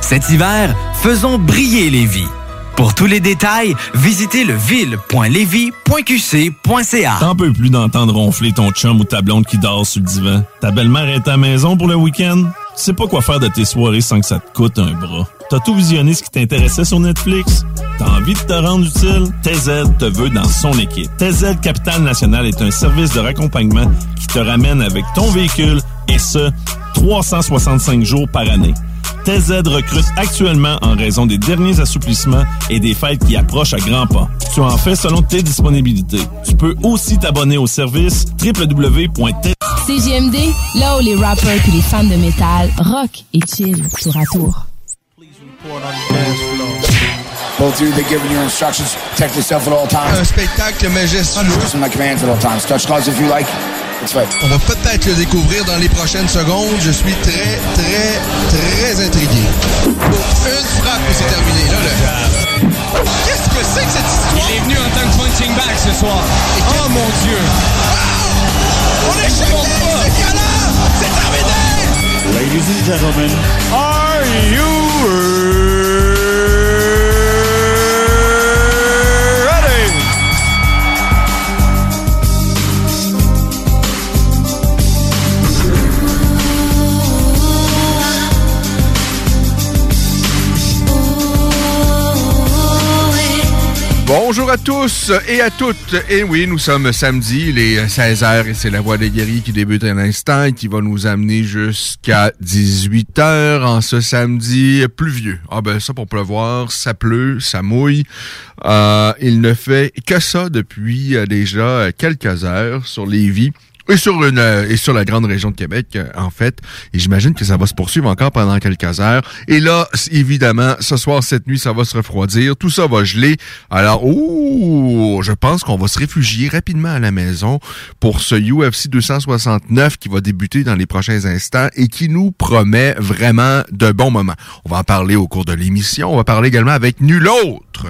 Cet hiver, faisons briller les vies. Pour tous les détails, visitez leville.levy.qc.ca. T'en peux plus d'entendre ronfler ton chum ou ta blonde qui dort sur le divan. Ta belle-mère est à la maison pour le week-end? Tu sais pas quoi faire de tes soirées sans que ça te coûte un bras. T'as tout visionné ce qui t'intéressait sur Netflix? T'as envie de te rendre utile? TZ te veut dans son équipe. TZ Capital National est un service de raccompagnement qui te ramène avec ton véhicule et ce, 365 jours par année. TZ recrute actuellement en raison des derniers assouplissements et des fêtes qui approchent à grands pas. Tu en fais selon tes disponibilités. Tu peux aussi t'abonner au service www.tz. CGMD, là où les rappers et les fans de métal rock et chill tour à tour. Both of you, they're giving you instructions. Protect yourself at all times. Un spectacle majestueux. Listen my commands at all times. Touch gloves if you like. It's right. On va peut-être le découvrir dans les prochaines secondes. Je suis très, très, très intrigué. Pour une frappe et c'est terminé. Là, là. Qu'est-ce que c'est que cette histoire? Il est venu en tant que punching bag ce soir. oh mon Dieu! Wow! On est chez C'est! C'est terminé! Ladies and gentlemen, are you Stewart. Bonjour à tous et à toutes. Et oui, nous sommes samedi, les 16h, et c'est la voix des guéris qui débute un instant et qui va nous amener jusqu'à 18h en ce samedi pluvieux. Ah ben ça pour pleuvoir, ça pleut, ça mouille. Euh, il ne fait que ça depuis euh, déjà quelques heures sur les vies. Et sur une euh, et sur la grande région de Québec, euh, en fait. Et j'imagine que ça va se poursuivre encore pendant quelques heures. Et là, évidemment, ce soir, cette nuit, ça va se refroidir. Tout ça va geler. Alors, ouh, je pense qu'on va se réfugier rapidement à la maison pour ce UFC 269 qui va débuter dans les prochains instants et qui nous promet vraiment de bons moments. On va en parler au cours de l'émission. On va parler également avec nul autre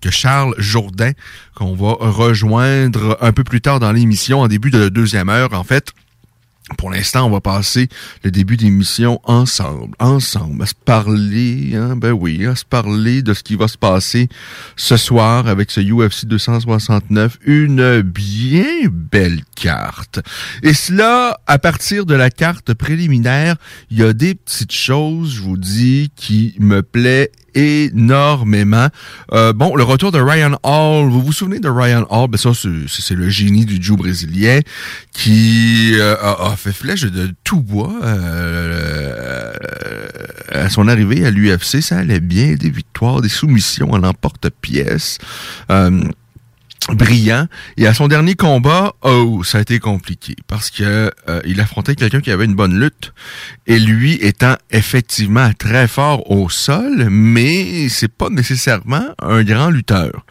que Charles Jourdain, qu'on va rejoindre un peu plus tard dans l'émission, en début de la deuxième heure, en fait. Pour l'instant, on va passer le début d'émission ensemble, ensemble, à se parler, hein, ben oui, à se parler de ce qui va se passer ce soir avec ce UFC 269, une bien belle carte. Et cela, à partir de la carte préliminaire, il y a des petites choses, je vous dis, qui me plaît énormément. Euh, bon, le retour de Ryan Hall. Vous vous souvenez de Ryan Hall? Ben ça, c'est le génie du Jiu brésilien qui euh, a, fait flèche de tout bois euh, à son arrivée à l'UFC. Ça allait bien, des victoires, des soumissions à l'emporte-pièce. Brillant. Et à son dernier combat, oh, ça a été compliqué parce que euh, il affrontait quelqu'un qui avait une bonne lutte et lui étant effectivement très fort au sol, mais c'est pas nécessairement un grand lutteur.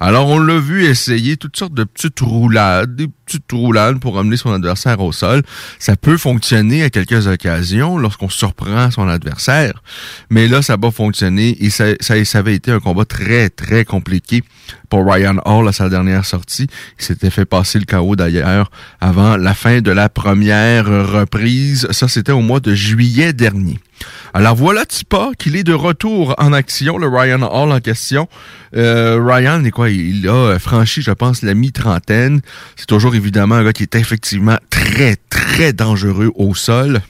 Alors on l'a vu essayer toutes sortes de petites roulades, des petites roulades pour amener son adversaire au sol. Ça peut fonctionner à quelques occasions lorsqu'on surprend son adversaire, mais là ça n'a pas fonctionné et ça, ça, ça avait été un combat très très compliqué pour Ryan Hall à sa dernière sortie. Il s'était fait passer le KO d'ailleurs avant la fin de la première reprise. Ça, c'était au mois de juillet dernier. Alors voilà Tipa qu'il est de retour en action, le Ryan Hall en question. Euh, Ryan, est quoi, il a franchi, je pense, la mi-trentaine. C'est toujours évidemment un gars qui est effectivement très, très dangereux au sol.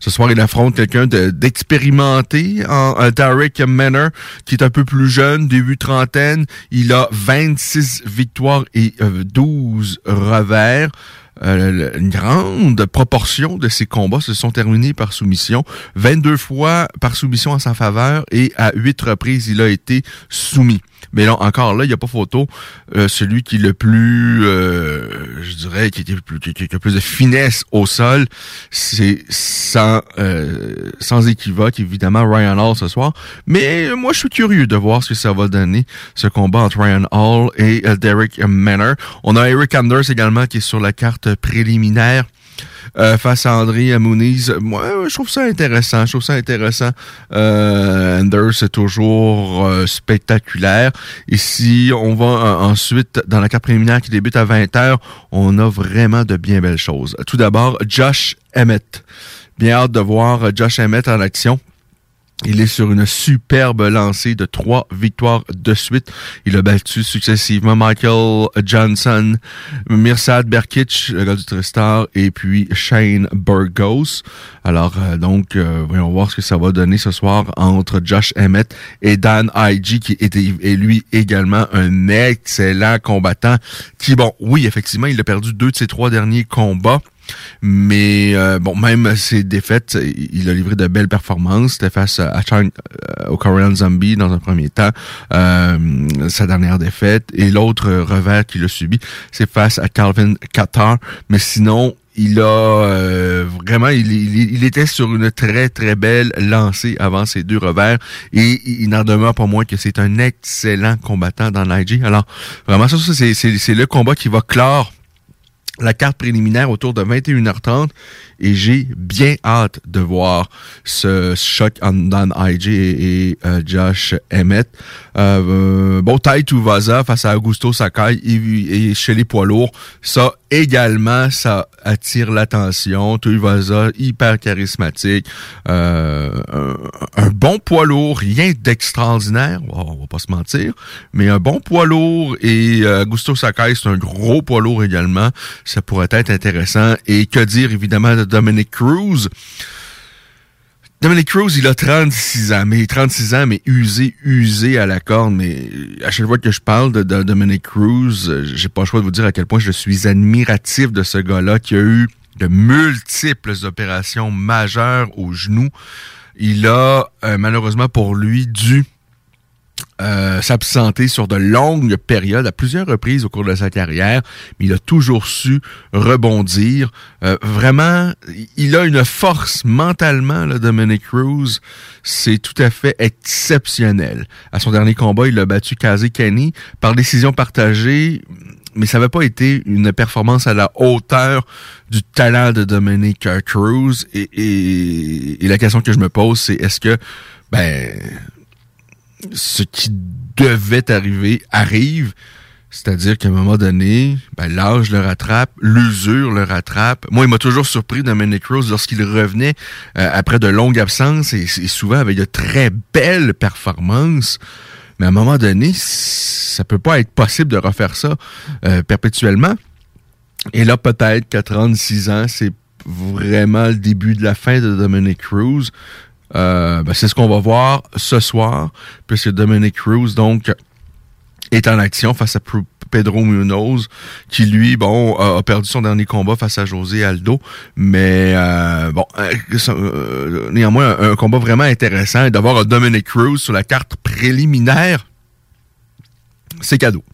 Ce soir, il affronte quelqu'un d'expérimenté, en un Tarek Manor, qui est un peu plus jeune, début trentaine. Il a 26 victoires et 12 euh, revers. Euh, une grande proportion de ses combats se sont terminés par soumission. 22 fois par soumission en sa faveur et à 8 reprises, il a été soumis. Mais là, encore là, il n'y a pas photo. Euh, celui qui est le plus, euh, je dirais, qui, est plus, qui, a le plus de finesse au sol, c'est sans, euh, sans équivoque, évidemment, Ryan Hall ce soir. Mais moi, je suis curieux de voir ce que ça va donner, ce combat entre Ryan Hall et Derek Manor. On a Eric Anders également qui est sur la carte préliminaire. Euh, face à André. Moi, je trouve ça intéressant. Je trouve ça intéressant. Euh, Anders c'est toujours euh, spectaculaire. Si on va euh, ensuite dans la carte préliminaire qui débute à 20h, on a vraiment de bien belles choses. Tout d'abord, Josh Emmett. Bien hâte de voir Josh Emmett en action. Il est sur une superbe lancée de trois victoires de suite. Il a battu successivement Michael Johnson, Mirsad Berkic, le gars du Tristar, et puis Shane Burgos. Alors, euh, donc, euh, voyons voir ce que ça va donner ce soir entre Josh Emmett et Dan IG, qui est, est lui également un excellent combattant. Qui, bon, oui, effectivement, il a perdu deux de ses trois derniers combats. Mais euh, bon, même ses défaites, il a livré de belles performances. C'était face à Chang, euh, au Korean Zombie dans un premier temps, euh, sa dernière défaite. Et l'autre revers qu'il a subi, c'est face à Calvin Qatar. Mais sinon, il a vraiment, il, il, était sur une très très belle lancée avant ces deux revers et il n'en demeure pas moins que c'est un excellent combattant dans l'IG. Alors vraiment ça, c'est le combat qui va clore la carte préliminaire autour de 21h30 et j'ai bien hâte de voir ce choc en Dan IG et, euh, Josh Emmett. Euh, bon, Tai Vaza face à Augusto Sakai et, chez les poids lourds, ça également, ça attire l'attention. Vaza, hyper charismatique, euh, un, bon poids lourd, rien d'extraordinaire, on va pas se mentir, mais un bon poids lourd et Augusto Sakai, c'est un gros poids lourd également. Ça pourrait être intéressant. Et que dire évidemment de Dominic Cruz? Dominic Cruz, il a 36 ans, mais 36 ans, mais usé, usé à la corde. Mais à chaque fois que je parle de, Dominic Cruz, j'ai pas le choix de vous dire à quel point je suis admiratif de ce gars-là qui a eu de multiples opérations majeures au genou. Il a, euh, malheureusement pour lui, dû euh, s'absenter sur de longues périodes, à plusieurs reprises au cours de sa carrière, mais il a toujours su rebondir. Euh, vraiment, il a une force mentalement, là, Dominic Cruz. C'est tout à fait exceptionnel. À son dernier combat, il a battu Kazi Kenny par décision partagée, mais ça n'avait pas été une performance à la hauteur du talent de Dominic Cruz. Et, et, et la question que je me pose, c'est est-ce que ben ce qui devait arriver arrive. C'est-à-dire qu'à un moment donné, ben, l'âge le rattrape, l'usure le rattrape. Moi, il m'a toujours surpris Dominic Rose lorsqu'il revenait euh, après de longues absences et, souvent avec de très belles performances. Mais à un moment donné, ça peut pas être possible de refaire ça euh, perpétuellement. Et là, peut-être qu'à 36 ans, c'est vraiment le début de la fin de Dominic Cruz. Euh, ben, c'est ce qu'on va voir ce soir, puisque Dominic Cruz, donc, est en action face à Pedro Munoz, qui lui, bon, a, perdu son dernier combat face à José Aldo, mais euh, bon, euh, néanmoins un, combat vraiment intéressant et d'avoir un Dominic Cruz sur la carte préliminaire, c'est cadeau.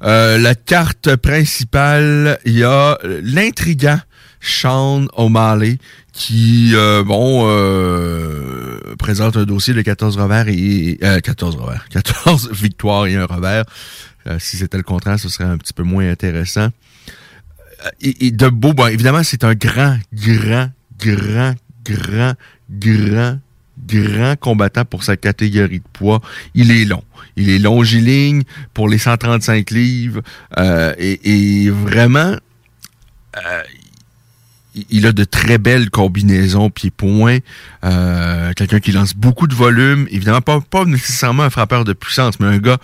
la carte principale, il y a l'intrigant Sean O'Malley qui, euh, bon, euh, présente un dossier de 14 revers et... 14 euh, revers. 14 victoires et un revers. si c'était le contraire, ce serait un petit peu moins intéressant. Et, de beau, bon, évidemment, c'est un grand, grand, grand, grand, grand, grand combattant pour sa catégorie de poids. Il est long. Il est longiligne pour les 135 livres. et, et, vraiment, il a de très belles combinaisons pied-point. Euh, Quelqu'un qui lance beaucoup de volume. Évidemment, pas, pas nécessairement un frappeur de puissance, mais un gars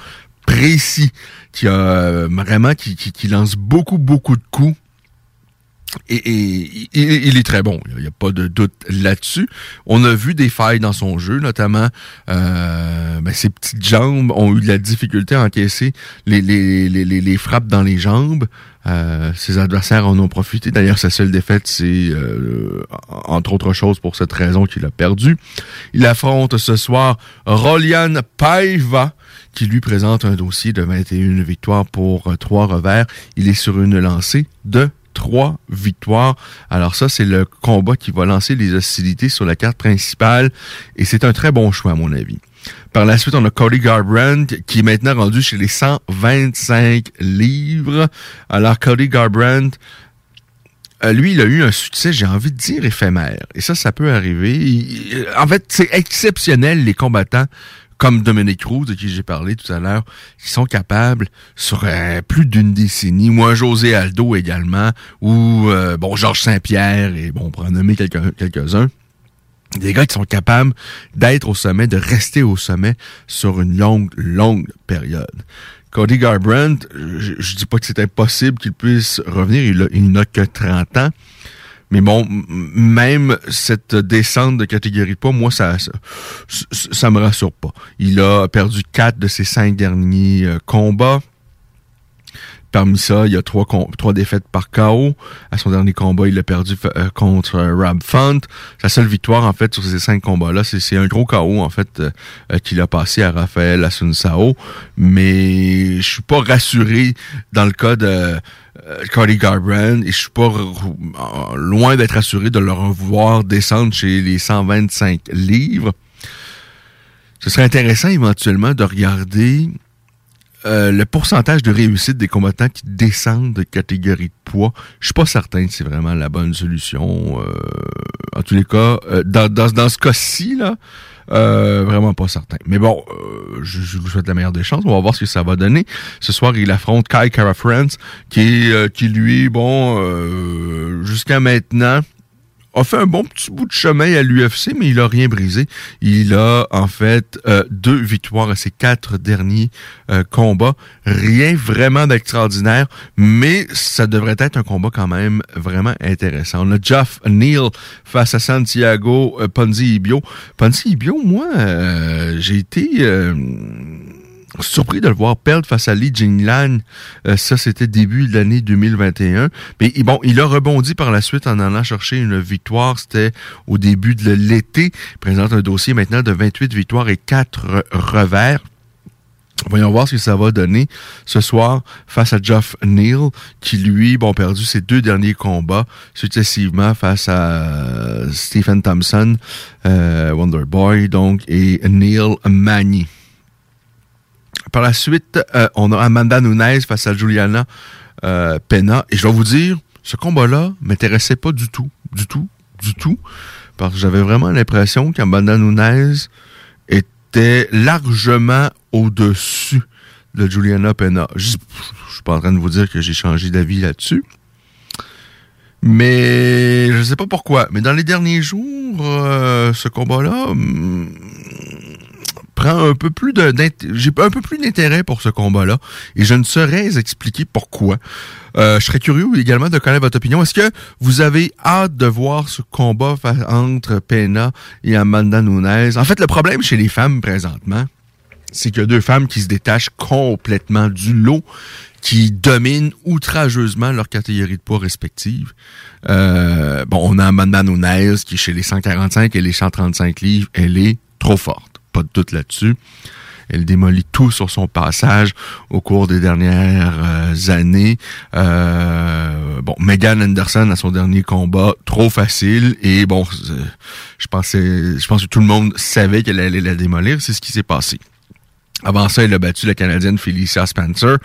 précis qui a euh, vraiment qui, qui, qui lance beaucoup, beaucoup de coups. Et, et, il est très bon, il n'y a pas de doute là-dessus. On a vu des failles dans son jeu, notamment euh, ben, ses petites jambes ont eu de la difficulté à encaisser les, les, les, les frappes dans les jambes. Euh, ses adversaires en ont profité. D'ailleurs, sa seule défaite, c'est euh, entre autres choses pour cette raison qu'il a perdu. Il affronte ce soir Rolian Paiva, qui lui présente un dossier de 21 victoires pour trois revers. Il est sur une lancée de trois victoires. Alors ça, c'est le combat qui va lancer les hostilités sur la carte principale et c'est un très bon choix à mon avis. Par la suite, on a Cody Garbrandt qui est maintenant rendu chez les 125 livres. Alors Cody Garbrandt, euh, lui, il a eu un succès, j'ai envie de dire, éphémère. Et ça, ça peut arriver. en fait, c'est exceptionnel, les combattants comme Dominique Cruz, de qui j'ai parlé tout à l'heure, qui sont capables sur euh, plus d'une décennie, un José Aldo également, ou euh, bon Georges Saint-Pierre, et bon, pour en nommer quelques-uns, des gars qui sont capables d'être au sommet, de rester au sommet sur une longue, longue période. Cody Garbrandt, je, dis pas que c'est impossible qu'il puisse revenir, il n'a que 30 ans, mais bon, même cette descente de catégorie poids, moi, ça, ça, ça, me rassure pas. Il a perdu quatre de ses cinq derniers euh, combats. Parmi ça, il y a trois, défaites par KO. À son dernier combat, il a perdu euh, contre euh, Rob Font. Sa seule victoire, en fait, sur ces cinq combats-là, c'est un gros KO, en fait, qu'il a passé à Raphaël Asunsao. Mais je suis pas rassuré dans le cas de euh, Cody Garbrandt et je suis pas loin d'être assuré de le revoir descendre chez les 125 livres. Ce serait intéressant éventuellement de regarder euh, le pourcentage de réussite des combattants qui descendent de catégorie de poids. Je suis pas certain que c'est vraiment la bonne solution. Euh, en tous les cas, dans, dans, dans ce cas-ci, là, euh, vraiment pas certain. Mais bon, euh, je, je, vous souhaite la meilleure des chances. On va voir ce que ça va donner. Ce soir, il affronte Kai Kara France, qui, euh, qui lui, bon, jusqu'à maintenant, a fait un bon petit bout de chemin à l'UFC, mais il a rien brisé. Il a en fait euh, deux victoires à ses quatre derniers euh, combats. Rien vraiment d'extraordinaire, mais ça devrait être un combat quand même vraiment intéressant. On a Jeff Neal face à Santiago euh, Ponzi Ibio. Ponzi Ibio, moi, j'ai été surpris de le voir perdre face à Li Jinglan. Euh, ça, c'était début de l'année 2021. Mais bon, il a rebondi par la suite en allant chercher une victoire. C'était au début de l'été. Il présente un dossier maintenant de 28 victoires et 4 revers. Voyons voir ce que ça va donner ce soir face à Geoff Neal, qui lui, bon, perdu ses deux derniers combats successivement face à Stephen Thompson, euh, Wonder Boy, donc, et Neil Manny. Par la suite, euh, on a Amanda Nunes face à Juliana euh, Pena. Et je dois vous dire, ce combat-là m'intéressait pas du tout, du tout, du tout. Parce que j'avais vraiment l'impression qu'Amanda Nunes était largement au-dessus de Juliana Pena. Je, ne suis pas en train de vous dire que j'ai changé d'avis là-dessus. Mais je sais pas pourquoi. Mais dans les derniers jours, euh, ce combat-là, hmm, prend un peu plus j'ai un peu plus d'intérêt pour ce combat-là et je ne saurais expliquer pourquoi. Euh, je serais curieux également de connaître votre opinion. Est-ce que vous avez hâte de voir ce combat entre Pena et Amanda Nunes? En fait, le problème chez les femmes présentement, c'est qu'il y a deux femmes qui se détachent complètement du lot, qui dominent outrageusement leur catégorie de poids respective. Euh, bon, on a Amanda Nunes qui est chez les 145 et les 135 livres. Elle est trop forte de doute là-dessus. Elle démolit tout sur son passage au cours des dernières euh, années. Euh, bon, Megan Anderson à son dernier combat, trop facile. Et bon, je pensais, je pense que tout le monde savait qu'elle allait la démolir. C'est ce qui s'est passé. Avant ça, elle a battu la Canadienne Felicia Spencer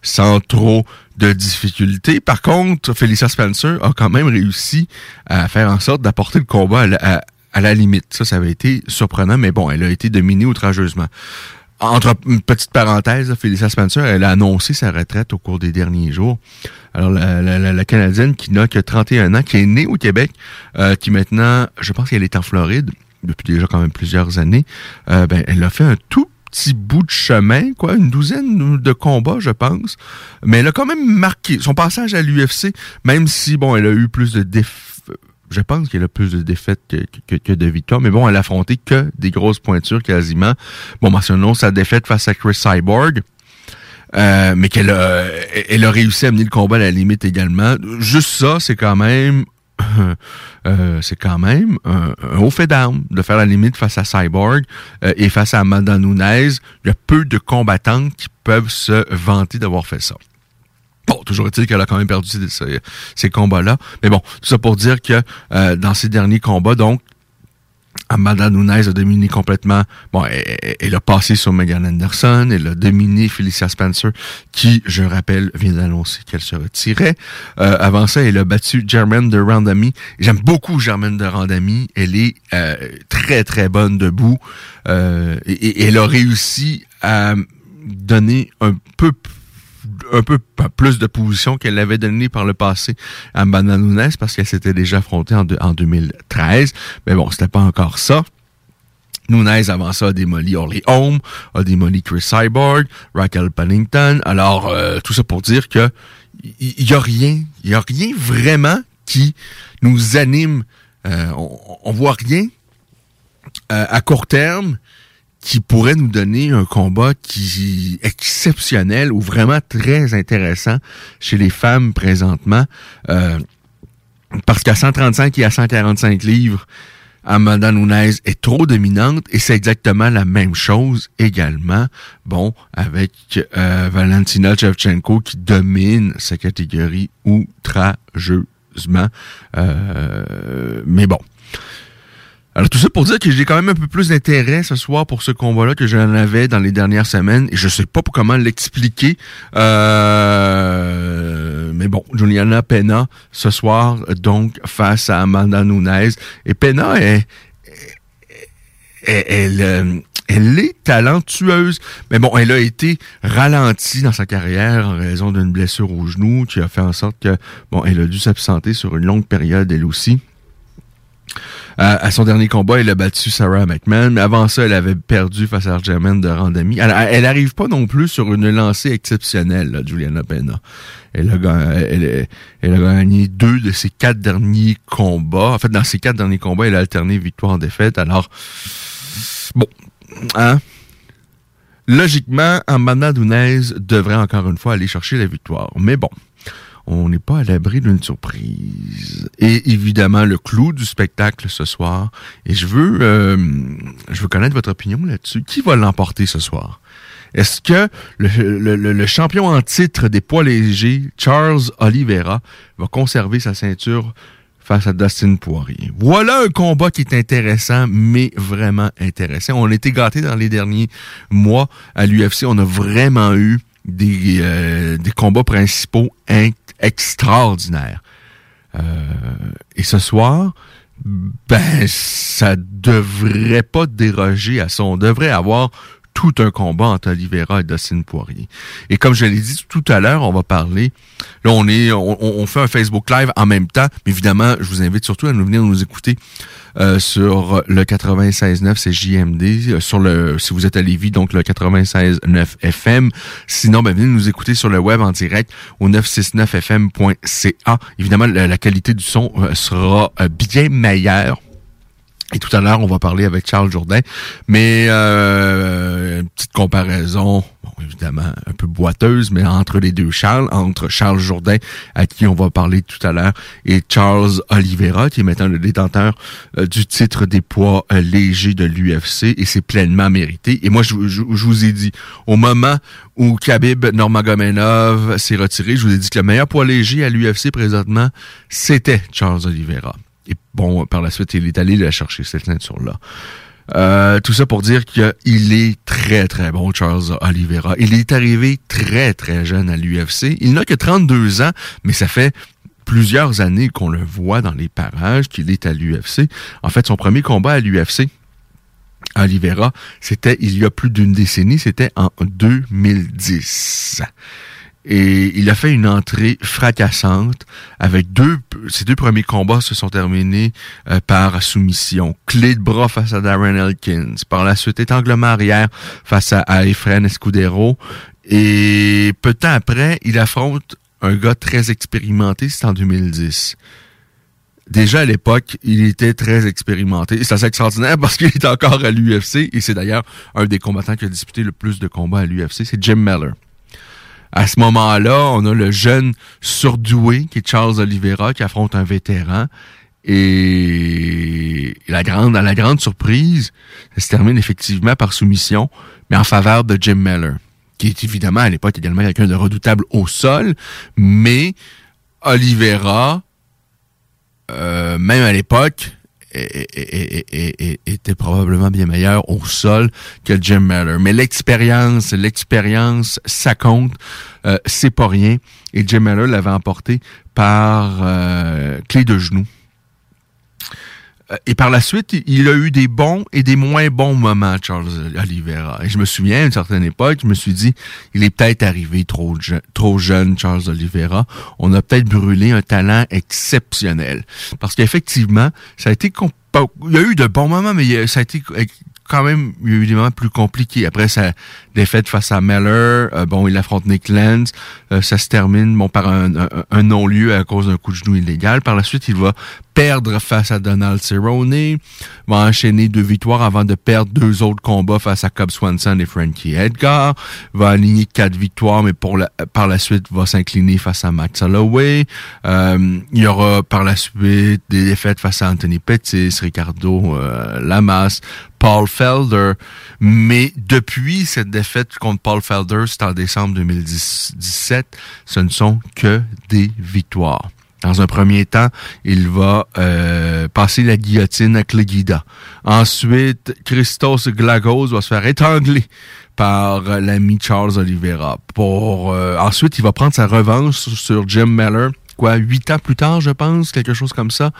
sans trop de difficultés. Par contre, Felicia Spencer a quand même réussi à faire en sorte d'apporter le combat à, à la limite. Ça, ça avait été surprenant, mais bon, elle a été dominée outrageusement. entre une petite parenthèse, Felicia Spencer, elle a annoncé sa retraite au cours des derniers jours. Alors, la, Canadienne qui n'a que 31 ans, qui est née au Québec, euh, qui maintenant, je pense qu'elle est en Floride depuis déjà quand même plusieurs années, euh, ben, elle a fait un tout petit bout de chemin, quoi, une douzaine de combats, je pense. Mais elle a quand même marqué son passage à l'UFC, même si, bon, elle a eu plus de défis je pense qu'elle a plus de défaites que, de victoires, mais bon, elle a affronté que des grosses pointures quasiment. Bon, mentionnons sa défaite face à Chris Cyborg. Euh, mais qu'elle a, elle a réussi à mener le combat à la limite également. Juste ça, c'est quand même euh, c'est quand même un, haut fait d'armes de faire la limite face à Cyborg euh, et face à Amanda. Il y a peu de combattantes qui peuvent se vanter d'avoir fait ça. Bon, toujours est-il qu'elle a quand même perdu ces, combats-là. Mais bon, tout ça pour dire que euh, dans ces derniers combats, donc, Amanda Nunes a dominé complètement. Bon, elle, a passé sur Megan Anderson, elle a dominé Felicia Spencer, qui, je rappelle, vient d'annoncer qu'elle se retirait. Euh, avant ça, elle a battu Germaine de Randami. J'aime beaucoup Germaine de Randami. Elle est euh, très, très bonne debout. et, elle a réussi à donner un peu plus un peu plus de position qu'elle avait donné par le passé à Nunes parce qu'elle s'était déjà affrontée en, en 2013. Mais bon, c'était pas encore ça. Nunes, avant ça, a démoli Orly Home, a démoli Chris Cyborg, Raquel Pennington. Alors, euh, tout ça pour dire que il y, a rien, il y a rien vraiment qui nous anime. Euh, on, on voit rien euh, à court terme qui pourrait nous donner un combat qui exceptionnel ou vraiment très intéressant chez les femmes présentement. Euh, parce qu'à 135 et à 145 livres, Amanda Nunes est trop dominante et c'est exactement la même chose également, bon, avec euh, Valentina Shevchenko qui domine sa catégorie outrageusement. Euh, mais bon, alors tout ça pour dire que j'ai quand même un peu plus d'intérêt ce soir pour ce combat-là que j'en avais dans les dernières semaines et je sais pas comment l'expliquer. Euh, mais bon, Juliana Pena ce soir donc face à Amanda Nunes et Pena est, elle, euh, elle est talentueuse. Mais bon, elle a été ralentie dans sa carrière en raison d'une blessure au genou qui a fait en sorte que, bon, elle a dû s'absenter sur une longue période elle aussi à son dernier combat, elle a battu Sarah McMahon. Avant ça, elle avait perdu face à Germaine de Randami. Elle, elle arrive pas non plus sur une lancée exceptionnelle, Juliana Pena. Elle a, gagné deux de ses quatre derniers combats. En fait, dans ses quatre derniers combats, elle a alterné victoire-défaite. Alors, bon, hein? Logiquement, Amanda Dunez devrait encore une fois aller chercher la victoire. Mais bon, on n'est pas à l'abri d'une surprise. Et évidemment, le clou du spectacle ce soir. Et je veux, euh, je veux connaître votre opinion là-dessus. Qui va l'emporter ce soir? Est-ce que le, champion en titre des poids légers, Charles Oliveira, va conserver sa ceinture face à Dustin Poirier? Voilà un combat qui est intéressant, mais vraiment intéressant. On a été gâtés dans les derniers mois à l'UFC. On a vraiment eu des, euh, des combats principaux extraordinaire. Euh, et ce soir, ben, ça devrait pas déroger à ça. On devrait avoir tout un combat entre Oliveira et Dustin Poirier. Et comme je l'ai dit tout à l'heure, on va parler. Là, on est, on, fait un Facebook Live en même temps. Mais évidemment, je vous invite surtout à nous venir nous écouter euh, sur le 96.9, c'est JMD. Euh, sur le, si vous êtes à Lévis, donc le 96.9 FM. Sinon, ben, venez nous écouter sur le web en direct au 969fm.ca. Évidemment, la, qualité du son euh, sera bien meilleure et tout à l'heure, on va parler avec Charles Jourdain. Mais euh, une petite comparaison, évidemment un peu boiteuse, mais entre les deux Charles, entre Charles Jourdain, à qui on va parler tout à l'heure, et Charles Oliveira, qui est maintenant le détenteur euh, du titre des poids euh, légers de l'UFC, et c'est pleinement mérité. Et moi, je, vous ai dit, au moment où Khabib Normagomedov s'est retiré, je vous ai dit que le meilleur poids léger à l'UFC présentement, c'était Charles Oliveira. Et bon, par la suite, il est allé la chercher, cette ceinture-là. Euh, tout ça pour dire qu'il est très, très bon, Charles Oliveira. Il est arrivé très, très jeune à l'UFC. Il n'a que 32 ans, mais ça fait plusieurs années qu'on le voit dans les parages, qu'il est à l'UFC. En fait, son premier combat à l'UFC, Oliveira, c'était il y a plus d'une décennie, c'était en 2010. Et il a fait une entrée fracassante avec deux, ses deux premiers combats se sont terminés euh, par soumission. Clé de bras face à Darren Elkins. Par la suite, étanglement arrière face à, Efren Escudero. Et peu de temps après, il affronte un gars très expérimenté, c'est en 2010 déjà à l'époque, il était très expérimenté. C'est assez extraordinaire parce qu'il est encore à l'UFC. Et c'est d'ailleurs un des combattants qui a disputé le plus de combats à l'UFC, c'est Jim Miller. À ce moment-là, on a le jeune surdoué qui est Charles Oliveira qui affronte un vétéran. Et la grande, à la grande surprise, ça se termine effectivement par soumission, mais en faveur de Jim Miller, qui est évidemment à l'époque également quelqu'un de redoutable au sol, mais Oliveira euh, même à l'époque, était probablement bien meilleur au sol que Jim Miller. Mais l'expérience, l'expérience, ça compte. Euh, c'est pas rien. Et Jim Miller l'avait emporté par euh, clé de genou. Euh, et par la suite, il a eu des bons et des moins bons moments, Charles Oliveira. Et je me souviens, à une certaine époque, je me suis dit, il est peut-être arrivé trop, trop jeune, Charles Oliveira. On a peut-être brûlé un talent exceptionnel. Parce qu'effectivement, ça a été... Il y a eu de bons moments, mais ça a été quand même, il plus compliqués. Après sa défaite face à Meller, euh, bon, il affronte Nick Lenz. Euh, ça se termine bon par un, un non-lieu à cause d'un coup de genou illégal. Par la suite, il va perdre face à Donald Cerrone, va enchaîner deux victoires avant de perdre deux autres combats face à Cobb Swanson et Frankie Edgar, va aligner quatre victoires, mais pour la, par la suite va s'incliner face à Max Holloway. Euh, il y aura par la suite des défaites face à Anthony Pettis, Ricardo euh, Lamas, Paul Felder. Mais depuis cette défaite contre Paul Felder, c'est en décembre 2017, ce ne sont que des victoires. Dans un premier temps, il va euh, passer la guillotine à Cleguida. Ensuite, Christos Glagos va se faire étangler par l'ami Charles Oliveira. Pour euh, ensuite, il va prendre sa revanche sur Jim Miller. Quoi, huit ans plus tard, je pense, quelque chose comme ça.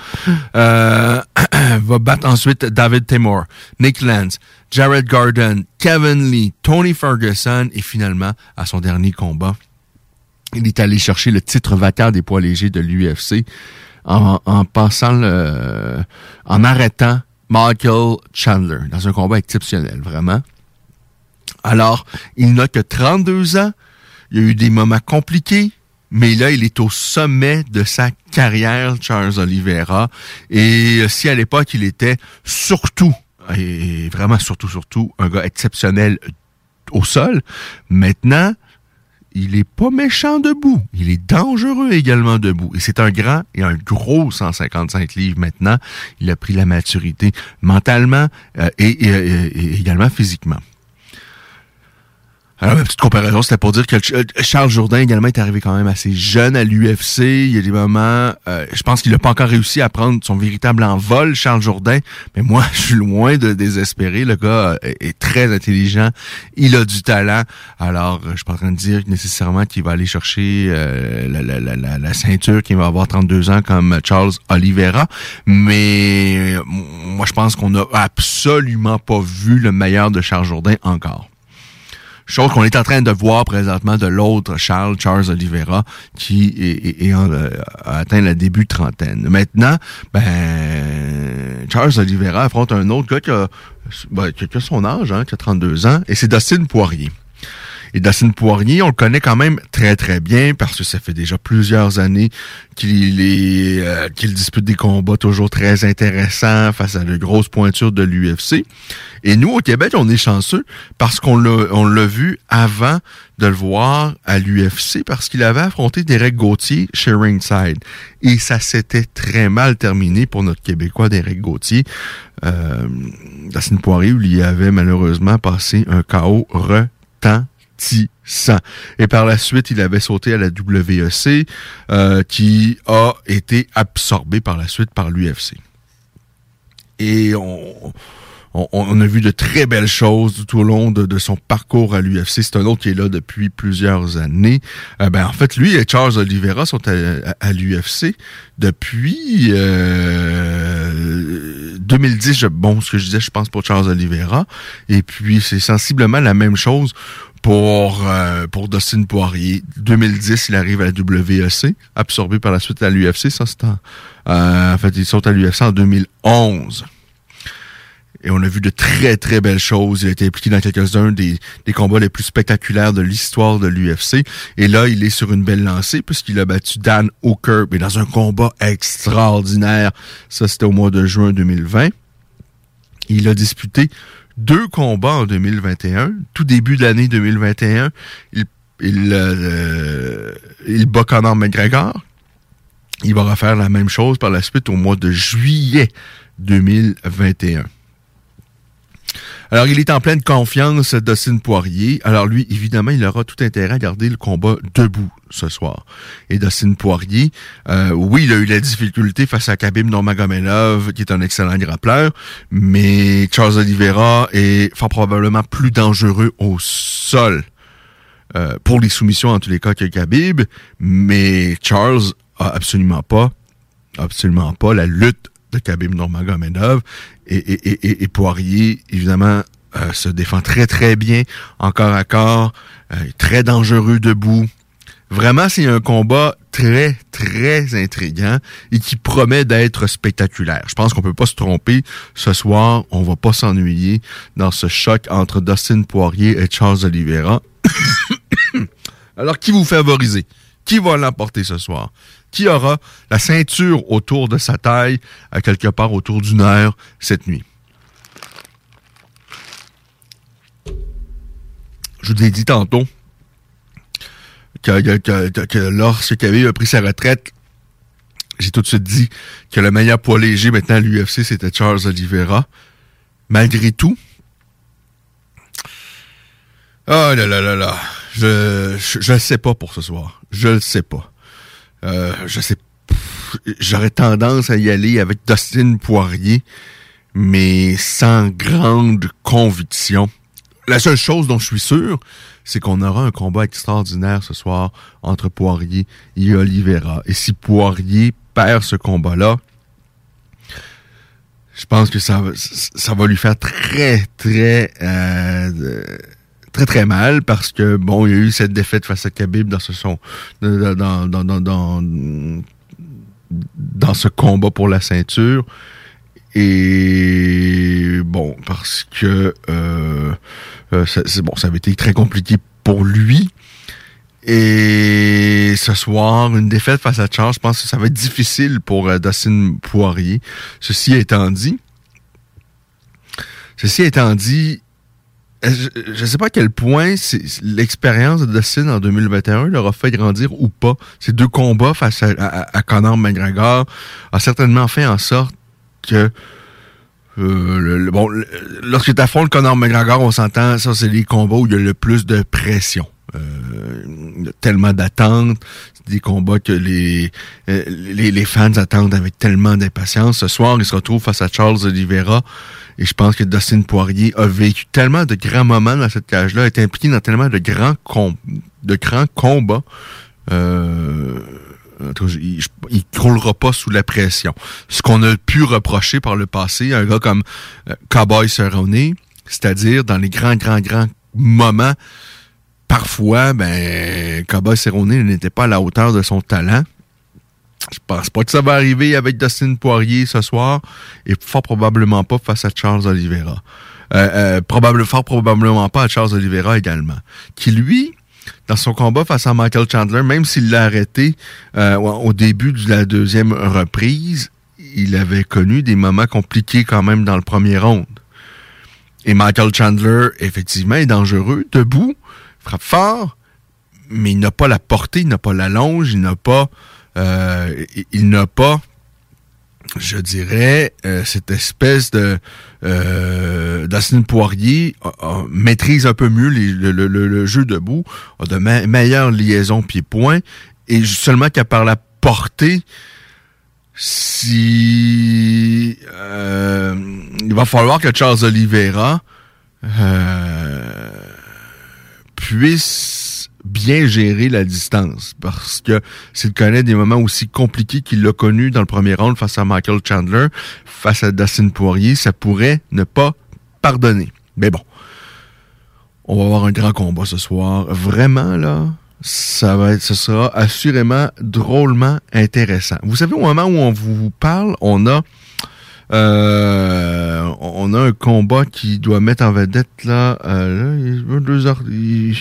Euh, va battre ensuite David Timor, Nick Lance, Jared Garden, Kevin Lee, Tony Ferguson et finalement, à son dernier combat, il est allé chercher le titre vacant des poids légers de l'UFC en, en passant le, en arrêtant Michael Chandler dans un combat exceptionnel, vraiment. Alors, il n'a que 32 ans. Il y a eu des moments compliqués, mais là, il est au sommet de sa carrière, Charles Oliveira. Et si à l'époque, il était surtout, et vraiment surtout, surtout, un gars exceptionnel au sol, maintenant, il est pas méchant debout. Il est dangereux également debout. Et c'est un grand et un gros 155 livres maintenant. Il a pris la maturité mentalement euh, et, également physiquement. Alors, ma petite comparaison, c'était pour dire que Charles Jourdain également est arrivé quand même assez jeune à l'UFC. Il y a des moments, euh, je pense qu'il n'a pas encore réussi à prendre son véritable envol, Charles Jourdain. Mais moi, je suis loin de désespérer. Le gars euh, est, très intelligent. Il a du talent. Alors, je suis pas en train de dire nécessairement qu'il va aller chercher euh, la, la, la, la, ceinture qu'il va avoir 32 ans comme Charles Oliveira. Mais moi, je pense qu'on n'a absolument pas vu le meilleur de Charles Jourdain encore. Chose qu'on est en train de voir présentement de l'autre Charles, Charles Oliveira, qui est, euh, a atteint le début trentaine. Maintenant, ben Charles Oliveira affronte un autre gars qui a, ben, qui son âge, hein, qui a 32 ans, et c'est Dustin Poirier. Et Dustin Poirier, on le connaît quand même très très bien parce que ça fait déjà plusieurs années qu'il est euh, qu'il dispute des combats toujours très intéressants face à de grosses pointures de l'UFC. Et nous au Québec, on est chanceux parce qu'on l'a on vu avant de le voir à l'UFC parce qu'il avait affronté Derek Gauthier chez Ringside. Et ça s'était très mal terminé pour notre Québécois Derek Gauthier. Euh, Dustin Poirier lui avait malheureusement passé un chaos et par la suite, il avait sauté à la WEC, euh, qui a été absorbé par la suite par l'UFC. Et on, on, a vu de très belles choses tout au long de, son parcours à l'UFC. C'est un autre qui est là depuis plusieurs années. Euh, ben, en fait, lui et Charles Oliveira sont à, l'UFC depuis 2000, 2010, je, bon, ce que je disais, je pense pour Charles Oliveira. Et puis, c'est sensiblement la même chose pour, euh, pour Dustin Poirier. 2010, il arrive à la WEC, absorbé par la suite à l'UFC. Ça, c'est en, euh, en fait, il saute à l'UFC en 2011. Et on a vu de très, très belles choses. Il a été impliqué dans quelques-uns des, des combats les plus spectaculaires de l'histoire de l'UFC. Et là, il est sur une belle lancée puisqu'il a battu Dan Hooker, mais dans un combat extraordinaire. Ça, c'était au mois de juin 2020. Il a disputé deux combats en 2021. Tout début de l'année 2021, il, il, euh, il bat Conor McGregor. Il va refaire la même chose par la suite au mois de juillet 2021. Alors, il est en pleine confiance, Dustin Poirier. Alors, lui, évidemment, il aura tout intérêt à garder le combat debout ce soir. Et Dustin Poirier, euh, oui, il a eu la difficulté face à Khabib Nurmagomedov, qui est un excellent grappleur, mais Charles Oliveira est probablement plus dangereux au sol euh, pour les soumissions en tous les cas que Khabib, mais Charles a absolument pas, absolument pas la lutte de Khabib Nurmagomedov et, Poirier, évidemment, euh, se défend très très bien, encore à corps, euh, très dangereux debout. Vraiment, c'est un combat très, très intriguant et qui promet d'être spectaculaire. Je pense qu'on peut pas se tromper. Ce soir, on va pas s'ennuyer dans ce choc entre Dustin Poirier et Charles Oliveira. Alors, qui vous favorisez? Qui va l'emporter ce soir? Qui aura la ceinture autour de sa taille à quelque part autour d'une heure cette nuit? Je vous ai dit tantôt que, que, que, que lorsque Khabib a pris sa retraite, j'ai tout de suite dit que le meilleur poids léger maintenant à l'UFC, c'était Charles Oliveira. Malgré tout, oh là là là là, je, le sais pas pour ce soir. Je le sais pas. Euh, je sais j'aurais tendance à y aller avec Dustin Poirier, mais sans grande conviction. La seule chose dont je suis sûr, c'est qu'on aura un combat extraordinaire ce soir entre Poirier et Oliveira. Et si Poirier perd ce combat-là, je pense que ça, ça va lui faire très, très, euh, très, très mal parce que, bon, il y a eu cette défaite face à Khabib dans ce son, dans, dans, dans, dans, ce combat pour la ceinture. Et bon, parce que euh, euh, c'est bon, ça avait été très compliqué pour lui. Et ce soir, une défaite face à Charles, je pense que ça va être difficile pour euh, Dustin Poirier. Ceci étant dit, ceci étant dit, je ne sais pas à quel point l'expérience de Dustin en 2021 leur a fait grandir ou pas. Ces deux combats face à, Conor McGregor a certainement fait en sorte que euh, le, bon, le, lorsque tu affrontes Conor McGregor, on s'entend, ça c'est les combats où il y a le plus de pression. Euh, il y a tellement d'attentes, des combats que les, euh, les, les fans attendent avec tellement d'impatience. Ce soir, il se retrouve face à Charles Oliveira. Et je pense que Dustin Poirier a vécu tellement de grands moments dans cette cage-là, est impliqué dans tellement de grands, com de grands combats. Euh, il, il croulera pas sous la pression. Ce qu'on a pu reprocher par le passé à un gars comme euh, Cowboy Cerrone, c'est-à-dire dans les grands, grands, grands moments, parfois, ben, Cowboy Cerrone n'était pas à la hauteur de son talent. Je pense pas que ça va arriver avec Dustin Poirier ce soir et fort probablement pas face à Charles Oliveira. Euh, euh, probable, fort probablement pas à Charles Oliveira également. Qui lui, dans son combat face à Michael Chandler, même s'il l'a arrêté euh, au début de la deuxième reprise, il avait connu des moments compliqués quand même dans le premier round. Et Michael Chandler, effectivement, est dangereux, debout, frappe fort, mais il n'a pas la portée, il n'a pas la longe, il n'a pas, euh, il n'a pas, je dirais, euh, cette espèce de euh, Poirier maîtrise un peu mieux le, jeu debout, a de me meilleures liaisons pied-point, et seulement qu'à par la portée, si euh, il va falloir que Charles Oliveira euh, puisse bien gérer la distance. Parce que s'il connaît des moments aussi compliqués qu'il l'a connu dans le premier round face à Michael Chandler, face à Dustin Poirier, ça pourrait ne pas pardonner. Mais bon, on va avoir un grand combat ce soir. Vraiment, là, ça va être, ce sera assurément drôlement intéressant. Vous savez, au moment où on vous parle, on a euh, on a un combat qui doit mettre en vedette là, euh, là deux heures. Il,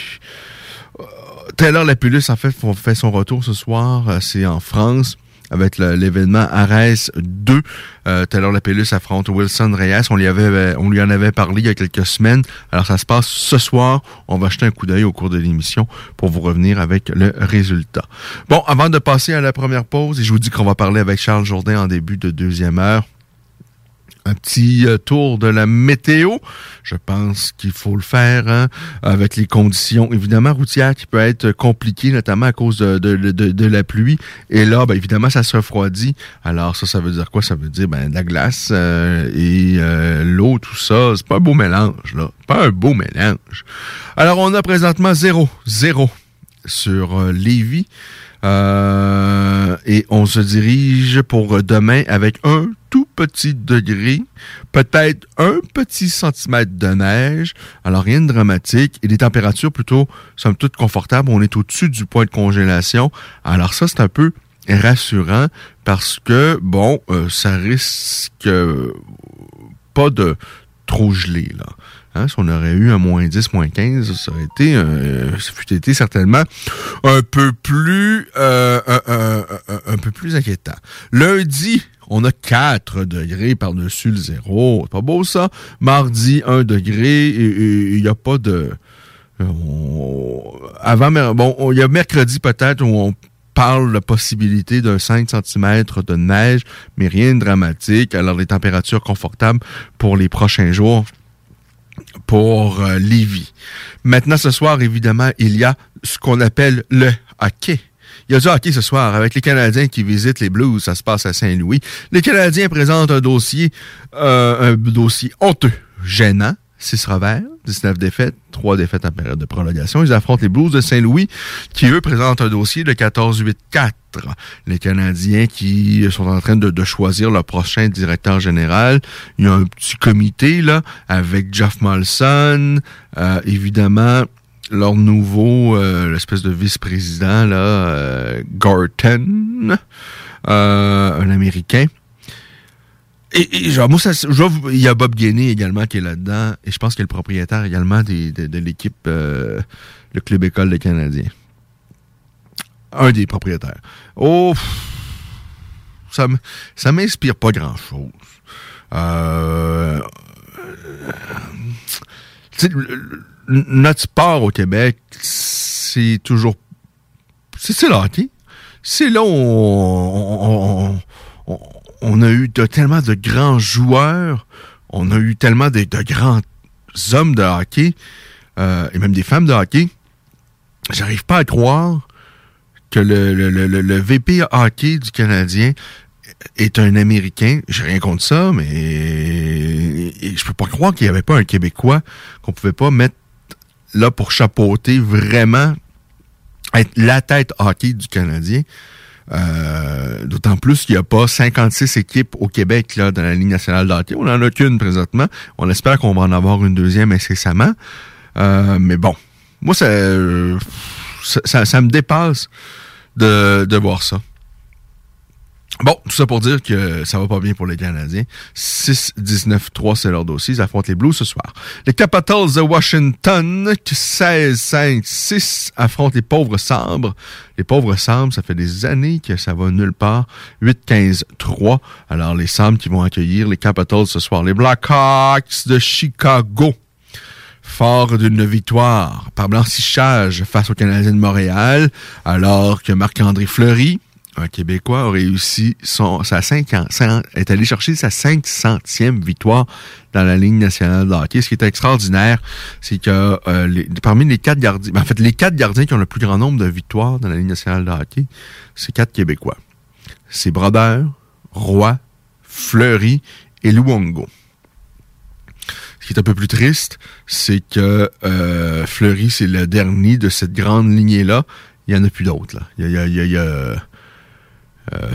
Taylor Lapulus, en fait, fait son retour ce soir. Euh, c'est en France avec l'événement Ares 2. Euh, Taylor affronte Wilson Reyes. On lui, avait, on lui en avait parlé il y a quelques semaines. Alors, ça se passe ce soir. On va jeter un coup d'œil au cours de l'émission pour vous revenir avec le résultat. Bon, avant de passer à la première pause, et je vous dis qu'on va parler avec Charles Jourdain en début de deuxième heure un petit euh, tour de la météo. Je pense qu'il faut le faire hein, avec les conditions évidemment routières qui peuvent être compliquées, notamment à cause de, de, de, la pluie. Et là, ben, évidemment, ça se refroidit. Alors ça, ça veut dire quoi? Ça veut dire ben, de la glace euh, et euh, l'eau, tout ça. C'est pas un beau mélange, là. Pas un beau mélange. Alors, on a présentement zéro, zéro sur euh, Lévis. Euh, et on se dirige pour demain avec un tout petit degré, peut-être un petit centimètre de neige. Alors rien de dramatique et des températures plutôt, somme toute confortables. On est au-dessus du point de congélation. Alors ça, c'est un peu rassurant parce que, bon, euh, ça risque pas de trop geler, là. Hein, si on aurait eu un moins 10, moins 15, ça aurait été, euh, ça fût été certainement un peu plus, euh, un, peu plus inquiétant. Lundi, on a 4 degrés par-dessus le zéro. C'est pas beau, ça? Mardi, 1 degré il n'y a pas de... Avant, bon, il y a mercredi peut-être où on parle de la possibilité d'un 5 cm de neige, mais rien de dramatique. Alors, les températures confortables pour les prochains jours pour euh. Maintenant, ce soir, évidemment, il y a ce qu'on appelle le hockey. Il y a du hockey ce soir avec les Canadiens qui visitent les Blues. Ça se passe à Saint-Louis. Les Canadiens présentent un dossier, euh, un dossier honteux, gênant. 6 revers, 19 défaites, 3 défaites en période de prolongation. Ils affrontent les Blues de Saint-Louis qui, eux, présentent un dossier de 14-8-4. Les Canadiens qui sont en train de, choisir leur prochain directeur général. Il y a un petit comité, là, avec Jeff Molson, euh, évidemment, leur nouveau, euh, l'espèce de vice-président, là, euh, Gorton, un Américain. Et, genre, moi, ça, il y a Bob Guéné également qui est là-dedans, et je pense qu'il est le propriétaire également de, de l'équipe, euh, le Club École des Canadiens. Un des propriétaires. Oh, ça, ça m'inspire pas grand-chose. Euh, notre sport au Québec, c'est toujours... C'est le hockey. C'est là où on a eu tellement de grands joueurs, on a eu tellement de, grands hommes de hockey, euh, et même des femmes de hockey. J'arrive pas à croire que le, VP hockey du Canadien est un Américain. J'ai rien contre ça, mais je peux pas croire qu'il n'y avait pas un Québécois qu'on pouvait pas mettre là pour chapeauter vraiment être la tête hockey du Canadien. Euh, d'autant plus qu'il n'y a pas 56 équipes au Québec là, dans la Ligue nationale d'hockey. On n'en a qu'une présentement. On espère qu'on va en avoir une deuxième incessamment. Euh, mais bon, moi, ça, ça, me dépasse de voir ça. Bon, tout ça pour dire que ça va pas bien pour les Canadiens. 6-19-3, c'est leur dossier. Ils affrontent les Blues ce soir. Les Capitals de Washington, 16-5-6, affrontent les pauvres Sabres. Les pauvres Sabres, ça fait des années que ça va nulle part. 8-15-3. Alors, les Sabres qui vont accueillir les Capitals ce soir. Les Blackhawks de Chicago fort d'une victoire par blanchissage face aux Canadiens de Montréal, alors que Marc-André Fleury, un Québécois a réussi son, sa 50, est allé chercher sa 500e victoire dans la ligne nationale de hockey. Ce qui est extraordinaire, c'est que euh, parmi les quatre gardiens, en fait, les quatre gardiens qui ont le plus grand nombre de victoires dans la ligne nationale de hockey, c'est quatre Québécois. C'est Brodeur, Roy, Fleury et Luongo. Ce qui est un peu plus triste, c'est que euh, Fleury, c'est le dernier de cette grande lignée-là. Il n'y en a plus d'autres. Il y a, a-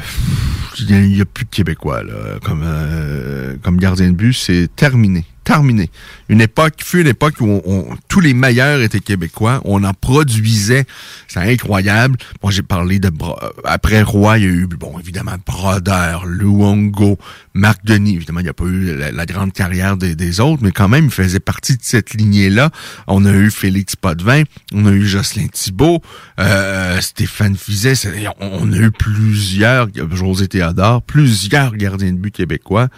il y a plus de Québécois là, comme, euh, comme gardien de but. C'est terminé. Terminé. Une époque, fut une époque où tous les meilleurs étaient québécois. On en produisait. C'est incroyable. Moi, j'ai parlé de... Bro- Après Roy, il y a eu, bon, évidemment, Brodeur, Luongo, Marc Denis. Évidemment, il n'y a pas eu la, grande carrière des, autres, mais quand même, il faisait partie de cette lignée-là. On a eu Félix Potvin, on a eu Jocelyn Thibault, euh, Stéphane Fizet. On, on a eu plusieurs, José Théodore, plusieurs gardiens de but québécois.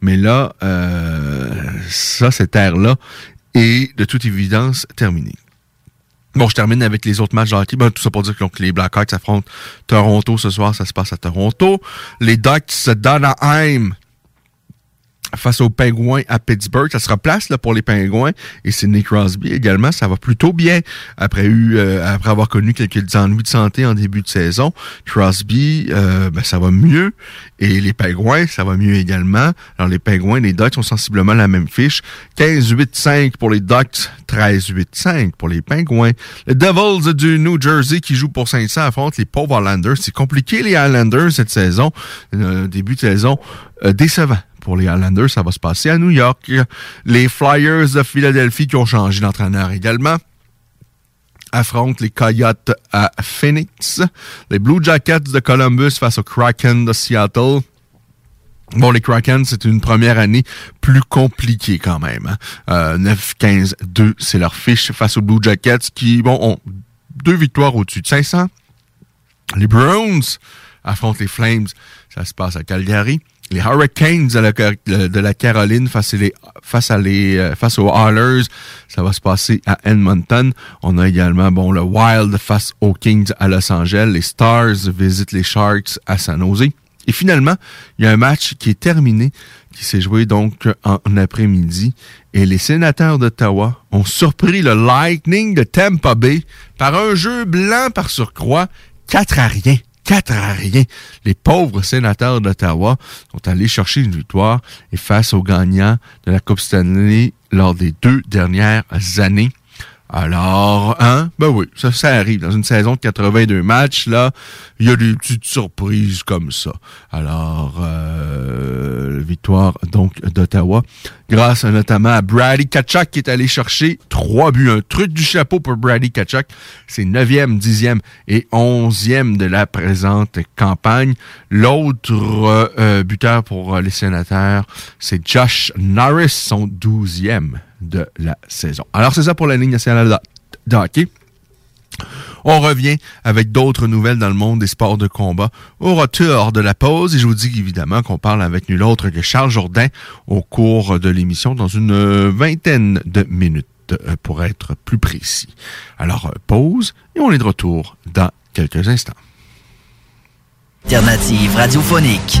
Mais là, euh, ça, cette ère-là est de toute évidence terminée. Bon, je termine avec les autres matchs de hockey. Ben, tout ça pour dire que donc, les Blackhawks affrontent Toronto ce soir. Ça se passe à Toronto. Les Ducks d'Anaheim face aux Pingouins à Pittsburgh. Ça se replace là, pour les Pingouins. Et Sidney Crosby également. Ça va plutôt bien euh, après avoir connu quelques ennuis de santé en début de saison. Crosby, euh, ben, ça va mieux. Et les Pingouins, ça va mieux également. Alors les Pingouins, les Ducks ont sensiblement la même fiche. 15-8-5 pour les Ducks, 13-8-5 pour les Pingouins. Les Devils du New Jersey qui jouent pour 500 affrontent les pauvres Islanders. C'est compliqué les Islanders cette saison. Euh, début de saison euh, décevant pour les Islanders. Ça va se passer à New York. Les Flyers de Philadelphie qui ont changé d'entraîneur également affrontent les Coyotes à Phoenix. Les Blue Jackets de Columbus face aux Kraken de Seattle. Bon, les Kraken, c'est une première année plus compliquée quand même. hein. Euh, 9-15-2, c'est leur fiche face aux Blue Jackets qui, bon, ont deux victoires au-dessus de 500. Les Browns affrontent les Flames. Ça se passe à Calgary. Les Hurricanes de la, Caroline face, les, euh, face aux Oilers. Ça va se passer à Edmonton. On a également bon le Wild face aux Kings à Los Angeles. Les Stars visitent les Sharks à San Jose. Et finalement, il y a un match qui est terminé, qui s'est joué donc en après-midi. Et les sénateurs d'Ottawa ont surpris le Lightning de Tampa Bay par un jeu blanc par surcroît, 4 à rien. 4 à rien. Les pauvres sénateurs d'Ottawa sont allés chercher une victoire et face aux gagnants de la Coupe Stanley lors des deux dernières années. Alors, hein? Ben oui, ça, ça arrive. Dans une saison de 82 matchs, là, il y a des petites surprises comme ça. Alors, euh, victoire donc d'Ottawa, grâce notamment à Brady Kachuk qui est allé chercher trois buts. Un truc du chapeau pour Brady Kachuk. C'est 9e, 10e et 11e de la présente campagne. L'autre euh, buteur pour les sénateurs, c'est Josh Norris, son 12e de la saison. Alors, c'est ça pour la Ligue nationale de, hockey. On revient avec d'autres nouvelles dans le monde des sports de combat au retour de la pause. Et je vous dis évidemment qu'on parle avec nul autre que Charles Jourdain au cours de l'émission dans une vingtaine de minutes euh, pour être plus précis. Alors, euh, pause et on est de retour dans quelques instants. Alternative radiophonique.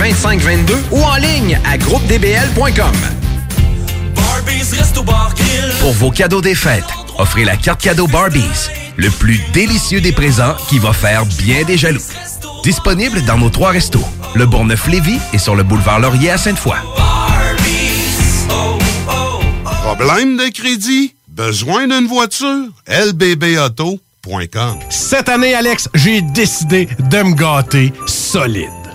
2522 ou en ligne à groupedbl.com. Pour vos cadeaux des fêtes, offrez la carte cadeau Barbies, le plus délicieux des présents qui va faire bien des jaloux. Disponible dans nos trois restos, le Bourgneuf-Lévis et sur le boulevard Laurier à Sainte-Foy. Problème de crédit? Besoin d'une voiture? lbbauto.com Cette année, Alex, j'ai décidé de me gâter solide.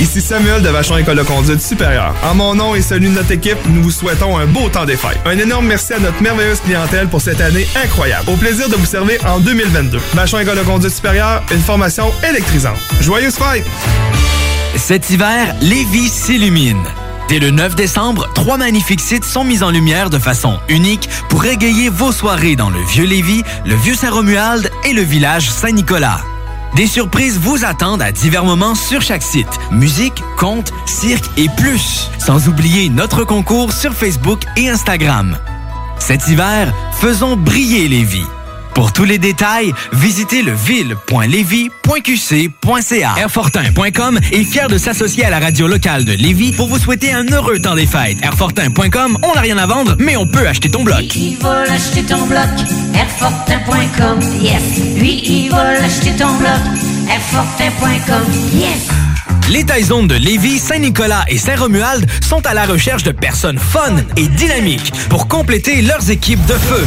Ici Samuel de Vachon École de conduite supérieure. En mon nom et celui de notre équipe, nous vous souhaitons un beau temps des fêtes. Un énorme merci à notre merveilleuse clientèle pour cette année incroyable. Au plaisir de vous servir en 2022. Vachon École de conduite supérieure, une formation électrisante. Joyeuses fêtes! Cet hiver, Lévis s'illumine. Dès le 9 décembre, trois magnifiques sites sont mis en lumière de façon unique pour égayer vos soirées dans le Vieux Lévis, le Vieux Saint-Romuald et le village Saint-Nicolas. Des surprises vous attendent à divers moments sur chaque site. Musique, contes, cirque et plus. Sans oublier notre concours sur Facebook et Instagram. Cet hiver, faisons briller les vies. Pour tous les détails, visitez le ville.levy.qc.ca. Airfortin.com est fier de s'associer à la radio locale de Lévis pour vous souhaiter un heureux temps des fêtes. Airfortin.com, on n'a rien à vendre, mais on peut acheter ton bloc. Il va l'acheter ton bloc, Airfortin.com, yes. Lui, il va l'acheter ton bloc, Airfortin.com, yes. Les Taizones de Lévis, Saint-Nicolas et Saint-Romuald sont à la recherche de personnes fun et dynamiques pour compléter leurs équipes de feu.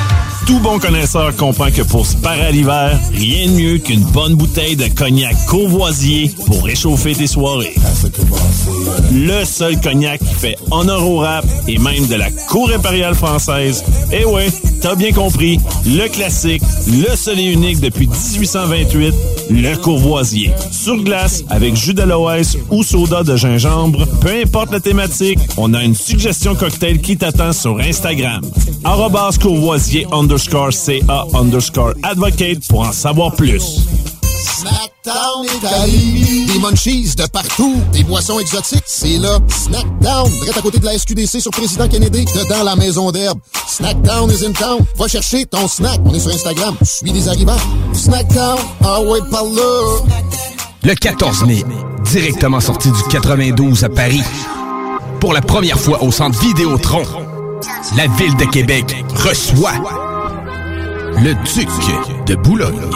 Tout bon connaisseur comprend que pour se parer à l'hiver, rien de mieux qu'une bonne bouteille de cognac courvoisier pour réchauffer tes soirées. Le seul cognac qui fait honneur au rap et même de la cour impériale française. Eh ouais, t'as bien compris, le classique, le seul et unique depuis 1828, le courvoisier. Sur glace, avec jus d'aloès ou soda de gingembre, peu importe la thématique, on a une suggestion cocktail qui t'attend sur Instagram. Courvoisier underscore CA underscore advocate pour en savoir plus. Snackdown Italie. Des munchies de partout. Des boissons exotiques. C'est là. Snackdown. Direct à côté de la SQDC sur Président Kennedy. Dedans la maison d'herbe. Snackdown is in town. Va chercher ton snack. On est sur Instagram. Je suis des arrivants. Snackdown. Ah ouais, par là. Le 14 mai, directement sorti du 92 à Paris. Pour la première fois au centre Vidéotron, la ville de Québec reçoit le Duc de Boulogne.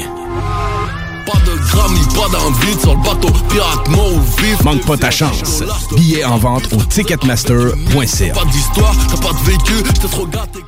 Pas de grammes, pas d'envie sur le bateau pirate vif. Manque pas ta chance. Billets en vente au ticketmaster.ca. Pas d'histoire, t'as pas de vécu, trop gâté.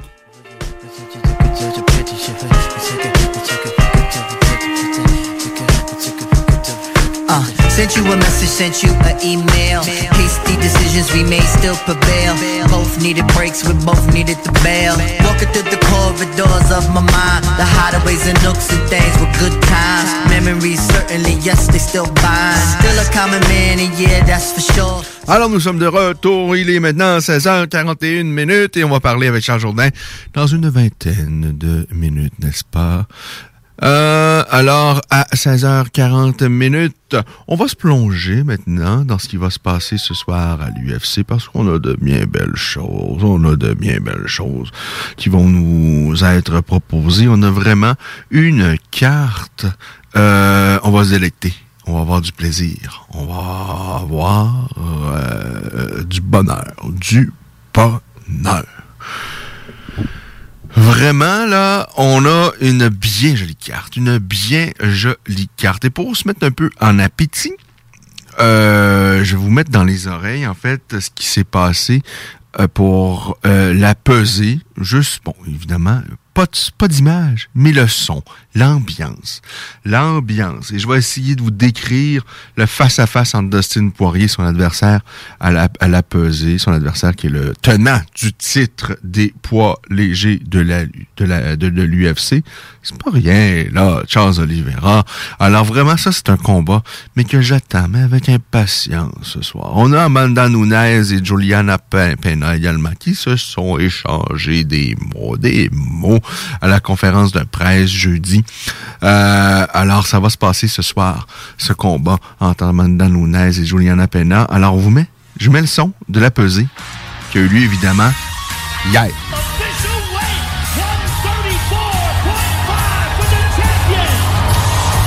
Sent you a message, sent you an email. Hasty decisions we made still prevail. Both needed breaks, we both needed the bail. Walking through the corridors of my mind, the hideaways and nooks and things were good times. Memories certainly, yes, they still bind. Still a common man, and yeah, that's for sure. Alors, nous sommes de retour. Il est maintenant 16h41 minutes et on va parler avec Charles Jourdain dans une vingtaine de minutes, n'est-ce pas? Euh, alors, à 16h40 minutes, on va se plonger maintenant dans ce qui va se passer ce soir à l'UFC parce qu'on a de bien belles choses. On a de bien belles choses qui vont nous être proposées. On a vraiment une carte. Euh, on va se délecter. On va avoir du plaisir. On va avoir euh, du bonheur. Du bonheur. Vraiment, là, on a une bien jolie carte. Une bien jolie carte. Et pour se mettre un peu en appétit, euh, je vais vous mettre dans les oreilles, en fait, ce qui s'est passé euh, pour euh, la pesée. Juste, bon, évidemment, pas, pas d'image, mais le son, l'ambiance. L'ambiance. Et je vais essayer de vous décrire le face-à-face entre Dustin Poirier, son adversaire, à la, à la pesée, son adversaire qui est le tenant du titre des poids légers de la de la de, de l'UFC. C'est pas rien, là, Charles Oliveira. Alors vraiment, ça, c'est un combat, mais que j'attends, mais avec impatience ce soir. On a Amanda Nunes et Juliana Pena également qui se sont échangés des mots, des mots à la conférence de presse jeudi. Euh, alors, ça va se passer ce soir, ce combat entre Amanda Nunes et Juliana Pena. Alors, on vous met, je mets le son de la pesée qui a eu lieu, évidemment, hier.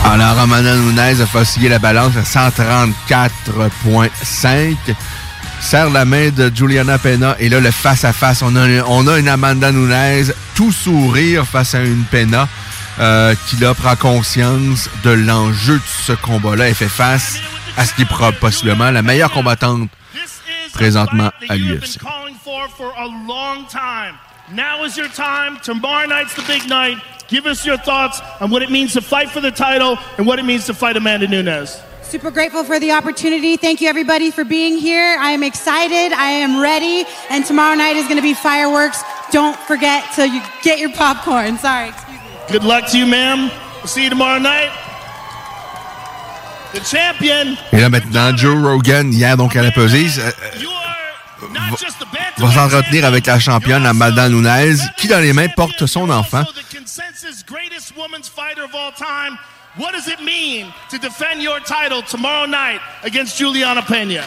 Alors, Amanda Nunes a facilité la balance à 134,5 serre la main de Juliana Pena et là, le face-à-face, on, a, on a une Amanda Nunes tout sourire face à une Pena. euh, qui là prend conscience de l'enjeu de ce combat-là et fait face à ce qui est possiblement la meilleure combattante présentement à l'UFC. Now is your time. Tomorrow night's the big night. Give us your thoughts on what it means to fight for the title and what it means to fight Amanda Nunes. Super grateful for the opportunity. Thank you, everybody, for being here. I am excited. I am ready. And tomorrow night is going to be fireworks. Don't forget till you get your popcorn. Sorry. Excuse me. Good luck to you, ma'am. We'll see you tomorrow night. The champion. Et là maintenant, Joe Rogan, hier donc à la pesée, va, va s'entretenir avec la championne Amanda Nunes, qui dans les mains porte son enfant. What does it mean to defend your title tomorrow night against Juliana Pena?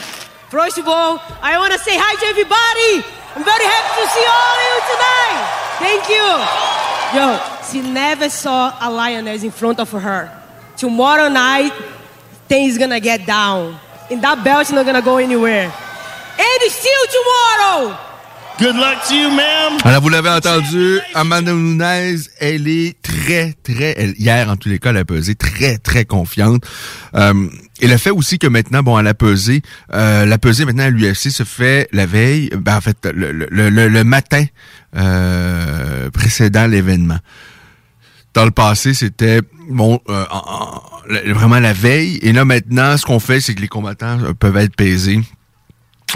First of all, I want to say hi to everybody. I'm very happy to see all of you tonight. Thank you. Yo, she never saw a lioness in front of her. Tomorrow night, things gonna get down. And that belt's not gonna go anywhere. And still tomorrow. Good luck to you, ma'am. Alors, vous l'avez entendu, Amanda Nunes, elle est très, très, hier, en tous les cas, elle a pesé très, très confiante. Euh, et le fait aussi que maintenant, bon, elle a pesé, euh, la pesée maintenant à l'UFC se fait la veille, ben, en fait, le, le, le, le matin euh, précédant l'événement. Dans le passé, c'était bon euh, en, en, vraiment la veille. Et là, maintenant, ce qu'on fait, c'est que les combattants peuvent être pesés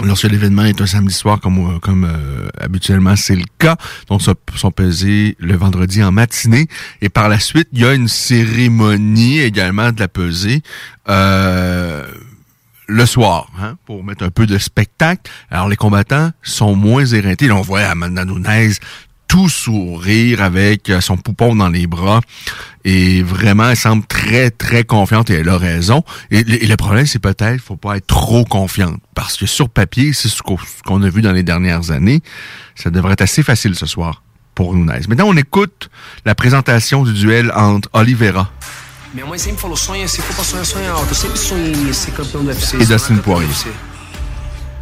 lorsque l'événement est un samedi soir, comme, euh, euh, habituellement c'est le cas. Donc, ça sont pesés le vendredi en matinée. Et par la suite, il y a une cérémonie également de la pesée. Euh, le soir, hein, pour mettre un peu de spectacle. Alors, les combattants sont moins éreintés. On voit Amanda tout sourire avec son poupon dans les bras. Et vraiment, elle semble très, très confiante et elle a raison. Et, et le problème, c'est peut-être faut pas être trop confiante. Parce que sur papier, c'est ce qu'on a vu dans les dernières années. Ça devrait être assez facile ce soir pour Nunes. Maintenant, on écoute la présentation du duel entre Oliveira Minha mãe sempre falou, sonha, se for pra sonhar, sonha alto. Eu sempre sonhei em ser campeão do UFC. e Dustin Poirier.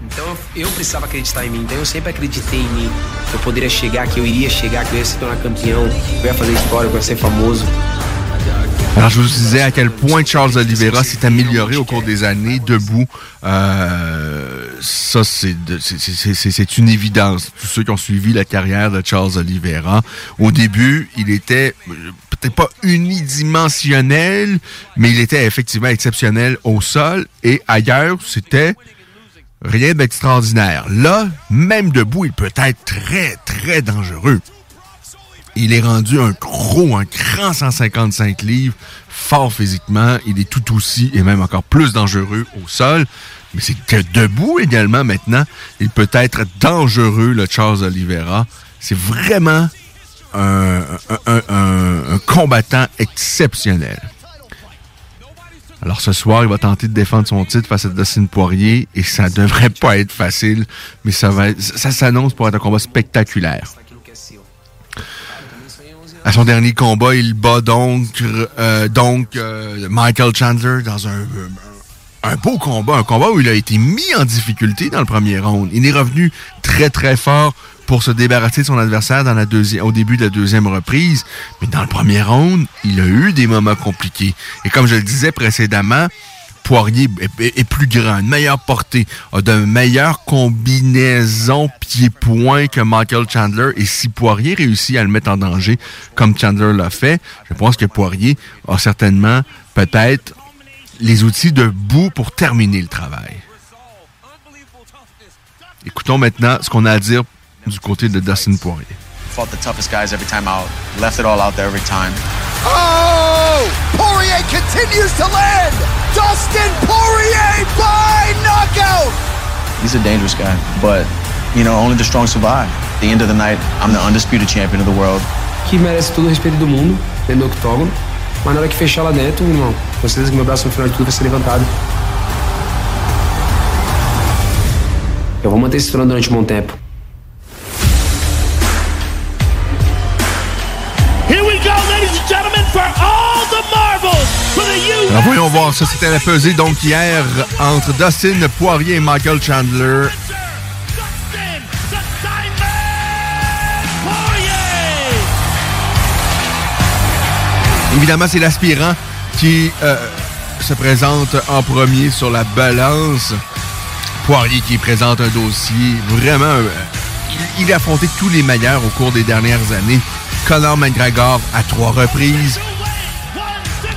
Então eu precisava acreditar em mim, então eu sempre acreditei em mim. Eu poderia chegar, que eu iria chegar, que eu ia se tornar campeão, que eu ia fazer história, que eu ia ser famoso. Alors, je vous disais à quel point Charles Oliveira s'est amélioré au cours des années debout. Euh, ça, c'est une évidence. Tous ceux qui ont suivi la carrière de Charles Oliveira, au début, il était peut-être pas unidimensionnel, mais il était effectivement exceptionnel au sol et ailleurs, c'était rien d'extraordinaire. Là, même debout, il peut être très, très dangereux. Il est rendu un gros, un grand 155 livres, fort physiquement. Il est tout aussi et même encore plus dangereux au sol. Mais c'est que debout également maintenant, il peut être dangereux, le Charles Oliveira. C'est vraiment un, un, combattant exceptionnel. Alors ce soir, il va tenter de défendre son titre face à Dustin Poirier et ça devrait pas être facile, mais ça va être, ça s'annonce pour être un combat spectaculaire. À son dernier combat, il bat donc, euh, donc euh, Michael Chandler dans un, un beau combat, un combat où il a été mis en difficulté dans le premier round. Il est revenu très très fort pour se débarrasser de son adversaire dans la au début de la deuxième reprise. Mais dans le premier round, il a eu des moments compliqués. Et comme je le disais précédemment, Poirier est, plus grand, une meilleure portée, a de meilleures combinaisons pied-point que Michael Chandler. Et si Poirier réussit à le mettre en danger, comme Chandler l'a fait, je pense que Poirier a certainement peut-être les outils de bout pour terminer le travail. Écoutons maintenant ce qu'on a à dire du côté de Dustin Poirier. Fought the toughest guys every time out. Left it all out there every time. Oh! Poirier continues to land! Dustin Poirier by knockout! He's a dangerous guy, but, you know, only the strong survive. At the end of the night, I'm the undisputed champion of the world. Que merece todo o respeito do mundo, dentro do octógono. Mas na hora que fechar lá dentro, irmão, com certeza que meu braço no final de tudo vai ser levantado. Eu vou manter esse trono durante um bom tempo. Alors voyons voir, ça c'était la pesée donc hier entre Dustin Poirier et Michael Chandler. Évidemment, c'est l'aspirant qui euh, se présente en premier sur la balance. Poirier qui présente un dossier vraiment... euh, il, il a affronté tous les meilleurs au cours des dernières années. Conor McGregor à trois reprises.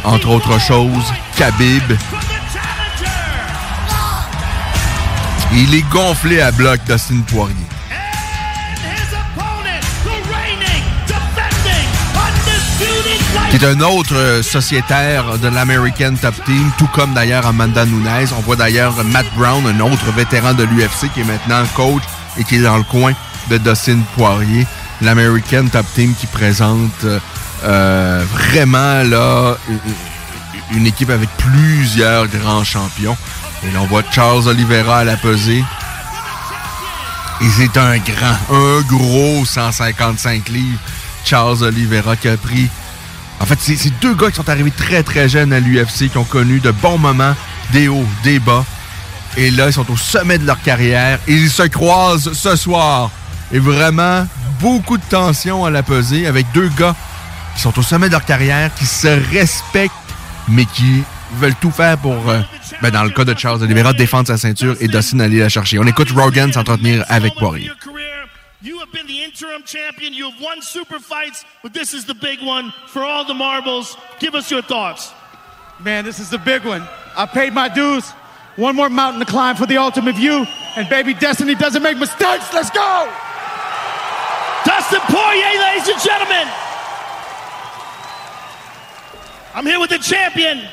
Entre autres choses, Khabib. Il est gonflé à bloc Dustin Poirier. qui est un autre euh, sociétaire de l'American Top Team, tout comme d'ailleurs Amanda Nunes. On voit d'ailleurs Matt Brown, un autre vétéran de l'UFC qui est maintenant coach et qui est dans le coin de Dustin Poirier. L'American Top Team qui présente euh, euh, vraiment une- équipe avec plusieurs grands champions. Et là, on voit Charles Oliveira à la pesée. Et c'est un grand, un gros 155 livres. Charles Oliveira qui a pris. En fait, c'est deux gars qui sont arrivés très très jeunes à l'UFC, qui ont connu de bons moments, des hauts, des bas. Et là, ils sont au sommet de leur carrière. Et ils se croisent ce soir. Et vraiment, beaucoup de tension à la pesée avec deux gars qui sont au sommet de leur carrière, qui se respectent, mais qui veulent tout faire pour, euh, ben, dans le cas de Charles Oliveira, défendre sa ceinture et Dustin aller la chercher. On écoute Rogan s'entretenir avec Poirier. You have been the interim champion. You have won super fights, but this is the big one for all the marbles. Give us your thoughts. Man, this is the big one. I paid my dues. One more mountain to climb for the ultimate view. And baby, Destiny doesn't make mistakes. Let's go! Dustin Poirier, ladies and gentlemen. I'm here with the champion.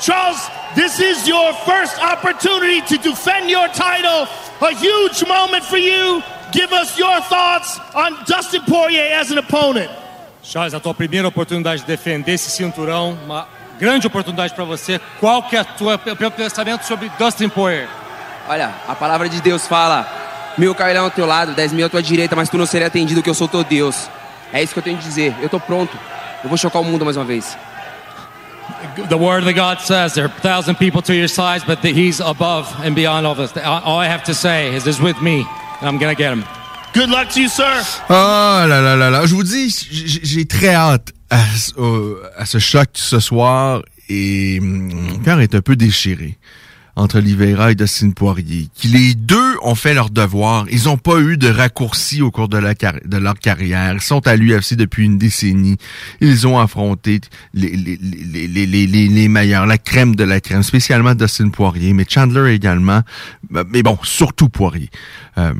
Charles, this is your first opportunity to defend your title. A huge moment for you. Give us your thoughts on Dustin Poirier as an opponent. Charles, a tua primeira oportunidade de defender esse cinturão, uma grande oportunidade para você. Qual que é a tua o teu pensamento sobre Dustin Poirier? Olha, a palavra de Deus fala: mil cairão ao teu lado, dez mil à tua direita, mas tu não seria atendido, que eu sou teu Deus. É isso que eu tenho que dizer. Eu tô pronto. Eu vou chocar o mundo mais uma vez. The word of God says there are a thousand people to your sides, but that he's above and beyond all this. All I have to say is, is with me, and I'm gonna get him. Good luck to you, sir. Oh là là là là. Je vous dis, j'ai très hâte à, à ce choc ce soir et hum, mon cœur est un peu déchiré entre Oliveira et Dustin Poirier. Qui les deux ont fait leur devoir. Ils n'ont pas eu de raccourci au cours de, leur carrière. Ils sont à l'UFC depuis une décennie. Ils ont affronté les, les, les, les, les, meilleurs, la crème de la crème, spécialement Dustin Poirier, mais Chandler également. Mais bon, surtout Poirier. Euh,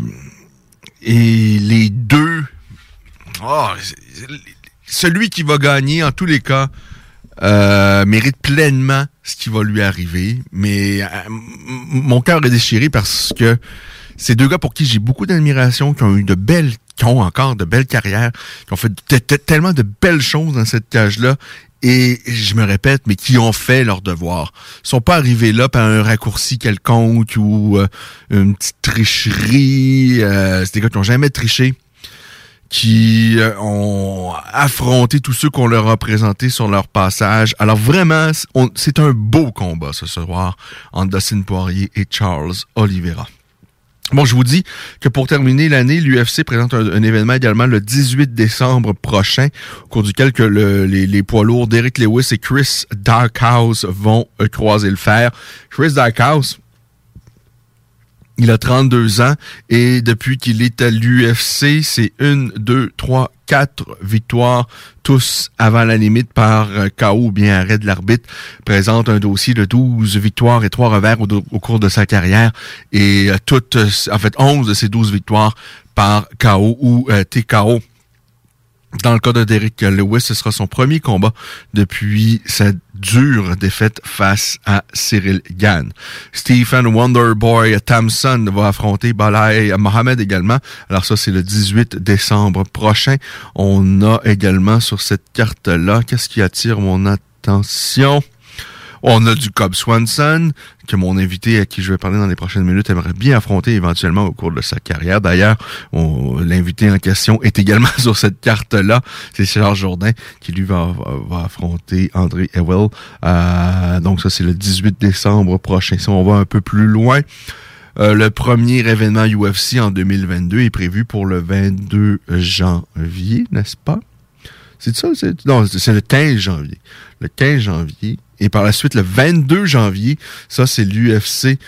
et les deux, oh, celui qui va gagner, en tous les cas, euh, mérite pleinement ce qui va lui arriver. Mais euh, mon cœur est déchiré parce que c'est deux gars pour qui j'ai beaucoup d'admiration, qui ont eu de belles, qui ont encore de belles carrières, qui ont fait te- te- tellement de belles choses dans cette cage-là. Et je me répète, mais qui ont fait leur devoir. Ils sont pas arrivés là par un raccourci quelconque ou euh, une petite tricherie. C'est des gars qui n'ont jamais triché qui euh, ont affronté tous ceux qu'on leur a présentés sur leur passage. Alors vraiment, c'est un beau combat ce soir entre Dustin Poirier et Charles Oliveira. Bon, je vous dis que pour terminer l'année, l'UFC présente un, événement également le 18 décembre prochain, au cours duquel que le- les, les poids lourds d'Eric Lewis et Chris Darkhouse vont euh, croiser le fer. Chris Darkhouse, il a 32 ans et depuis qu'il est à l'UFC, c'est une, deux, trois, quatre victoires, tous avant la limite par euh, KO ou bien arrêt de l'arbitre. Présente un dossier de 12 victoires et 3 revers au, cours de sa carrière et euh, toutes, euh, en fait 11 de ces 12 victoires par KO ou TKO. Dans le cas de Derek Lewis, ce sera son premier combat depuis sa dure défaite face à Cyril Gann. Stephen Wonderboy Thompson va affronter Balai Mohamed également. Alors ça, c'est le 18 décembre prochain. On a également sur cette carte-là, qu'est-ce qui attire mon attention? On a du Cobb Swanson, que mon invité à qui je vais parler dans les prochaines minutes aimerait bien affronter éventuellement au cours de sa carrière. D'ailleurs, l'invité en question est également sur cette carte-là. C'est Charles Jourdain qui lui va, affronter André Ewell. Euh, donc ça, c'est le 18 décembre prochain. Si on va un peu plus loin, euh, le premier événement UFC en 2022 est prévu pour le 22 janvier, n'est-ce pas? C'est ça? Non, c'est le 15 janvier. Le 15 janvier. Et par la suite, le 22 janvier, ça, c'est l'UFC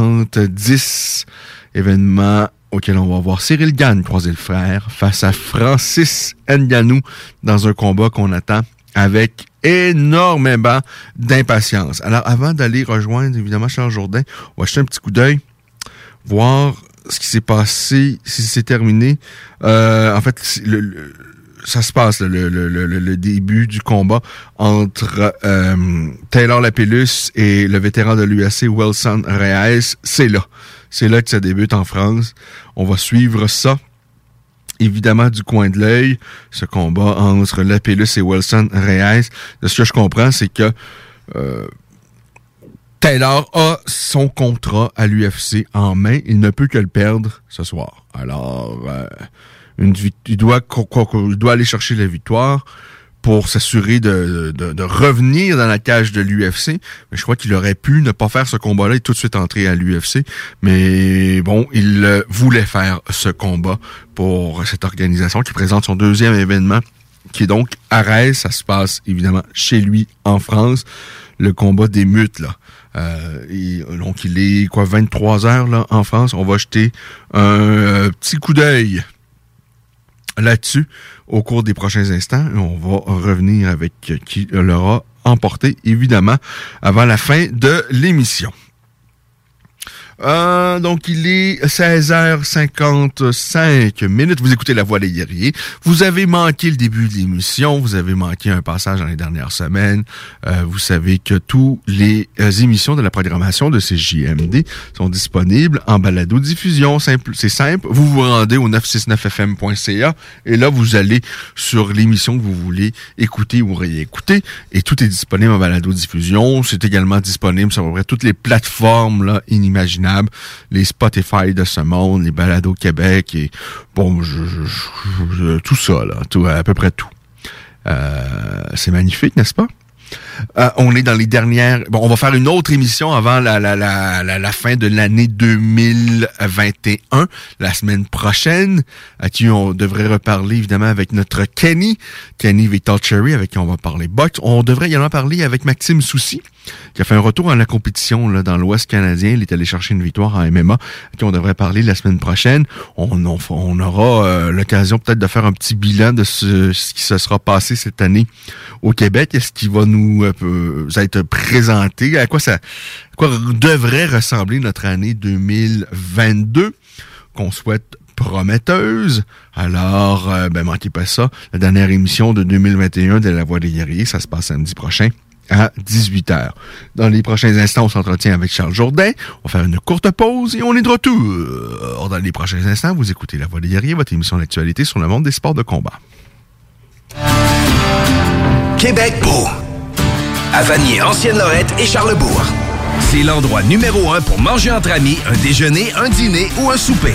270 événement auquel on va voir Cyril Gann croiser le frère face à Francis Ngannou dans un combat qu'on attend avec énormément d'impatience. Alors, avant d'aller rejoindre, évidemment, Charles Jourdain, on va jeter un petit coup d'œil, voir ce qui s'est passé, si c'est terminé. Euh, en fait, le- le- ça se passe, le, début du combat entre euh, Taylor Lapillus et le vétéran de l'UFC, Wilson Reyes. C'est là. C'est là que ça débute en France. On va suivre ça évidemment du coin de l'œil, ce combat entre Lapillus et Wilson Reyes. De ce que je comprends, c'est que euh, Taylor a son contrat à l'UFC en main. Il ne peut que le perdre ce soir. Alors, euh, il, doit, aller chercher la victoire pour s'assurer de, revenir dans la cage de l'UFC. Mais je crois qu'il aurait pu ne pas faire ce combat-là et tout de suite entrer à l'UFC. Mais bon, il voulait faire ce combat pour cette organisation qui présente son deuxième événement qui est donc à. Ça se passe évidemment chez lui en France. Le combat des mutes, là. Euh, donc, il est quoi, 23 heures là, en France. On va jeter un euh, petit coup d'œil là-dessus au cours des prochains instants. On va revenir avec euh, qui l'aura emporté, évidemment, avant la fin de l'émission. Euh, donc, il est 16h55 minutes. Vous écoutez La Voix des guerriers. Vous avez manqué le début de l'émission. Vous avez manqué un passage dans les dernières semaines. Euh, vous savez que tous les euh, émissions de la programmation de CJMD sont disponibles en balado-diffusion. C'est simple. Vous vous rendez au 969fm.ca et là, vous allez sur l'émission que vous voulez écouter ou réécouter et tout est disponible en balado-diffusion. C'est également disponible sur toutes les plateformes là, inimaginables, les Spotify de ce monde, les balados Québec et bon, tout ça, là, à peu près tout. Euh, c'est magnifique, n'est-ce pas? Euh, on est dans les dernières. Bon, on va faire une autre émission avant la, fin de l'année 2021, la semaine prochaine, à qui on devrait reparler évidemment avec notre Kenny, Kenny Cherry, avec qui on va parler. On devrait également parler avec Maxime Soucy, qui a fait un retour à la compétition là, dans l'Ouest canadien. Il est allé chercher une victoire en MMA, à qui on devrait parler la semaine prochaine. On, aura euh, l'occasion peut-être de faire un petit bilan de ce, ce qui se sera passé cette année au Québec. Est-ce qu'il va nous euh, être présenté? À quoi ça à quoi devrait ressembler notre année 2022 qu'on souhaite prometteuse? Alors, euh, ben manquez pas ça. La dernière émission de 2021 de La Voix des guerriers, ça se passe samedi prochain à 18h. Dans les prochains instants, on s'entretient avec Charles Jourdain. On va faire une courte pause et on est de retour. Dans les prochains instants, vous écoutez La Voix des guerriers, votre émission d'actualité sur le monde des sports de combat. Québec beau. À Vanier, Ancienne-Lorette et Charlebourg. C'est l'endroit numéro un pour manger entre amis, un déjeuner, un dîner ou un souper.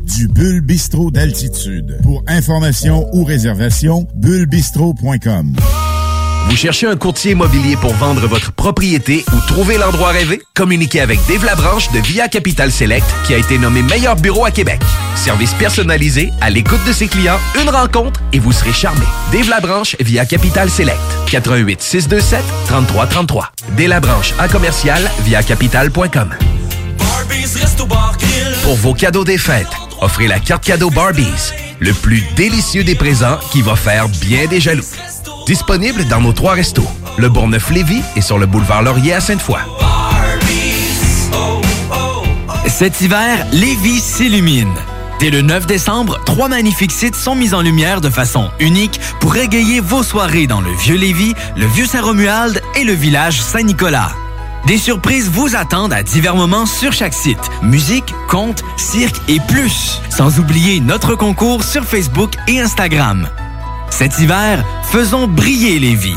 du Bulle Bistrot d'altitude. Pour information ou réservation, bullebistro.com. Vous cherchez un courtier immobilier pour vendre votre propriété ou trouver l'endroit rêvé? Communiquez avec Dave Labranche de Via Capital Select qui a été nommé meilleur bureau à Québec. Service personnalisé, à l'écoute de ses clients, une rencontre et vous serez charmé. Dave Labranche via Capital Select. 88 627 3333. Dave Labranche à commercial via capital.com. Pour vos cadeaux des fêtes, offrez la carte cadeau Barbies, le plus délicieux des présents qui va faire bien des jaloux. Disponible dans nos trois restos, le Bourgneuf-Lévis et sur le boulevard Laurier à Sainte-Foy. Cet hiver, Lévis s'illumine. Dès le 9 décembre, trois magnifiques sites sont mis en lumière de façon unique pour égayer vos soirées dans le Vieux-Lévis, le Vieux-Saint-Romuald et le village Saint-Nicolas. Des surprises vous attendent à divers moments sur chaque site. Musique, contes, cirque et plus. Sans oublier notre concours sur Facebook et Instagram. Cet hiver, faisons briller les vies.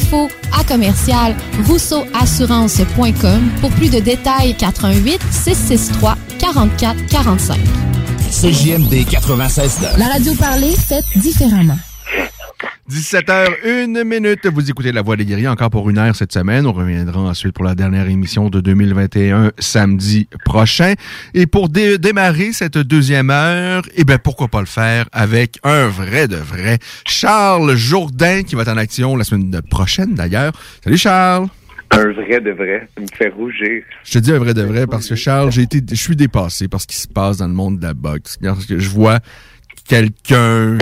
info à commercial rousseauassurance.com pour plus de détails 88 663 44 45. CJMD 96 La radio parlée faite différemment. 17h, une minute. Vous écoutez La Voix des guerriers encore pour une heure cette semaine. On reviendra ensuite pour la dernière émission de 2021 samedi prochain. Et pour dé- démarrer cette deuxième heure, eh ben pourquoi pas le faire avec un vrai de vrai Charles Jourdain qui va être en action la semaine prochaine d'ailleurs. Salut Charles. Un vrai de vrai, ça me fait rougir. Je te dis un vrai de vrai parce que Charles, j'ai été, je suis dépassé par ce qui se passe dans le monde de la boxe. Parce que je vois quelqu'un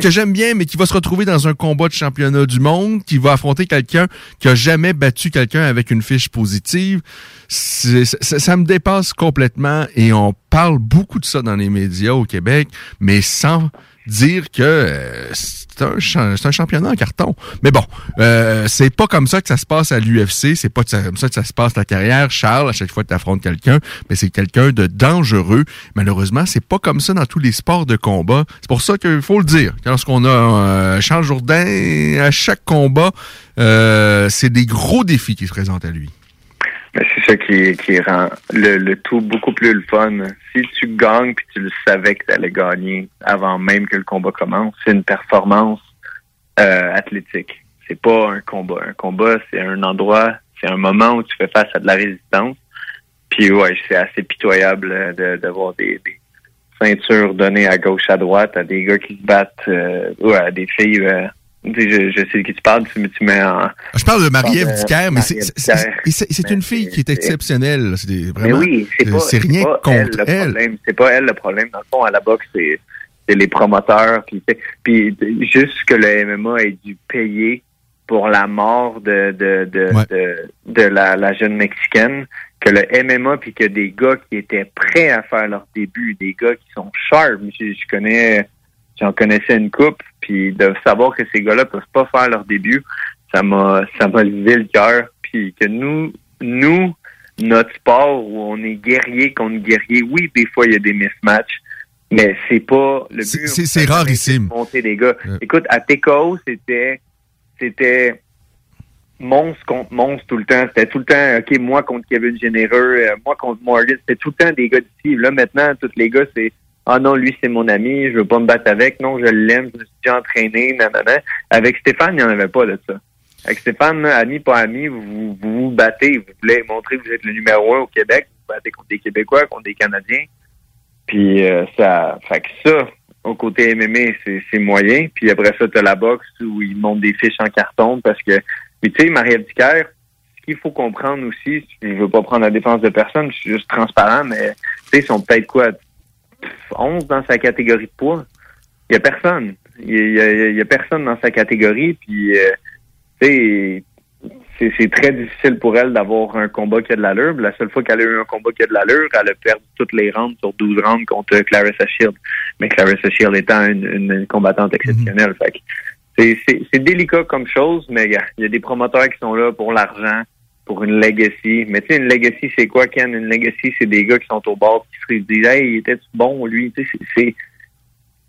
que j'aime bien, mais qui va se retrouver dans un combat de championnat du monde, qui va affronter quelqu'un qui a jamais battu quelqu'un avec une fiche positive. Ça, ça me dépasse complètement et on parle beaucoup de ça dans les médias au Québec, mais sans dire que euh, c'est un, championnat en carton. Mais bon, euh, c'est pas comme ça que ça se passe à l'UFC, c'est pas comme ça que ça se passe la carrière. Charles, à chaque fois que tu affrontes quelqu'un, mais c'est quelqu'un de dangereux. Malheureusement, c'est pas comme ça dans tous les sports de combat. C'est pour ça qu'il faut le dire. Lorsqu'on a euh, Charles Jourdain, à chaque combat, euh, c'est des gros défis qui se présentent à lui. C'est ça qui, qui rend le, le tout beaucoup plus le fun. Si tu gagnes puis tu le savais que tu allais gagner avant même que le combat commence, c'est une performance euh, athlétique. c'est pas un combat. Un combat, c'est un endroit, c'est un moment où tu fais face à de la résistance. Puis ouais, c'est assez pitoyable euh, de d'avoir des, des ceintures données à gauche, à droite, à des gars qui se battent, euh, ou à des filles. euh, je, je sais de qui tu parles, tu, tu mets en. Je parle de Marie-Ève Dicker, mais c'est- une fille qui est exceptionnelle. C'est oui, c'est rien pas contre elle, le elle. problème. C'est pas elle le problème. Dans le fond, à la boxe, c'est les promoteurs. Puis, juste que le MMA ait dû payer pour la mort de de de, de, de la, la jeune mexicaine, que le MMA puis que des gars qui étaient prêts à faire leur début, des gars qui sont sharp. Je, je connais, j'en connaissais une coupe, puis de savoir que ces gars-là peuvent pas faire leur début, ça m'a ça m'a levé le cœur. Puis que nous nous notre sport où on est guerrier contre guerrier, oui, des fois il y a des mismatchs, mais c'est pas le but. C'est- c'est rarissime. monter des gars. Écoute, à TKO, c'était c'était monstre contre monstre tout le temps. C'était tout le temps, OK, moi contre Kevin Généreux, euh, moi contre Morgan. C'était tout le temps des gars d'ici. Là, maintenant, tous les gars, c'est Ah non, lui, c'est mon ami, je veux pas me battre avec. Non, je l'aime, je me suis déjà entraîné, nanana. Avec Stéphane, il n'y en avait pas de ça. Avec Stéphane, ami, pas ami, vous vous, battez, vous voulez montrer que vous êtes le numéro un au Québec, vous battez contre des Québécois, contre des Canadiens. Puis euh, ça, fait que ça, au côté MMA, c'est moyen. Puis après ça, t'as la boxe où ils montent des fiches en carton parce que, mais tu sais, Marie-Ève Dicker, ce qu'il faut comprendre aussi, je veux pas prendre la défense de personne, je suis juste transparent, mais tu sais, ils sont peut-être quoi, 11 dans sa catégorie de poids. Il y a personne. Il y a, personne dans sa catégorie. Puis, euh, c'est très difficile pour elle d'avoir un combat qui a de l'allure. La seule fois qu'elle a eu un combat qui a de l'allure, elle a perdu toutes les rounds sur 12 rounds contre Clarissa Shield. Mais Clarissa Shield étant une, une combattante exceptionnelle. Fait que c'est- délicat comme chose, mais il y a- il y, a des promoteurs qui sont là pour l'argent, pour une legacy. Mais tu sais, une legacy, c'est quoi, Ken? Une legacy, c'est des gars qui sont au bord qui se disent Hey, il était bon, lui? Tu sais, c'est-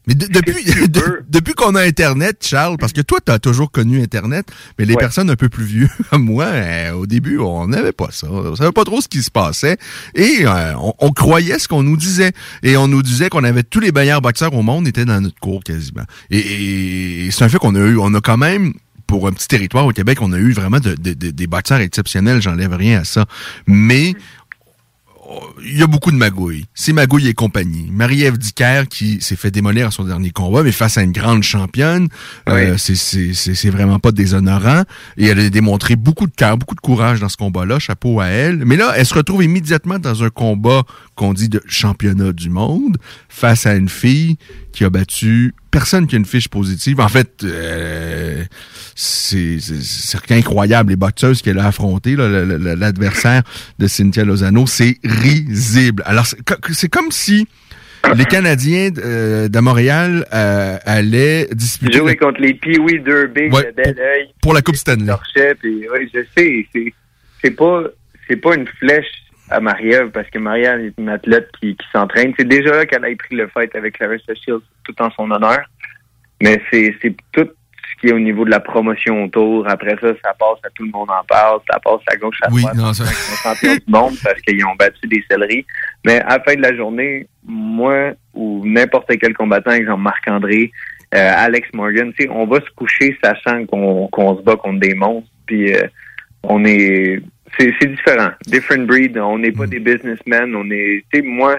Mais de- depuis, de- depuis qu'on a Internet, Charles, parce que toi, tu as toujours connu Internet, mais les Ouais. personnes un peu plus vieux comme moi, euh, au début, on n'avait pas ça. On savait pas trop ce qui se passait. Et euh, on, on croyait ce qu'on nous disait. Et on nous disait qu'on avait tous les meilleurs boxeurs au monde étaient dans notre cours quasiment. Et, et c'est un fait qu'on a eu. On a quand même pour un petit territoire au Québec, on a eu vraiment de- de- de- des boxeurs exceptionnels, j'enlève rien à ça. Mais il y a beaucoup de magouilles. C'est Magouille et compagnie. Marie-Ève Dicker qui s'est fait démolir à son dernier combat, mais face à une grande championne, euh, c'est c'est- c'est vraiment pas déshonorant. Et elle a démontré beaucoup de cœur, beaucoup de courage dans ce combat-là. Chapeau à elle. Mais là, elle se retrouve immédiatement dans un combat qu'on dit de championnat du monde face à une fille qui a battu personne qui a une fiche positive. En fait, euh, c'est incroyable. Les boxeuses qu'elle a affrontées, l'adversaire de Cynthia Lozano, c'est risible. Alors, c'est co- c'est comme si les Canadiens euh, de Montréal euh, allaient disputer jouer la- contre les Pee-Wee Derby Ouais, de Belleuil. pour la Coupe Stanley. torchait, puis ouais, je sais, c'est pas c'est pas une flèche à Marie-Ève parce que Marie-Ève est une athlète qui, qui s'entraîne. C'est déjà là qu'elle a pris le fight avec Clarissa Shields tout en son honneur. Mais c'est tout qui est au niveau de la promotion autour. Après ça, ça passe à tout le monde en parle, ça passe à gauche à Oui, droite. non, ça- champions du monde parce qu'ils ont battu des céleris. Mais à la fin de la journée, moi ou n'importe quel combattant, exemple Marc-André, euh, Alex Morgan, tu sais, on va se coucher sachant qu'on se bat contre des monstres. Puis euh, on est c'est c'est différent. Different breed. On n'est pas des businessmen. On est tu sais, moi,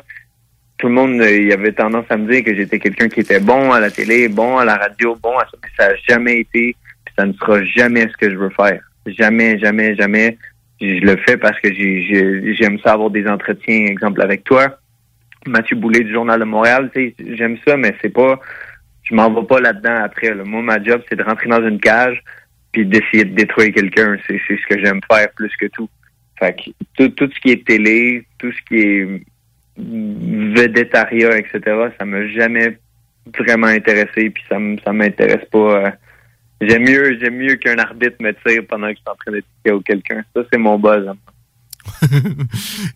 tout le monde euh, il avait tendance à me dire que j'étais quelqu'un qui était bon à la télé, bon à la radio, bon à ça, mais ça n'a jamais été, puis ça ne sera jamais ce que je veux faire. Jamais, jamais, jamais. Je le fais parce que j'ai- j'ai- j'aime ça avoir des entretiens, exemple avec toi, Mathieu Boulay du Journal de Montréal. J'aime ça, mais c'est pas, je m'en vais pas là-dedans après. là. Moi, ma job, c'est de rentrer dans une cage puis d'essayer de détruire quelqu'un. C'est ce que j'aime faire plus que tout. Fait que tout, tout ce qui est télé, tout ce qui est vedettariat, etc., ça m'a jamais vraiment intéressé, puis ça ça m'intéresse pas. euh. J'aime mieux, j'aime mieux qu'un arbitre me tire pendant que je suis en train de tirer ou quelqu'un. Ça, c'est mon buzz. hein.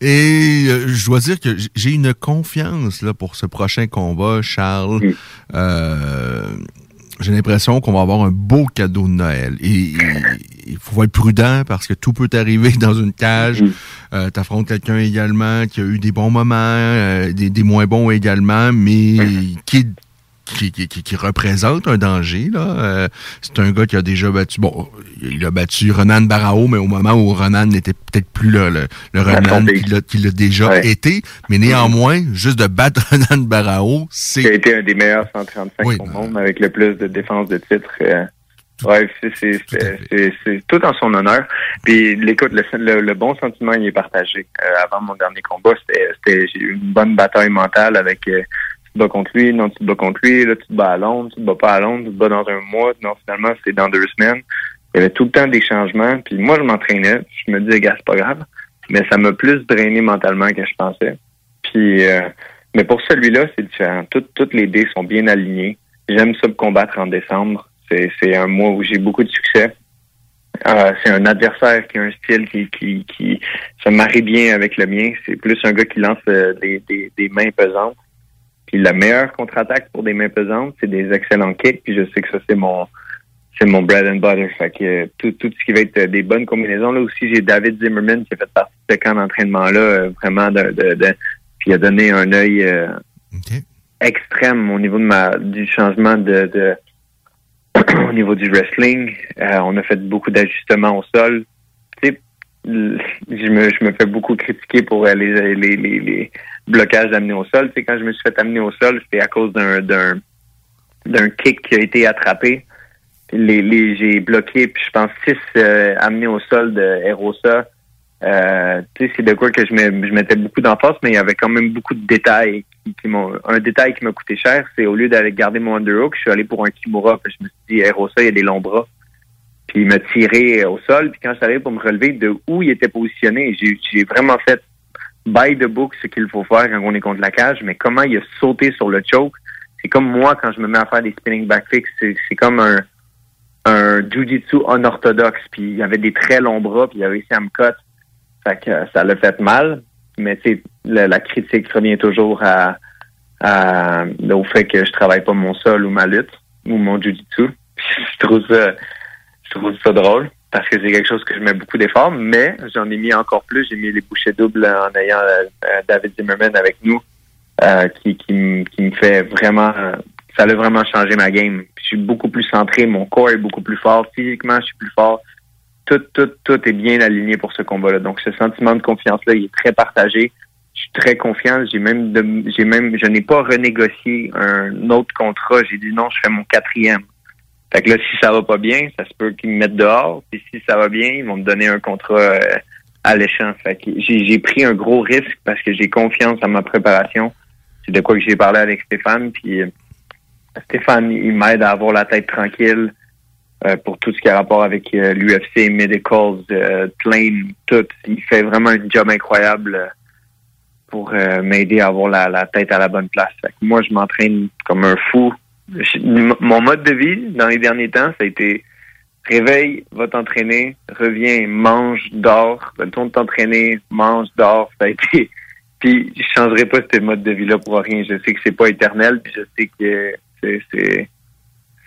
Et euh, je dois dire que j'ai une confiance là, pour ce prochain combat, Charles. Euh, j'ai l'impression qu'on va avoir un beau cadeau de Noël. Et il faut être prudent parce que tout peut arriver dans une cage. Euh, T'affrontes quelqu'un également qui a eu des bons moments, euh, des, des moins bons également, mais qui, qui, qui- qui représente un danger. là. Euh, c'est un gars qui a déjà battu, bon, il a battu Renan Barao, mais au moment où Renan n'était peut-être plus le, le, pic. qu'il a, a déjà Ouais. été. Mais néanmoins, juste de battre Renan Barao, Qui a c'est... été un des meilleurs 135 au monde avec le plus de défense de titre. euh, ouais, c'est- c'est c'est- c'est- c'est tout en son honneur. Puis l'écoute, le, le, le bon sentiment il est partagé. Euh, avant mon dernier combat, c'était une bonne bataille mentale avec euh, te bats contre lui, non tu te bats contre lui, là tu te bats à Londres, tu te bats pas à Londres, tu te bats dans un mois, non finalement c'est dans deux semaines. Il y avait tout le temps des changements. Puis moi je m'entraînais, je me disais gars c'est pas grave, mais ça m'a plus drainé mentalement que je pensais. Puis euh, mais pour celui-là, c'est différent. Toutes, toutes les dés sont bien alignées. J'aime ça me combattre en décembre. C'est, c'est un mois où j'ai beaucoup de succès. Euh, c'est un adversaire qui a un style qui, qui, qui se marie bien avec le mien. C'est plus un gars qui lance euh, des, des, des mains pesantes. Puis la meilleure contre-attaque pour des mains pesantes, c'est des excellents kicks. Puis je sais que ça, c'est mon c'est mon bread and butter. Fait que euh, tout, tout ce qui va être euh, des bonnes combinaisons. Là aussi, j'ai David Zimmerman qui a fait partie de ce camp d'entraînement-là, euh, vraiment de, de, de- puis il a donné un œil euh, extrême au niveau de ma du changement de, de au niveau du wrestling. Euh, on a fait beaucoup d'ajustements au sol. Tu sais, l- je me, je me fais beaucoup critiquer pour les, les, les, les blocages d'amener au sol. Tu sais, quand je me suis fait amener au sol, c'était à cause d'un d'un d'un kick qui a été attrapé. Les, les, j'ai bloqué, puis je pense six euh, amenés au sol de Erosa. Euh, tu sais, c'est de quoi que je, mets- je mettais beaucoup d'emphase, mais il y avait quand même beaucoup de détails. Un détail qui m'a coûté cher, c'est au lieu d'aller garder mon underhook, je suis allé pour un kimura. Je me suis dit, Erosa, il y a des longs bras. Puis il m'a tiré au sol. Puis quand je suis arrivé pour me relever, de où il était positionné, j'ai, j'ai vraiment fait by the book ce qu'il faut faire quand on est contre la cage. Mais comment il a sauté sur le choke, c'est comme moi quand je me mets à faire des spinning back kicks, c'est, c'est comme un un jujitsu unorthodoxe. Puis il avait des très longs bras, puis il a réussi à me cut. Fait que euh, ça l'a fait mal. Mais sais, la, la critique revient toujours à- au fait que je travaille pas mon sol ou ma lutte ou mon jujitsu. je trouve ça je trouve ça drôle parce que c'est quelque chose que je mets beaucoup d'efforts, mais j'en ai mis encore plus. J'ai mis les bouchées doubles en ayant euh, euh, David Zimmerman avec nous, euh, qui, qui, me- qui me fait vraiment euh, ça a vraiment changé ma game. Je suis beaucoup plus centré, mon corps est beaucoup plus fort, physiquement je suis plus fort. Tout, tout, tout est bien aligné pour ce combat-là. Donc ce sentiment de confiance-là, il est très partagé. Je suis très confiant. J'ai même, de- j'ai même, je n'ai pas renégocié un autre contrat. J'ai dit non, je fais mon quatrième. Fait que là, si ça va pas bien, ça se peut qu'ils me mettent dehors. Puis si ça va bien, ils vont me donner un contrat euh, alléchant. Fait que j'ai, pris un gros risque parce que j'ai confiance en ma préparation. C'est de quoi que j'ai parlé avec Stéphane. Puis euh, Stéphane, il m'aide à avoir la tête tranquille euh, pour tout ce qui a rapport avec euh, l'UFC, medicals, plane, tout. Il fait vraiment un job incroyable pour m'aider à avoir la, la tête à la bonne place. Fait que moi, je m'entraîne comme un fou. Mon mode de vie dans les derniers temps, ça a été réveille, va t'entraîner, reviens, mange, dors, retourne t'entraîner, mange, dors. Ça a été. Puis je changerai pas ce mode de vie-là pour rien. Je sais que c'est pas éternel, puis je sais que c'est c'est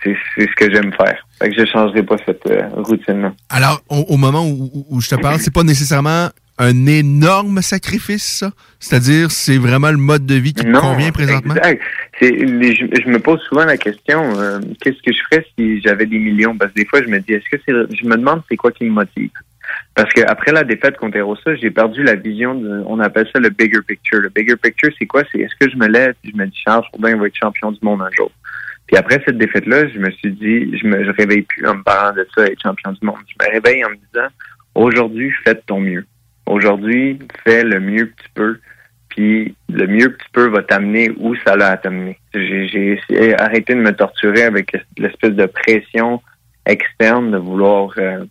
c'est ce que j'aime faire. Fait que je changerai pas cette euh, routine-là. Alors, au, moment où- où je te parle, c'est pas nécessairement un énorme sacrifice, ça? C'est-à-dire, c'est vraiment le mode de vie qui te Non, convient présentement? Exact. Les- je, je me pose souvent la question euh, qu'est-ce que je ferais si j'avais des millions? Parce que des fois, je me dis est-ce que c'est. Je me demande c'est quoi qui me motive? Parce que après la défaite contre Erosa, j'ai perdu la vision de. On appelle ça le bigger picture. Le bigger picture, c'est quoi? C'est est-ce que je me lève et je me dis Charles Jourdain va être champion du monde un jour? Puis après cette défaite-là, je me suis dit, je me je réveille plus en me parlant de ça, être champion du monde. Je me réveille en me disant, aujourd'hui, fais de ton mieux. Aujourd'hui, fais le mieux que tu peux. Puis le mieux que tu peux va t'amener où ça l'a à t'amener. J'ai arrêté de me torturer avec l'espèce de pression externe de vouloir euh,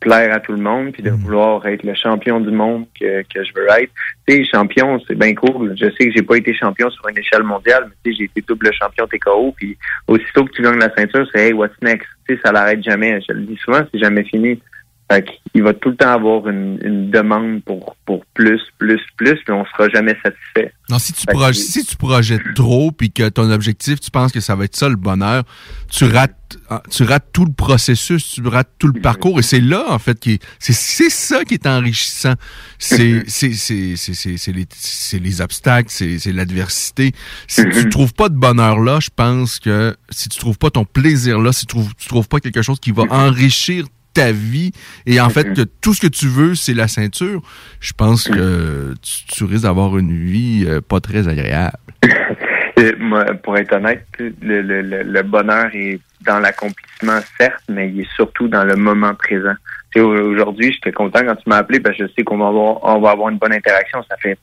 plaire à tout le monde, puis de vouloir être le champion du monde que, que je veux être. Tu sais, champion, c'est bien cool. Je sais que j'ai pas été champion sur une échelle mondiale, mais tu sais, j'ai été double champion TKO, puis aussitôt que tu gagnes la ceinture, c'est hey, what's next? Tu sais, ça l'arrête jamais. Je le dis souvent, c'est jamais fini. Fait qu'il va tout le temps avoir une, une demande pour, pour plus, plus, plus, puis on sera jamais satisfait. Non, si tu, que- si tu projettes trop puis que ton objectif, tu penses que ça va être ça le bonheur, tu rates, tu rates tout le processus, tu rates tout le parcours. Et c'est là, en fait, qui est- c'est, c'est ça qui est enrichissant. C'est, c'est, c'est, c'est, c'est, c'est les, c'est les obstacles, c'est, c'est l'adversité. Si tu trouves pas de bonheur là, je pense que si tu trouves pas ton plaisir là, si tu trouves, tu trouves pas quelque chose qui va enrichir ta vie et en fait que tout ce que tu veux c'est la ceinture, je pense que tu, tu risques d'avoir une vie euh, pas très agréable. Moi, pour être honnête, le, le, le, bonheur est dans l'accomplissement, certes, mais il est surtout dans le moment présent. Aujourd'hui, j'étais content quand tu m'as appelé parce que je sais qu'on va avoir, on va avoir une bonne interaction. Ça fait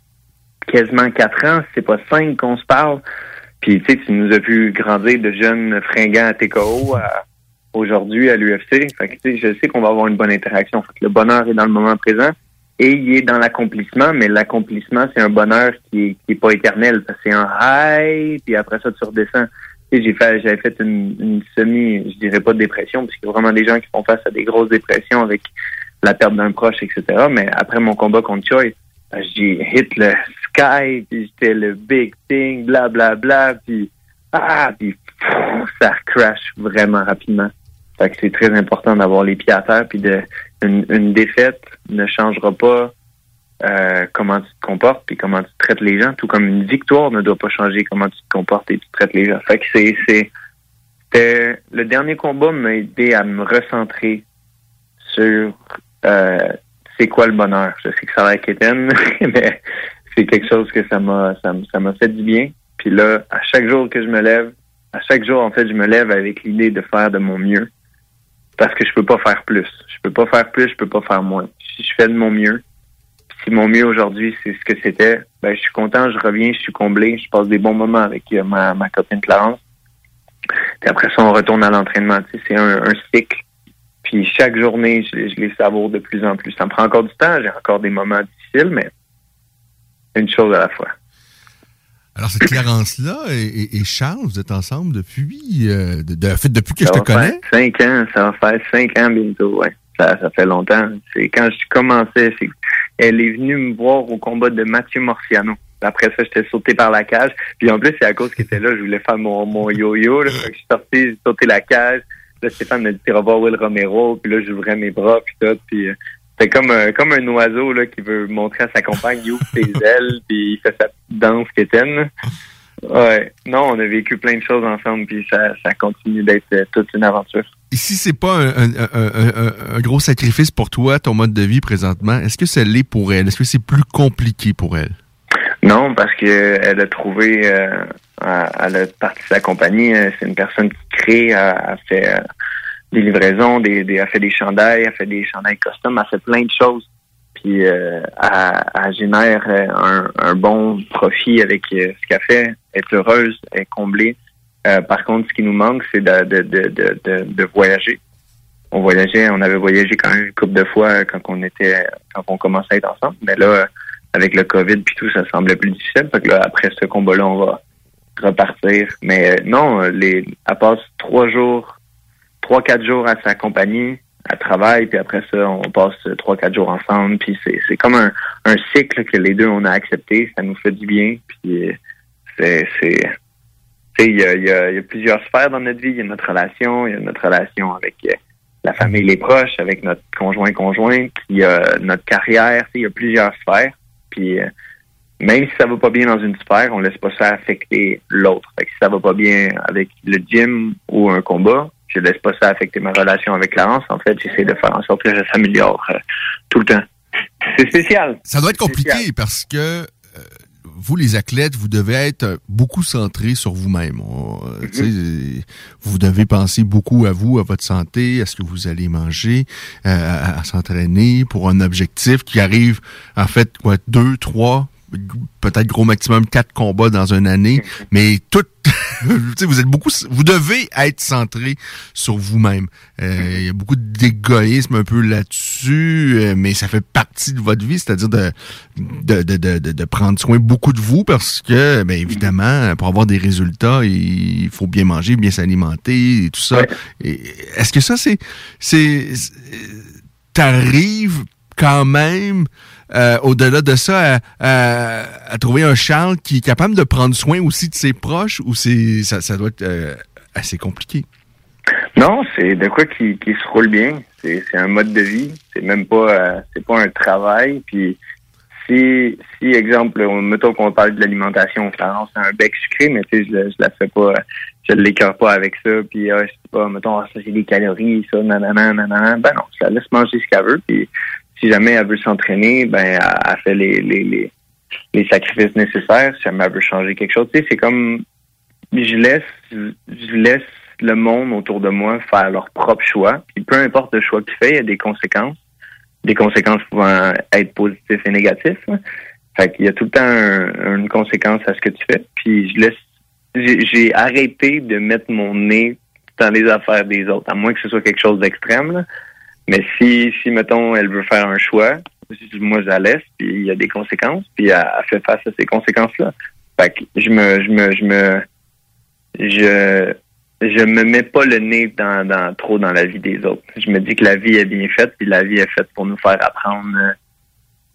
quasiment quatre ans, c'est pas cinq qu'on se parle. Puis tu sais, tu nous as vu grandir de jeunes fringants à TKO à aujourd'hui à l'UFC. Je sais qu'on va avoir une bonne interaction. Fait que le bonheur est dans le moment présent et il est dans l'accomplissement, mais l'accomplissement, c'est un bonheur qui est, qui est pas éternel. C'est un high, puis après ça, tu redescends. J'ai fait, j'avais fait une, semi, je dirais pas de dépression, parce qu'il y a vraiment des gens qui font face à des grosses dépressions avec la perte d'un proche, etc. Mais après mon combat contre Choi, ben, j'ai hit le sky, puis j'étais le big thing, bla bla bla, puis ah, puis ça crash vraiment rapidement. Fait que c'est très important d'avoir les pieds à terre, puis de une, une défaite ne changera pas euh, comment tu te comportes puis comment tu traites les gens, tout comme une victoire ne doit pas changer comment tu te comportes et tu traites les gens. Fait que c'est c'est le dernier combat m'a aidé à me recentrer sur euh, c'est quoi le bonheur. Je sais que ça a l'air quétaine, mais c'est quelque chose que ça m'a ça, ça m'a fait du bien. Puis là, à chaque jour que je me lève, à chaque jour en fait, je me lève avec l'idée de faire de mon mieux parce que je peux pas faire plus. Je peux pas faire plus, je peux pas faire moins. Si je fais de mon mieux, si mon mieux aujourd'hui c'est ce que c'était, ben je suis content, je reviens, je suis comblé, je passe des bons moments avec euh, ma, ma copine Clarence. Puis après ça, on retourne à l'entraînement. Tu sais, c'est un, un cycle. Puis chaque journée, je, je les savoure de plus en plus. Ça me prend encore du temps, j'ai encore des moments difficiles, mais une chose à la fois. Alors, cette Clarence-là et, et- Charles, vous êtes ensemble depuis, euh, de, de- depuis que Ça je te connais? cinq ans, ça va faire cinq ans bientôt, ouais. Ça, ça fait longtemps. C'est quand je commençais, c'est elle est venue me voir au combat de Mathieu Morciano. Après ça, j'étais sauté par la cage. Puis en plus, c'est à cause qu'il était là, je voulais faire mon, mon yo-yo. Là. Fait que je suis sorti, j'ai sauté la cage. Là, Stéphane m'a dit, revoir Will Romero. Puis là, j'ouvrais mes bras, puis tout. Puis c'était comme, euh, comme un oiseau là, qui veut montrer à sa compagne, il ouvre ses ailes, puis il fait sa petite danse quétaine. Ouais. Non, on a vécu plein de choses ensemble, puis ça, ça continue d'être euh, toute une aventure. Et si c'est pas un, un- un- un- un gros sacrifice pour toi, ton mode de vie présentement, est-ce que ça l'est pour elle? Est-ce que c'est plus compliqué pour elle? Non, parce que euh, elle a trouvé, euh, elle a parti sa compagnie. C'est une personne qui crée, elle, elle fait des livraisons, des, des, fait des chandails, elle fait des chandails custom, elle fait plein de choses. Puis euh, elle, génère euh, un, un bon profit avec euh, ce qu'elle fait. Elle est heureuse, elle est comblée. Euh, par contre, ce qui nous manque, c'est de, de, de, de, de, voyager. On voyageait, on avait voyagé quand même une couple de fois quand on était, quand on commençait à être ensemble. Mais là, avec le COVID puis tout, ça semblait plus difficile. Fait que là, après ce combat-là, on va repartir. Mais euh, non, euh, les, elle passe trois jours, trois, quatre jours à sa compagnie, elle travaille, puis après ça, on passe trois, quatre jours ensemble. Puis c'est, comme un, un cycle que les deux, on a accepté. Ça nous fait du bien. Puis euh, c'est... il y a, y, y a plusieurs sphères dans notre vie. Il y a notre relation, il y a notre relation avec euh, la famille, les proches, avec notre conjoint, conjointe. Il y a notre carrière. Il y a plusieurs sphères. Puis euh, même si ça va pas bien dans une sphère, on laisse pas ça affecter l'autre. Si ça va pas bien avec le gym ou un combat, je laisse pas ça affecter ma relation avec Clarence. En fait, j'essaie de faire en sorte que ça s'améliore euh, tout le temps. C'est spécial. Ça doit être compliqué spécial. parce que euh, vous, les athlètes, vous devez être beaucoup centrés sur vous-même. Euh, sais, Vous devez penser beaucoup à vous, à votre santé, à ce que vous allez manger, euh, à, à s'entraîner pour un objectif qui arrive, en fait, quoi, deux, trois, peut-être gros maximum quatre combats dans une année, mais tout, vous êtes beaucoup, vous devez être centré sur vous-même. Euh, Il y a beaucoup d'égoïsme un peu là-dessus, euh, mais ça fait partie de votre vie, c'est-à-dire de de, de, de, de, prendre soin beaucoup de vous parce que, bien évidemment, pour avoir des résultats, il faut bien manger, bien s'alimenter et tout ça. Est-ce que ça, c'est, c'est, t'arrives quand même, euh, au-delà de ça, à, trouver un Charles qui est capable de prendre soin aussi de ses proches ou c'est ça, ça doit être euh, assez compliqué? Non, c'est de quoi qui, qui se roule bien. C'est un mode de vie. C'est même pas euh, c'est pas un travail. Puis si si exemple, on, mettons qu'on parle de l'alimentation, Clarence c'est un bec sucré, mais tu sais, je, je la fais pas, je l'écœure pas avec ça. Puis ah, je sais pas, mettons ça c'est des calories, ça, nanana, nanana. Ben non, la laisse manger ce qu'elle veut. Puis si jamais elle veut s'entraîner, ben elle, fait les, les, les sacrifices nécessaires. Si jamais elle veut changer quelque chose, tu sais, c'est comme je laisse je laisse le monde autour de moi faire leur propre choix. Peu importe le choix qu'il fait, il y a des conséquences. Des conséquences pouvant être positives et négatives. là. Fait qu'il y a tout le temps un- une conséquence à ce que tu fais. Puis je laisse j'ai arrêté de mettre mon nez dans les affaires des autres, à moins que ce soit quelque chose d'extrême. Mais si, si, mettons, elle veut faire un choix, moi je la laisse, puis il y a des conséquences, puis elle, fait face à ces conséquences-là. Fait que je me, je me, je me, je, je me mets pas le nez dans, dans trop dans la vie des autres. Je me dis que la vie est bien faite, puis la vie est faite pour nous faire apprendre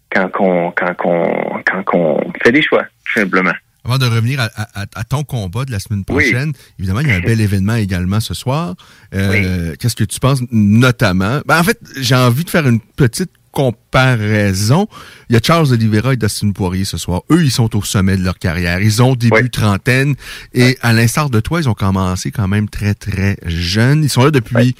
quand qu'on, quand qu'on, quand qu'on fait des choix, tout simplement. Avant de revenir à, à- à ton combat de la semaine prochaine, évidemment, il y a un bel événement également ce soir. Euh, Qu'est-ce que tu penses notamment? Ben, en fait, j'ai envie de faire une petite comparaison. Il y a Charles Oliveira et Dustin Poirier ce soir. Eux, ils sont au sommet de leur carrière. Ils ont début trentaine et à l'instar de toi, ils ont commencé quand même très, très jeunes. Ils sont là depuis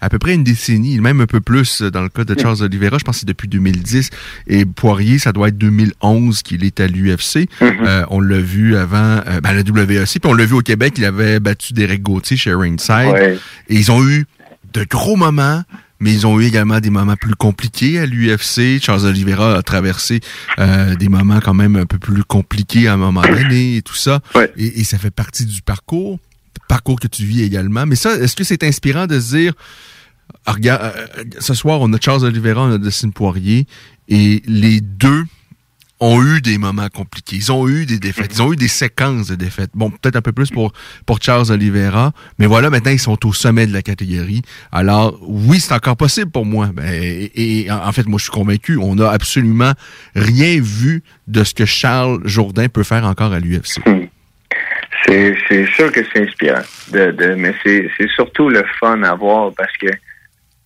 à peu près une décennie, même un peu plus euh, dans le cas de Charles Oliveira. Je pense que c'est depuis 2010. Et Poirier, ça doit être 2011 qu'il est à l'UFC. Euh, on l'a vu avant euh, ben, la WEC, puis on l'a vu au Québec, il avait battu Derek Gauthier chez Ringside. Ouais. Et ils ont eu de gros moments, mais ils ont eu également des moments plus compliqués à l'UFC. Charles Oliveira a traversé euh, des moments quand même un peu plus compliqués à un moment donné et tout ça. Et, et ça fait partie du parcours, parcours que tu vis également. Mais ça, est-ce que c'est inspirant de se dire, ah, regarde, euh, ce soir, on a Charles Oliveira, on a Dustin Poirier, et les deux ont eu des moments compliqués. Ils ont eu des défaites. Ils ont eu des séquences de défaites. Bon, peut-être un peu plus pour, Charles Oliveira, mais voilà, maintenant, ils sont au sommet de la catégorie. Alors, oui, c'est encore possible pour moi. Ben, et, en fait, moi, je suis convaincu, on n'a absolument rien vu de ce que Charles Jourdain peut faire encore à l'UFC. C'est, c'est sûr que c'est inspirant. De, de, mais c'est, surtout le fun à voir parce que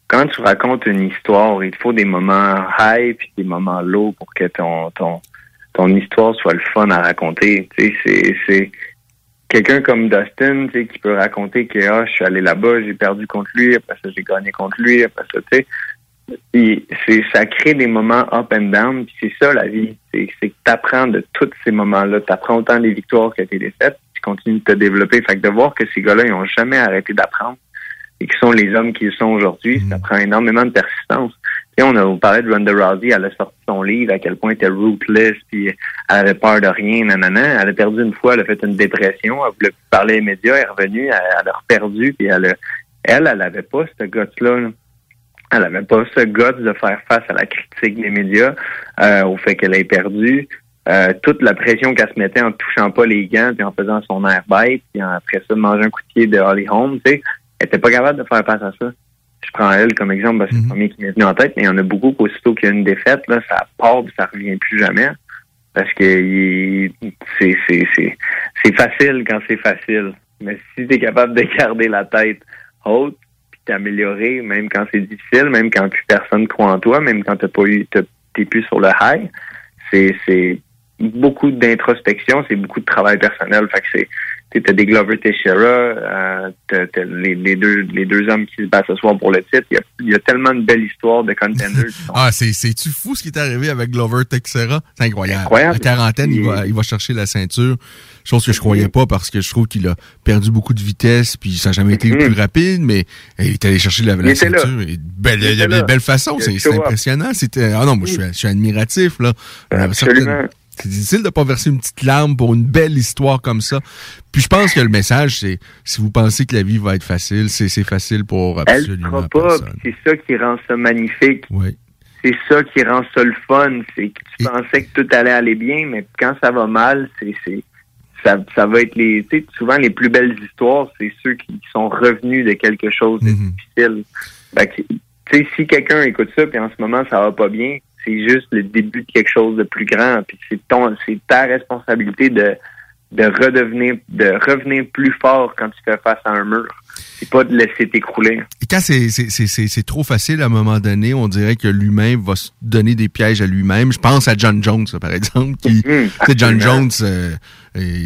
quand tu racontes une histoire, il faut des moments high puis des moments low pour que ton, ton, ton histoire soit le fun à raconter. Tu sais, c'est, quelqu'un comme Dustin, tu sais, qui peut raconter que ah, je suis allé là-bas, j'ai perdu contre lui, après ça j'ai gagné contre lui, après ça, tu sais. C'est ça crée des moments up and down, puis c'est ça la vie. C'est que tu apprends de tous ces moments-là. Tu apprends autant les victoires que tes défaites, continues de te développer. Fait que de voir que ces gars-là, ils n'ont jamais arrêté d'apprendre et qui sont les hommes qu'ils sont aujourd'hui, ça prend énormément de persistance. Tu sais, on a parlé de Ronda Rousey, elle a sorti son livre, à quel point elle était ruthless, puis elle avait peur de rien, nanana. Elle a perdu une fois, elle a fait une dépression, elle voulait plus parler aux médias, elle est revenue, elle, elle a reperdu, puis elle, a- elle, elle avait pas ce guts-là. là. Elle avait pas ce guts de faire face à la critique des médias, euh, au fait qu'elle ait perdu. Euh, toute la pression qu'elle se mettait en touchant pas les gants, puis en faisant son air bête, puis après ça, de manger un coup de pied de Holly Holm, tu sais, elle était pas capable de faire face à ça. Je prends elle comme exemple parce que c'est le premier qui m'est venu en tête, mais il y en a beaucoup qu'aussitôt qu'il y a une défaite, là, ça part ça revient plus jamais. Parce que c'est c'est c'est c'est facile quand c'est facile. Mais si tu es capable de garder la tête haute, puis t'améliorer, même quand c'est difficile, même quand plus personne croit en toi, même quand t'as pas eu t'es plus sur le high, c'est c'est beaucoup d'introspection, c'est beaucoup de travail personnel. Fait que c'est tu t'as des Glover Teixeira, euh, t'as, t'as les, les deux les deux hommes qui se battent ce soir pour le titre. Il y a, il y a tellement de belles histoires de contenders. Ah, c'est, c'est-tu fou ce qui est arrivé avec Glover Texera? C'est incroyable. Incroyable. À quarantaine, il va, il va chercher la ceinture. Chose que je croyais pas parce que je trouve qu'il a perdu beaucoup de vitesse puis ça n'a jamais été le plus rapide, mais il est allé chercher la, Il ceinture. et belle, Il était de là. belle façon. Il a C'est, impressionnant. C'était, ah non, moi, je suis, je suis admiratif, là. Euh, Absolument. certaines- C'est difficile de pas verser une petite larme pour une belle histoire comme ça. Puis je pense que le message, c'est si vous pensez que la vie va être facile, c'est, facile pour Elle absolument sera pas, c'est ça qui rend ça magnifique. Oui. C'est ça qui rend ça le fun. C'est que tu pensais que tout allait aller bien, mais quand ça va mal, c'est ça, ça va être les. Souvent les plus belles histoires, c'est ceux qui sont revenus de quelque chose de difficile. Fait que tu sais, si quelqu'un écoute ça, puis en ce moment, ça va pas bien, c'est juste le début de quelque chose de plus grand. Puis c'est ton, c'est ta responsabilité de, de redevenir, de revenir plus fort quand tu fais face à un mur. C'est pas de laisser t'écrouler. Et quand c'est- c'est c'est- c'est- c'est trop facile à un moment donné, on dirait que l'humain va se donner des pièges à lui-même. Je pense à John Jones, par exemple. Qui, sais, John. Jones, euh,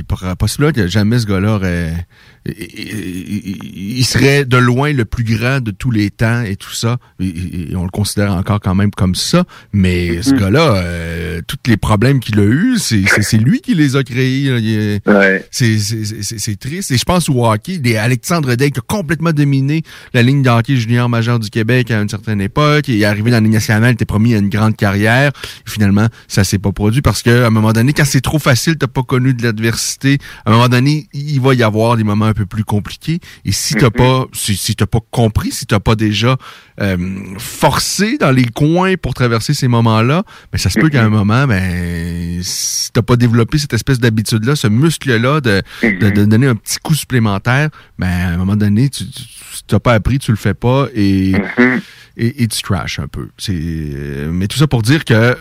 pourra- possible que jamais ce gars-là aurait. Il, serait de loin le plus grand de tous les temps et tout ça. Et, et on le considère encore quand même comme ça. Mais ce Mhm. gars-là, euh, tous les problèmes qu'il a eus, c'est lui qui les a créés. est- c'est- triste. Et je pense au hockey, des Alexandre Day qui a complètement dominé la ligne de hockey junior majeur du Québec à une certaine époque. Il est arrivé dans la ligne nationale, il était promis à une grande carrière. Et finalement, ça s'est pas produit parce que à un moment donné, quand c'est trop facile, t'as pas connu de l'adversité. À un moment donné, il va y avoir des moments un peu plus compliqués. Et si t'as Mhm. pas, si, si t'as pas compris, si t'as pas déjà euh, forcé dans les coins pour traverser ces moments-là, ben ça se peut qu'à un moment, ben si t'as pas développé cette espèce d'habitude-là, ce muscle-là de, de, de donner un petit coup supplémentaire, ben à un moment donné, tu, t'as pas appris, tu le fais pas et, et, et tu crashes un peu. C'est, euh, mais tout ça pour dire que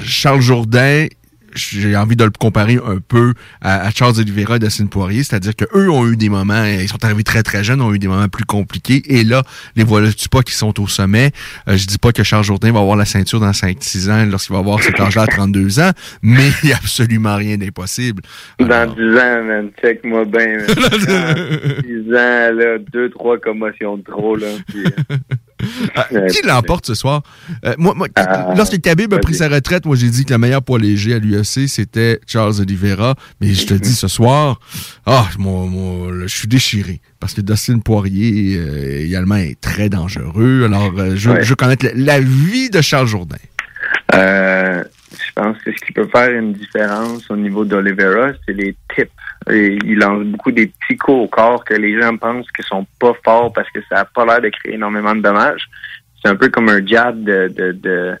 Charles Jourdain, j'ai envie de le comparer un peu à, à Charles Oliveira et Dustin Poirier, c'est-à-dire que eux ont eu des moments, ils sont arrivés très très jeunes, ont eu des moments plus compliqués, et là, les voilà-tu pas qui sont au sommet? Euh, je dis pas que Charles Jourdain va avoir la ceinture dans 5-6 ans lorsqu'il va avoir cet âge-là à 32 ans, mais il n'y a absolument rien d'impossible. Dans 10 ans, man, check-moi bien. man. Dans 10 ans, là, deux, trois commotions de trop, là. puis, euh, Ah, qui l'emporte ce soir? Euh, moi, moi, lorsque Khabib a pris sa retraite, moi j'ai dit que le meilleur poids léger à l'UFC, c'était Charles Oliveira. Mais je te dis ce soir, ah, je suis déchiré. Parce que Dustin Poirier euh, également est très dangereux. Alors, euh, je, Ouais. je veux connaître la, la vie de Charles Jourdain. Je pense que ce qui peut faire une différence au niveau d'Olivera, c'est les tips. Et il lance beaucoup des petits coups au corps que les gens pensent que sont pas forts parce que ça n'a pas l'air de créer énormément de dommages. C'est un peu comme un jab de, de, de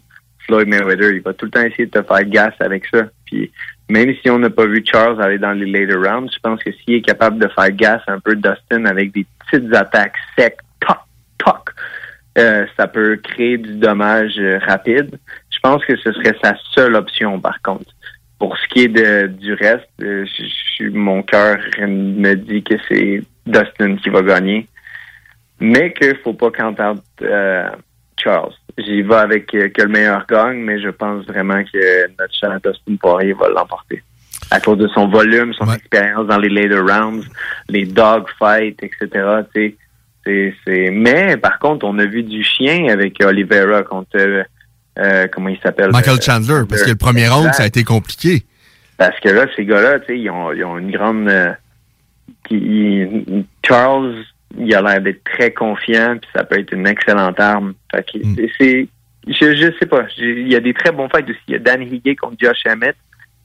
Floyd Mayweather. Il va tout le temps essayer de te faire gas avec ça. Puis même si on n'a pas vu Charles aller dans les later rounds, je pense que s'il est capable de faire gas un peu Dustin avec des petites attaques secs, toc, toc, euh, ça peut créer du dommage euh, rapide. Je pense que ce serait sa seule option, par contre. Pour ce qui est de, du reste, euh, je- je- mon cœur me dit que c'est Dustin qui va gagner, mais qu'il faut pas qu'entendre euh, Charles. J'y vais avec euh, que le meilleur gagne, mais je pense vraiment que notre cher Dustin Poirier va l'emporter. À cause de son volume, son expérience dans les later rounds, les dogfights, etc. C'est, c'est... Mais par contre, on a vu du chien avec Oliveira contre euh, comment il s'appelle? Michael euh, Chandler, parce que le premier round, ça a été compliqué. Parce que là, ces gars-là, tu sais, ils ont, ils ont une grande. euh, ils- Charles, il a l'air d'être très confiant, puis ça peut être une excellente arme. Fait que Mm. c'est-. Je, je sais pas. Il y a des très bons fights aussi. Il y a Dan Higuet contre Josh Emmett.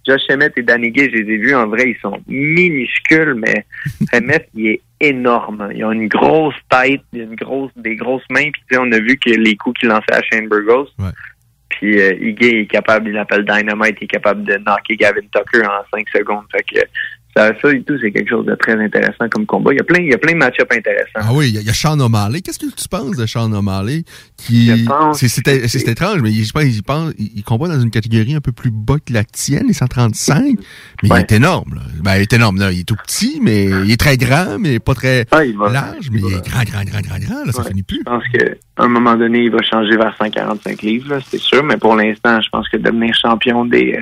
Josh Emmett et Dan Higuet, je les ai vus en vrai, ils sont minuscules, mais Emmett, il est énorme. Il a une grosse tête, une grosse, des grosses mains, puis tu sais, on a vu que les coups qu'il lançait à Shane Burgos. Puis euh, Higuet est capable, il l'appelle Dynamite, il est capable de knocker Gavin Tucker en 5 secondes. Fait que ça, ça et tout, c'est quelque chose de très intéressant comme combat. Il y a plein, il y a plein de match-ups intéressants. Ah oui, il y, a- il y a Sean O'Malley. Qu'est-ce que tu penses de Sean O'Malley? Qui, c'est, étrange, mais je pense, il, pense, il, combat dans une catégorie un peu plus bas que la tienne, les 135. Mais il est énorme, là. Ben, il est énorme, là. Il est tout petit, mais il est très grand, mais pas très large, mais il est grand, grand, grand, grand, grand, là. Ça finit plus. Je pense qu'à un moment donné, il va changer vers 145 livres, c'est sûr. Mais pour l'instant, je pense que devenir champion des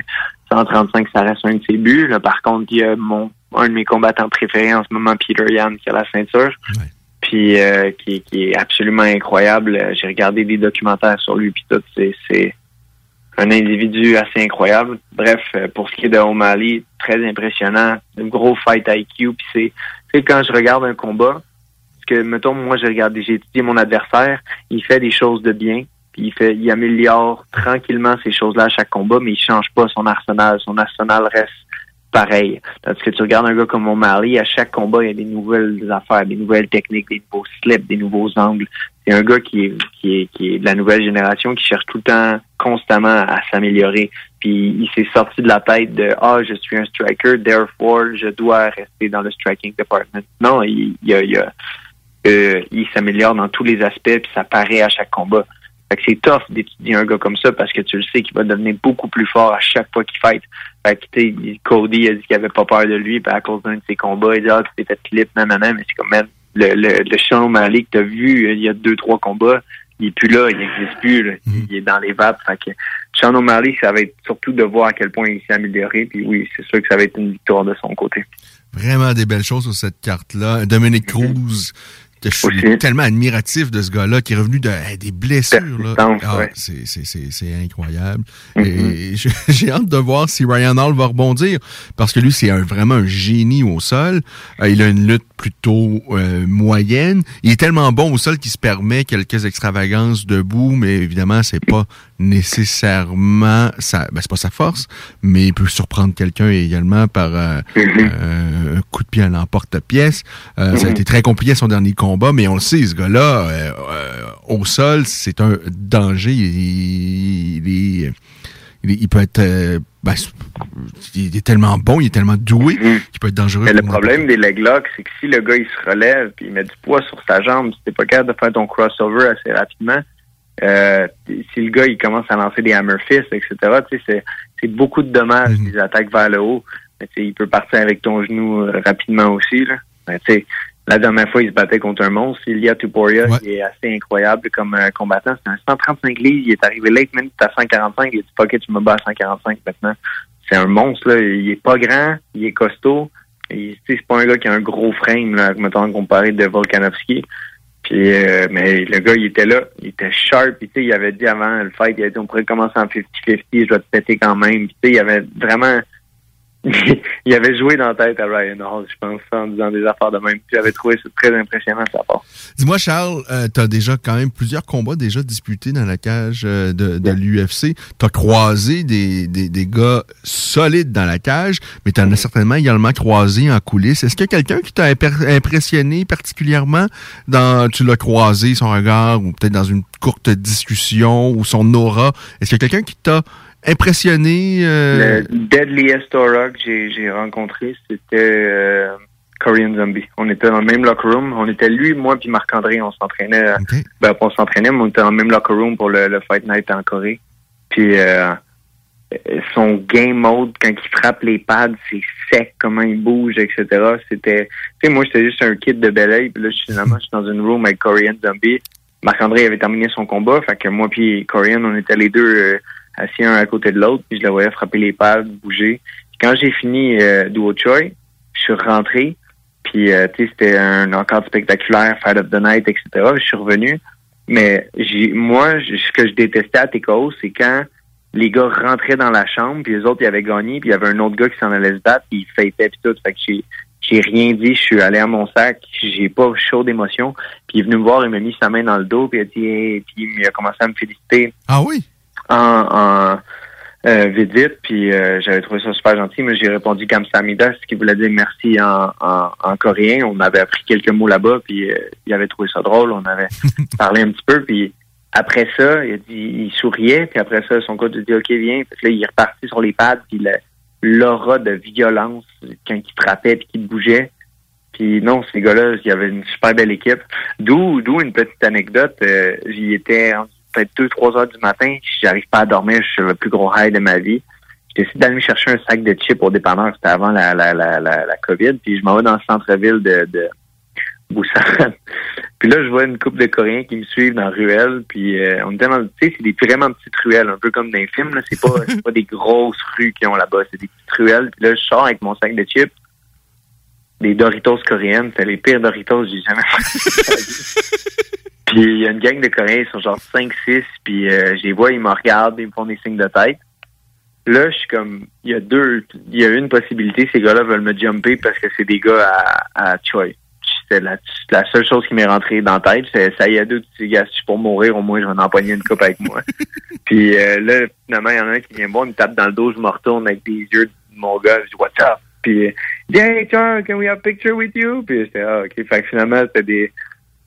135, ça reste un de ses buts. Là, par contre, il y a mon, un de mes combattants préférés en ce moment, Peter Yan, qui a la ceinture. Puis euh, qui, qui est absolument incroyable. Euh, J'ai regardé des documentaires sur lui, puis tout. C'est, un individu assez incroyable. Bref, euh, pour ce qui est de O'Malley, très impressionnant. Un gros fight IQ. Puis c'est, tu sais, quand je regarde un combat, parce que, mettons, moi, j'ai regardé, j'ai étudié mon adversaire, il fait des choses de bien, puis il fait, il améliore tranquillement ces choses-là à chaque combat, mais il change pas son arsenal. Son arsenal reste pareil. Tandis que tu regardes un gars comme O'Malley, à chaque combat, il y a des nouvelles affaires, des nouvelles techniques, des nouveaux slips, des nouveaux angles. C'est un gars qui est, qui est, qui est de la nouvelle génération, qui cherche tout le temps, constamment à s'améliorer. Puis il s'est sorti de la tête de Ah, je suis un striker, therefore je dois rester dans le striking department. Non, il, il il Euh, il s'améliore dans tous les aspects, puis ça paraît à chaque combat. Fait que c'est tough d'étudier un gars comme ça parce que tu le sais qu'il va devenir beaucoup plus fort à chaque fois qu'il fight. Fait que, tu sais, Cody a dit qu'il avait pas peur de lui, puis à cause d'un de ses combats, il dit, ah, tu t'es fait clip, nanana, mais c'est comme, man, le, le, le Sean O'Malley que t'as vu il y a deux, trois combats, il est plus là, il n'existe plus, là. il est dans les vapes. Fait que Sean O'Malley, ça va être surtout de voir à quel point il s'est amélioré, puis oui, c'est sûr que ça va être une victoire de son côté. Vraiment des belles choses sur cette carte-là. Dominique Cruz, que je suis tellement admiratif de ce gars-là qui est revenu de hey, des blessures. Là. Ah, ouais. c'est, c'est, c'est, c'est incroyable. Je- j'ai hâte de voir si Ryan Hall va rebondir parce que lui, c'est un- vraiment un génie au sol. Euh, il a une lutte plutôt euh, moyenne. Il est tellement bon au sol qu'il se permet quelques extravagances debout, mais évidemment, c'est pas nécessairement sa, ben, c'est pas sa force, mais il peut surprendre quelqu'un également par euh, euh, un coup de pied à l'emporte-pièce. Euh, Ça a Mhm. été très compliqué à son dernier combat, mais on le sait, ce gars-là, euh, au sol, c'est un danger. Il, il- il est- il peut être... ben, il est tellement bon, il est tellement doué qu'il peut être dangereux. Mais le problème des leg locks, c'est que si le gars il se relève puis il met du poids sur sa jambe, si t'es pas capable de faire ton crossover assez rapidement, euh, si le gars il commence à lancer des hammer fists, etc., tu sais, c'est, c'est beaucoup de dommages, des attaques vers le haut. Mais tu sais, il peut partir avec ton genou euh, rapidement aussi. Là. Mais tu sais, la dernière fois, il se battait contre un monstre. Ilya Tuporia, qui est assez incroyable comme euh, combattant. C'est un 135 livres. Il est arrivé late minute à 145. Il a dit, it, tu me bats à 145 maintenant. C'est un monstre, là. Il est pas grand. Il est costaud. Il- tu sais, C'est pas un gars qui a un gros frame, là, mettons, comparé de Volkanovski. Puis, euh, mais le gars, il était là. Il était sharp. Puis, tu sais, il avait dit avant le fight, il a dit, on pourrait commencer en 50-50. Je vais te péter quand même. Puis, tu sais, il avait vraiment il avait joué dans la tête à Ryan Hall, je pense, en disant des affaires de même. Puis J'avais trouvé ça très impressionnant sa part. Dis-moi, Charles, tu as déjà quand même plusieurs combats déjà disputés dans la cage euh, de, de l'UFC. Tu as croisé des, des, des gars solides dans la cage, mais tu en as certainement également croisé en coulisses. Est-ce qu'il y a quelqu'un qui t'a impressionné particulièrement dans, tu l'as croisé, son regard, ou peut-être dans une courte discussion, ou son aura? Est-ce qu'il y a quelqu'un qui t'a impressionné? euh, Le deadliest aura que j'ai, rencontré, c'était euh, Korean Zombie. On était dans le même locker room. On était lui, moi, puis Marc-André. On s'entraînait. euh, Ben, on s'entraînait, mais on était dans le même locker room pour le, le Fight Night en Corée. Puis son game mode, quand il frappe les pads, c'est sec, comment il bouge, etc. C'était... Tu sais, moi, j'étais juste un kid de Bel Puis là, finalement, je suis dans une room avec Korean Zombie. Marc-André avait terminé son combat. Fait que moi puis Korean, on était les deux euh, assis un à côté de l'autre. Puis je le voyais frapper les pads, bouger. Quand j'ai fini euh, Duo Choi, je suis rentré. Puis, euh, tu sais, c'était un encore spectaculaire, Fight of the Night, etc. Je suis revenu. Mais j'ai, moi, ce que je détestais à TKO, c'est quand les gars rentraient dans la chambre, puis les autres, ils avaient gagné, puis il y avait un autre gars qui s'en allait se battre, puis il fêtait, puis tout. Fait que j'ai, j'ai rien dit, je suis allé à mon sac, j'ai pas chaud d'émotion. Puis il est venu me voir, il m'a mis sa main dans le dos, puis il a dit, Hey, puis il a commencé à me féliciter Ah oui? En, en euh, vite, puis euh, j'avais trouvé ça super gentil, mais j'ai répondu Kamsamida, ce qui voulait dire merci en, en, en coréen. On avait appris quelques mots là-bas, puis euh, il avait trouvé ça drôle. On avait parlé un petit peu, puis après ça, il a dit, il souriait, puis après ça, son coach a dit OK, viens. Puis là, il est reparti sur les pads, puis l'aura de violence quand il frappait puis qu'il bougeait. Puis non, ces gars-là, il y avait une super belle équipe. D'où, d'où une petite anecdote. euh, J'y étais en- peut-être deux, trois heures du matin. J'arrive pas à dormir. Je suis le plus gros high de ma vie. J'ai décidé d'aller me chercher un sac de chips au dépanneur. C'était avant la, la, la, la, la COVID. Puis je m'en vais dans le centre-ville de, de Busan. puis là, je vois une couple de Coréens qui me suivent dans la ruelle. Puis euh, on était dans, tu sais, c'est des vraiment petites ruelles, un peu comme dans les films. Là. C'est pas, c'est pas des grosses rues qu'ils ont là-bas. C'est des petites ruelles. Puis là, je sors avec mon sac de chips des Doritos coréennes. C'était les pires Doritos que j'ai jamais Puis il y a une gang de Coréens, ils sont genre 5-6, puis euh, je les vois, ils me regardent, ils me font des signes de tête. Là, je suis comme, il y a deux, il y a une possibilité, ces gars-là veulent me jumper parce que c'est des gars à, à Choi. C'était la, la seule chose qui m'est rentrée dans la tête, c'est ça y a deux petits gars, si je suis pour mourir, au moins je vais en empoigner une coupe avec moi. puis euh, là, finalement, il y en a un qui vient me voir, il me tape dans le dos, je me retourne avec des yeux de mon gars, je dis What's up? Puis Hey Charles, can we have a picture with you? Puis j'étais Ah ok. Fait que finalement, c'était des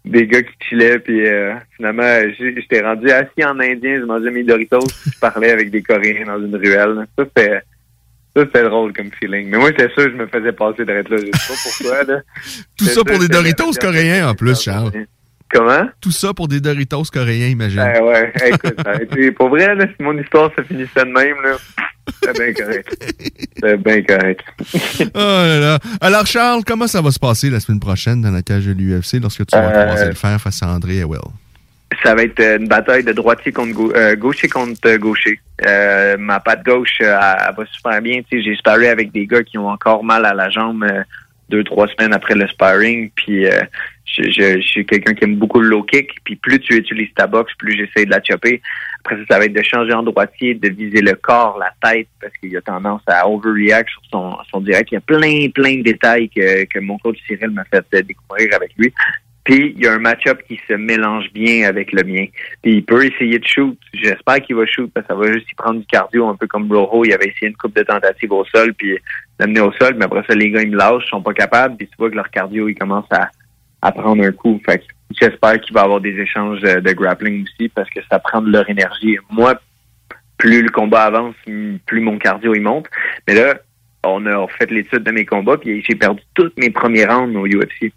des gars qui chillaient, puis euh, finalement, j'étais rendu assis en indien, je mangeais mes Doritos, puis je parlais avec des Coréens dans une ruelle. Ça, c'était ça, c'était drôle comme feeling. Mais moi, j'étais sûr que je me faisais passer d'être là. Je sais pas pourquoi, là. Tout ça pour des Doritos coréens en plus, Charles. Comment? Tout ça pour des Doritos coréens, imagine. Ben ouais, écoute, pour vrai, là, si mon histoire se finissait de même, là, c'est bien correct. C'est bien correct. Oh là là. Alors, Charles, comment ça va se passer la semaine prochaine dans la cage de l'UFC lorsque tu vas Euh, croiser le fer face à André Ewell? Ça va être une bataille de droitier contre gau- euh, gaucher contre gaucher. Euh, ma patte gauche, elle, elle va super bien. J'ai sparé avec des gars qui ont encore mal à la jambe deux, trois semaines après le sparring. Puis euh, je, je, je suis quelqu'un qui aime beaucoup le low kick. Puis plus tu utilises ta boxe, plus j'essaie de la chopper. Après ça, ça va être de changer en droitier, de viser le corps, la tête, parce qu'il a tendance à overreact sur son, direct. Il y a plein, plein de détails que, que mon coach Cyril m'a fait découvrir avec lui. Puis il y a un match-up qui se mélange bien avec le mien. Puis il peut essayer de shoot. J'espère qu'il va shoot parce que ça va juste y prendre du cardio, un peu comme Rojo. Il avait essayé une coupe de tentatives au sol, puis l'amener au sol. Mais après ça, les gars, ils me lâchent, ils sont pas capables. Puis tu vois que leur cardio, il commence à, à prendre un coup. Fait que j'espère qu'il va y avoir des échanges de, de grappling aussi parce que ça prend de leur énergie. Moi, plus le combat avance, plus mon cardio il monte. Mais là, on a fait l'étude de mes combats, puis j'ai perdu tous mes premiers rounds au UFC.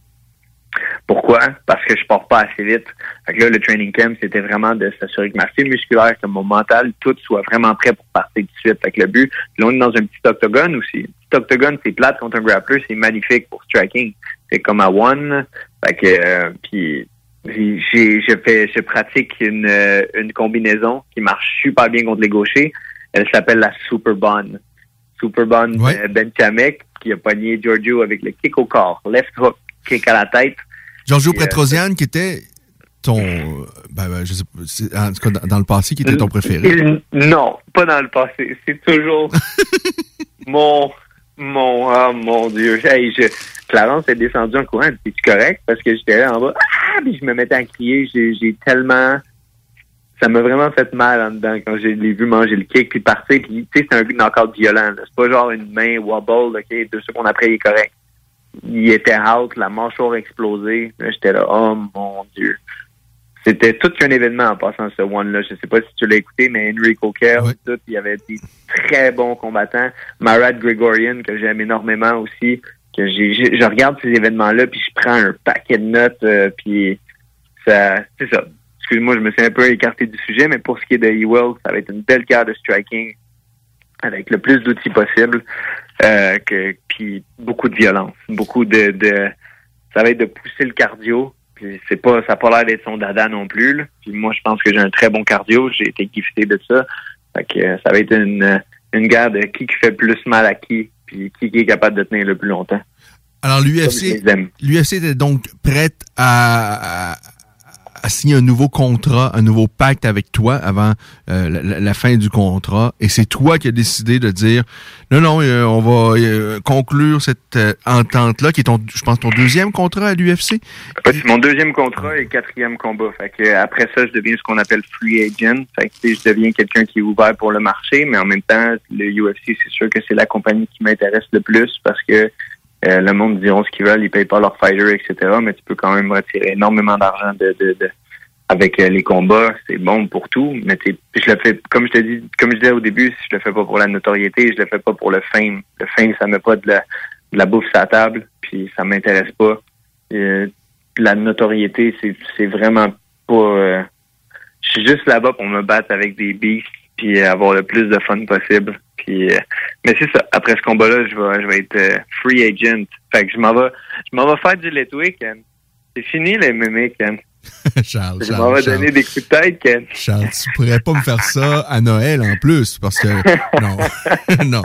Pourquoi? Parce que je pars pas assez vite. Fait que là, le training camp, c'était vraiment de s'assurer que ma fibre musculaire, que mon mental, tout soit vraiment prêt pour partir tout de suite. Fait que le but, là, on est dans un petit octogone aussi. Octogone, c'est plate contre un grappler, c'est magnifique pour striking. C'est comme à one. Fait que, euh, puis, j'ai, je fais, je pratique une, euh, une combinaison qui marche super bien contre les gauchers. Elle s'appelle la Super Bond. Super Bond euh, Ben qui a pogné Giorgio avec le kick au corps, left hook, kick à la tête. Giorgio euh, Petrosian, qui était ton. euh, Ben, ben, je sais pas, en tout cas, dans, dans le passé, qui était ton préféré? Non, pas dans le passé. C'est toujours mon, mon, ah mon Dieu. Hey, je, Clarence est descendu en courant. C'est correct? Parce que j'étais là en bas. Ah, puis je me mettais à crier. J'ai, tellement, ça m'a vraiment fait mal en dedans quand je l'ai vu manger le kick puis partir. Puis tu sais, c'est un knockout violent. C'est pas genre une main wobble. Ok, deux secondes après, il est correct. Il était out, la mâchoire explosée. J'étais là, oh mon Dieu. C'était tout qu'un événement en passant ce one-là. Je sais pas si tu l'as écouté, mais Henry Coker, tout, il y avait des très bons combattants. Marat Gregorian, que j'aime énormément aussi. Que j'ai, j'ai- je regarde ces événements-là, puis je prends un paquet de notes, euh, puis ça, c'est ça. Excuse-moi, je me suis un peu écarté du sujet, mais pour ce qui est de Ewell, ça va être une belle carte de striking avec le plus d'outils possible, euh, que, puis beaucoup de violence, beaucoup de, de, ça va être de pousser le cardio. Puis c'est pas, ça n'a pas l'air d'être son dada non plus. là. Puis moi, je pense que j'ai un très bon cardio. J'ai été gifté de ça. Fait que euh, ça va être une, une guerre de qui qui fait plus mal à qui, puis qui, qui est capable de tenir le plus longtemps. Alors, l'UFC l'UFC était donc prête à, à- à signer un nouveau contrat, un nouveau pacte avec toi avant euh, la, la- fin du contrat. Et c'est toi qui as décidé de dire non, non, euh, on va euh, conclure cette euh, entente-là, qui est ton, je pense, ton deuxième contrat à l'UFC. C'est mon deuxième contrat et quatrième combat. Fait que après ça, je deviens ce qu'on appelle free agent. Fait que je deviens quelqu'un qui est ouvert pour le marché, mais en même temps, le UFC, c'est sûr que c'est la compagnie qui m'intéresse le plus parce que euh, le monde diront ce qu'ils veulent, ils payent pas leurs fighters, etc. Mais tu peux quand même retirer énormément d'argent de, de, de- avec euh, les combats. C'est bon pour tout, mais je le fais comme je te dis, comme je disais au début, je le fais pas pour la notoriété, je le fais pas pour le fame. Le fame, ça met pas de la, de la bouffe sur la table, puis ça m'intéresse pas. Euh, la notoriété, c'est c'est vraiment pas. euh, je suis juste là-bas pour me battre avec des beasts puis avoir le plus de fun possible. Puis, euh, mais c'est ça. Après ce combat-là, je vais, je vais être euh, free agent. Fait que je m'en vais, je m'en vais faire du letway, Ken. C'est fini le MMA, Ken. Charles, Je des coups de tête, Ken. Charles, tu pourrais pas me faire ça à Noël en plus, parce que non, non,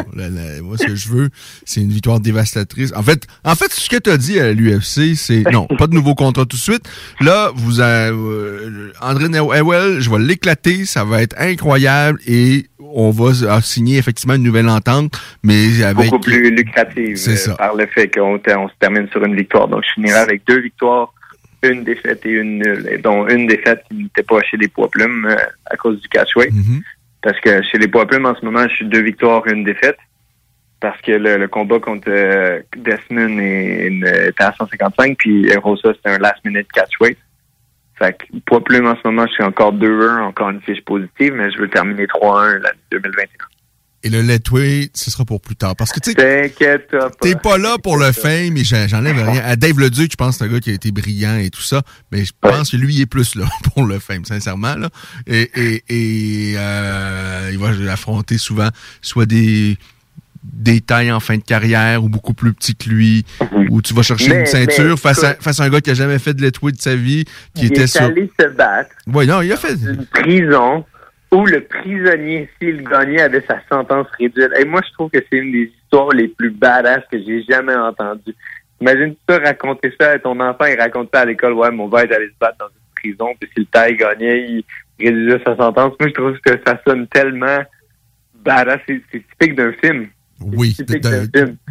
moi ce que je veux, c'est une victoire dévastatrice. En fait, en fait, ce que tu as dit à l'UFC, c'est non, pas de nouveau contrat tout de suite. Là, vous avez euh, André Ewell, je vais l'éclater, ça va être incroyable et on va signer effectivement une nouvelle entente, mais avec Beaucoup plus lucrative C'est euh, ça. par le fait qu'on on se termine sur une victoire. Donc, je finirai avec deux victoires, une défaite et une nulle. Et dont une défaite qui n'était pas chez les poids plumes euh, à cause du catchweight. Parce que chez les poids plumes, en ce moment, je suis deux victoires et une défaite. Parce que le, le combat contre euh, Desmond est, une- était à 155, puis Rosa, c'était un last minute catchweight. Fait que poids plume, en ce moment, je suis encore 2-1, encore une fiche positive, mais je veux terminer 3-1 l'année 2021. Et le letway, ce sera pour plus tard. Parce que tu sais, T'inquiète pas. t'es pas là pour le fame et j'en- j'enlève rien. À Dave Leduc, je pense que c'est un gars qui a été brillant et tout ça, mais je pense que lui, il est plus là pour le fame, sincèrement. Là. Et, et, et euh, il va affronter souvent soit des des tailles en fin de carrière ou beaucoup plus petits que lui, ou tu vas chercher Mais- une ceinture mais, face, à, face à un gars qui a jamais fait de letway de sa vie, qui il était est sur... allé se battre Ouais, non, il a fait... une prison où le prisonnier, s'il gagnait, avait sa sentence réduite. Et moi, je trouve que c'est une des histoires les plus badass que j'ai jamais entendues. Imagine-toi raconter ça à ton enfant, il raconte ça à l'école, ouais, mon père est allé se battre dans une prison, puis si le taille gagnait, il réduisait sa sentence. Moi, je trouve que ça sonne tellement badass. C'est typique d'un film. Oui,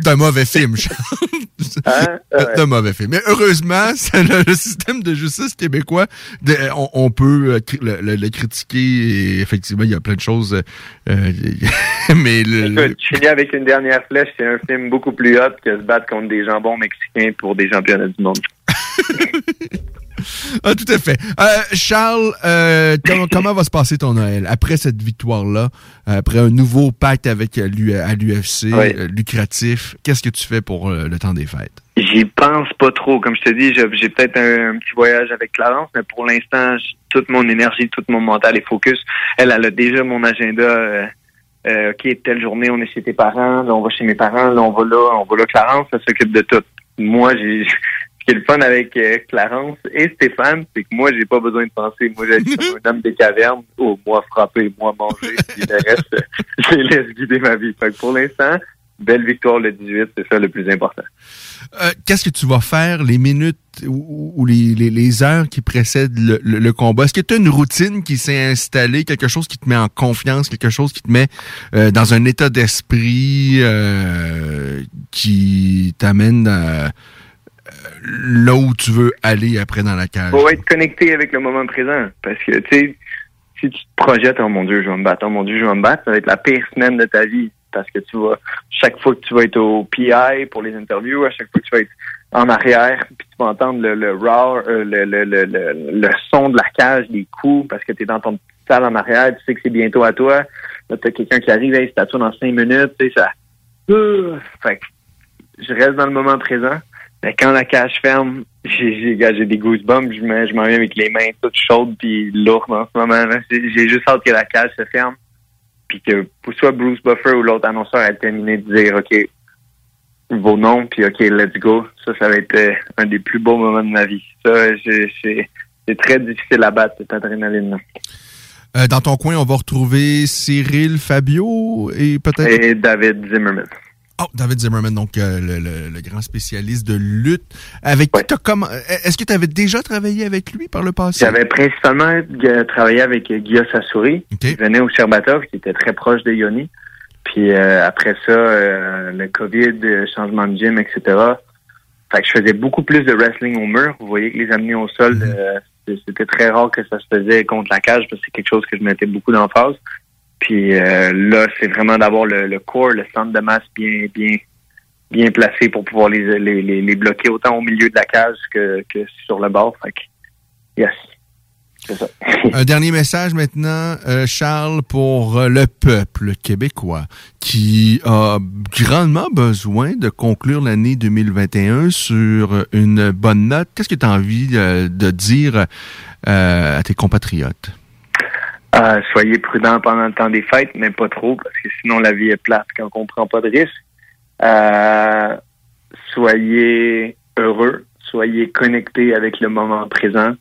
d'un mauvais film. Hein? D'un- D'un mauvais film. Mais heureusement, le, le système de justice québécois, de- on, on peut euh, le, le- le critiquer et effectivement, il y a plein de choses. euh, mais le, le- Écoute, je finis avec une dernière flèche. C'est un film beaucoup plus hot que se battre contre des jambons mexicains pour des championnats du monde. Ah, tout à fait. Euh, Charles, euh, comment, comment va se passer ton Noël? Après cette victoire-là, après un nouveau pacte avec l'U- à l'UFC Oui. euh, lucratif? Qu'est-ce que tu fais pour euh, le temps des fêtes? J'y pense pas trop. Comme je te dis, j'ai peut-être un, un petit voyage avec Clarence, mais pour l'instant, toute mon énergie, tout mon mental est focus. Elle, elle a déjà mon agenda. euh, euh, OK, telle journée, on est chez tes parents. Là, on va chez mes parents. Là, on va là. On va là. Clarence, ça s'occupe de tout. Moi, j'ai... Ce qui est le fun avec euh, Clarence et Stéphane, c'est que moi, j'ai pas besoin de penser. Moi, j'ai comme un homme des cavernes. Oh, moi frapper, moi manger. Puis le reste, euh, je les laisse guider ma vie. Fait que pour l'instant, belle victoire le 18, c'est ça le plus important. Euh, Qu'est-ce que tu vas faire les minutes ou, ou les, les- les heures qui précèdent le, le- le combat? Est-ce que tu as une routine qui s'est installée, quelque chose qui te met en confiance, quelque chose qui te met euh, dans un état d'esprit euh, qui t'amène euh, là où tu veux aller après dans la cage? faut être connecté avec le moment présent. Parce que, tu sais, si tu te projettes, oh mon Dieu, je vais me battre, oh mon Dieu, je vais me battre, ça va être la pire semaine de ta vie. Parce que tu vas, chaque fois que tu vas être au PI pour les interviews, à chaque fois que tu vas être en arrière, puis tu vas entendre le, le raw, euh, le, le, le, le, son de la cage, les coups, parce que tu es dans ton salle en arrière, tu sais que c'est bientôt à toi. Là, tu as quelqu'un qui arrive, hey, c'est à toi dans cinq minutes, tu sais, ça. Euh, fait je reste dans le moment présent. Mais quand la cage ferme, j'ai des goosebumps, je me- je m'en viens avec les mains toutes chaudes puis lourdes en ce moment. J'ai juste hâte que la cage se ferme. Puis que pour soit Bruce Buffer ou l'autre annonceur ait terminé de dire OK, vos noms, puis OK, let's go. Ça, ça va être euh, un des plus beaux moments de ma vie. Ça, c'est très difficile à battre, cette adrénaline-là. Euh, dans ton coin, on va retrouver Cyril Fabio et peut-être... Et David Zimmerman. Oh, David Zimmerman, donc euh, le, le- le grand spécialiste de lutte. Avec qui t'as comme Est-ce que tu avais déjà travaillé avec lui par le passé? J'avais principalement euh, travaillé avec euh, Guillaume Sassouri, qui venait au Sherbatov, qui était très proche de Yoni. Puis euh, après ça, euh, le COVID, euh, changement de gym, etc. Fait que je faisais beaucoup plus de wrestling au mur. Vous voyez que les amener au sol, euh, c- c'était très rare que ça se faisait contre la cage parce que c'est quelque chose que je mettais beaucoup d'emphase. Puis euh, là, c'est vraiment d'avoir le, le core, le centre de masse bien, bien, bien placé pour pouvoir les, les, les, bloquer autant au milieu de la cage que, que sur le bord. Fait que, yes. Ça. Un dernier message maintenant, euh, Charles, pour euh, le peuple québécois qui a grandement besoin de conclure l'année 2021 sur une bonne note. Qu'est-ce que tu as envie euh, de dire euh, à tes compatriotes? Euh, soyez prudents pendant le temps des fêtes, mais pas trop, parce que sinon la vie est plate quand on prend pas de risques. Euh, soyez heureux, soyez connectés avec le moment présent.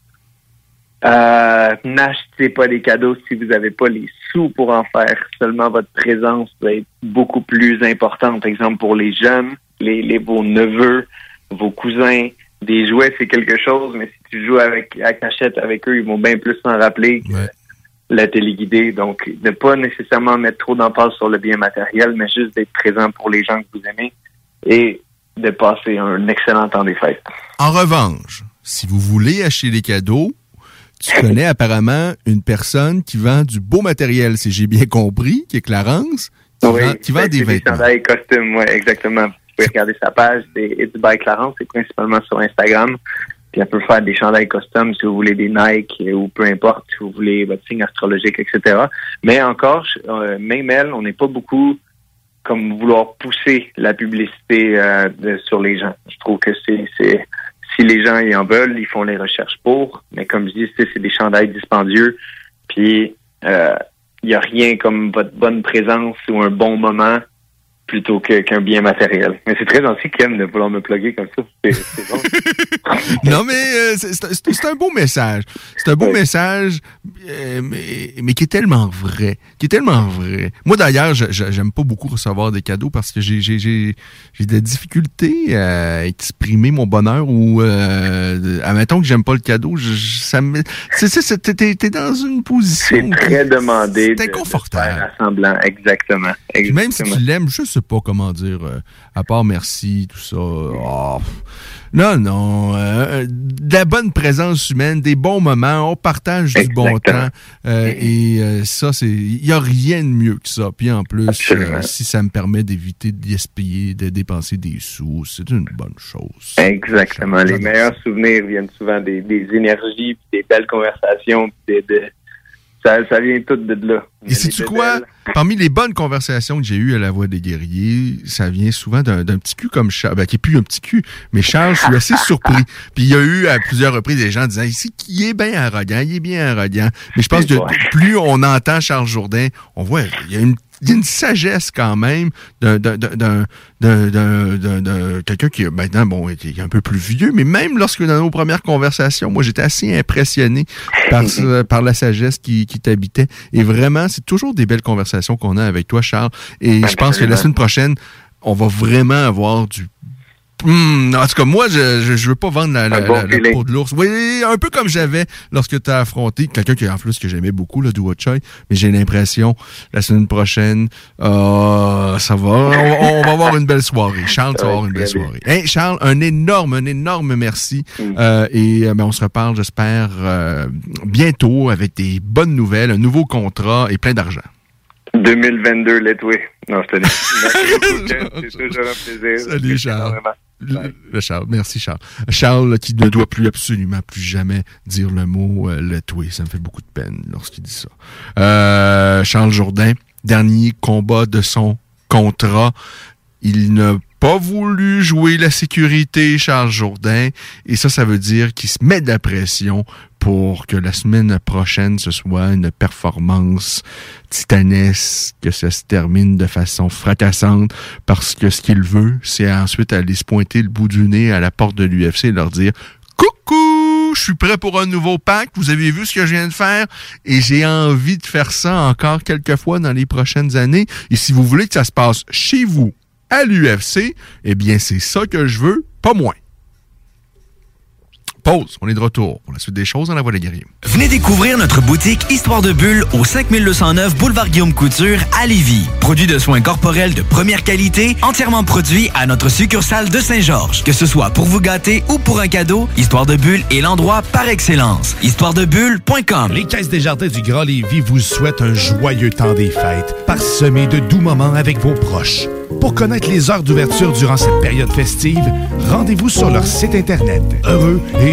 Euh, N'achetez pas des cadeaux si vous n'avez pas les sous pour en faire. Seulement votre présence va être beaucoup plus importante. Par exemple, pour les jeunes, les, les vos neveux, vos cousins, des jouets, c'est quelque chose, mais si tu joues avec à cachette avec eux, ils vont bien plus s'en rappeler la téléguidée. Donc, ne pas nécessairement mettre trop d'emphase sur le bien matériel, mais juste d'être présent pour les gens que vous aimez et de passer un excellent temps des fêtes. En revanche, si vous voulez acheter des cadeaux, tu connais apparemment une personne qui vend du beau matériel, si j'ai bien compris, qui est Clarence, qui vend, qui vend des des vêtements. chandails costumes, ouais, exactement. Vous pouvez regarder sa page, c'est It's by Clarence, c'est principalement sur Instagram. Puis elle peut faire des chandails custom si vous voulez des Nike euh, ou peu importe, si vous voulez votre signe astrologique, etc. Mais encore, euh, même elle, on n'est pas beaucoup comme vouloir pousser la publicité euh, sur les gens. Je trouve que c'est si les gens y en veulent, ils font les recherches pour. Mais comme je dis, c'est des chandails dispendieux. Puis il n'y a rien comme votre bonne présence ou un bon moment plutôt que- qu'un bien matériel. Mais c'est très gentil, Ken, de vouloir me plugger comme ça. C'est c'est bon. Non, mais euh, c'est- c'est c'est- c'est un beau message. C'est un beau message, euh, mais, mais qui est tellement vrai. Qui est tellement vrai. Moi, d'ailleurs, je- je- j'aime pas beaucoup recevoir des cadeaux parce que j'ai j'ai- j'ai j'ai de la difficulté à exprimer mon bonheur ou, euh, admettons que j'aime pas le cadeau, je, ça me... C'est ça, t'es- t'es dans une position... C'est très demandé. C'est inconfortable. de faire semblant, exactement. Même si tu l'aimes, je sais pas comment dire, euh, à part merci, tout ça. oh. Non, non. euh, de la bonne présence humaine, des bons moments, on partage du bon temps. euh, et euh, ça, c'est. Il n'y a rien de mieux que ça. Puis en plus, euh, si ça me permet d'éviter de gaspiller, de dépenser des sous, c'est une bonne chose. Exactement. Les meilleurs souvenirs viennent souvent des, des énergies, puis des belles conversations, puis des- de- ça, ça vient tout de là. Et sais-tu quoi? Parmi les bonnes conversations que j'ai eues à la Voix des guerriers, ça vient souvent d'un d'un petit cul comme Charles, ben, qui est plus un petit cul, mais Charles, je suis assez surpris. Puis il y a eu à plusieurs reprises des gens disant, ici, qui est bien arrogant, il est bien arrogant. Mais je pense que plus on entend Charles Jourdain, on voit, il y a une, d'une sagesse quand même d'un d'un d'un d'un d'un quelqu'un qui maintenant bon est un peu plus vieux, mais même lorsque dans nos premières conversations, moi j'étais assez impressionné par, par la sagesse qui, qui t'habitait. Et vraiment, c'est toujours des belles conversations qu'on a avec toi, Charles. Et ben, je pense que la semaine prochaine, on va vraiment avoir du Hmm, en tout cas, moi, je, je, je veux pas vendre la, la, bon la- peau de l'ours. Oui, un peu comme j'avais lorsque tu as affronté quelqu'un qui, en plus, que j'aimais beaucoup, le Duo Choi, mais j'ai l'impression, la semaine prochaine, euh, ça va, on, va- on va avoir une belle soirée. Charles, tu vas avoir une belle soirée. Hey, Charles, un énorme, un énorme merci. Euh, et euh, ben, on se reparle, j'espère, euh, bientôt avec des bonnes nouvelles, un nouveau contrat et plein d'argent. 2022, let's way. Non, je te dis. C'est toujours un plaisir. Salut, Charles. Énormément. Le- le Charles, merci Charles. Charles qui ne doit plus absolument plus jamais dire le mot euh, le toué. Ça me fait beaucoup de peine lorsqu'il dit ça. Euh, Charles Jourdain, dernier combat de son contrat. Il n'a pas voulu jouer la sécurité, Charles Jourdain. Et ça, ça veut dire qu'il se met de la pression pour que la semaine prochaine, ce soit une performance titanesque, que ça se termine de façon fracassante, parce que ce qu'il veut, c'est ensuite aller se pointer le bout du nez à la porte de l'UFC et leur dire Coucou, je suis prêt pour un nouveau pack. Vous avez vu ce que je viens de faire? Et j'ai envie de faire ça encore quelques fois dans les prochaines années. Et si vous voulez que ça se passe chez vous, à l'UFC, eh bien, c'est ça que je veux, pas moins. Pause. On est de retour pour la suite des choses dans la voie des guerriers. Venez découvrir notre boutique Histoire de Bulle au 5209 Boulevard Guillaume Couture à Lévis. Produit de soins corporels de première qualité, entièrement produit à notre succursale de Saint-Georges. Que ce soit pour vous gâter ou pour un cadeau, Histoire de Bulle est l'endroit par excellence. Histoiredebulle.com Les Caisses des Jardins du Grand Lévis vous souhaitent un joyeux temps des fêtes, parsemé de doux moments avec vos proches. Pour connaître les heures d'ouverture durant cette période festive, rendez-vous sur leur site Internet. Heureux et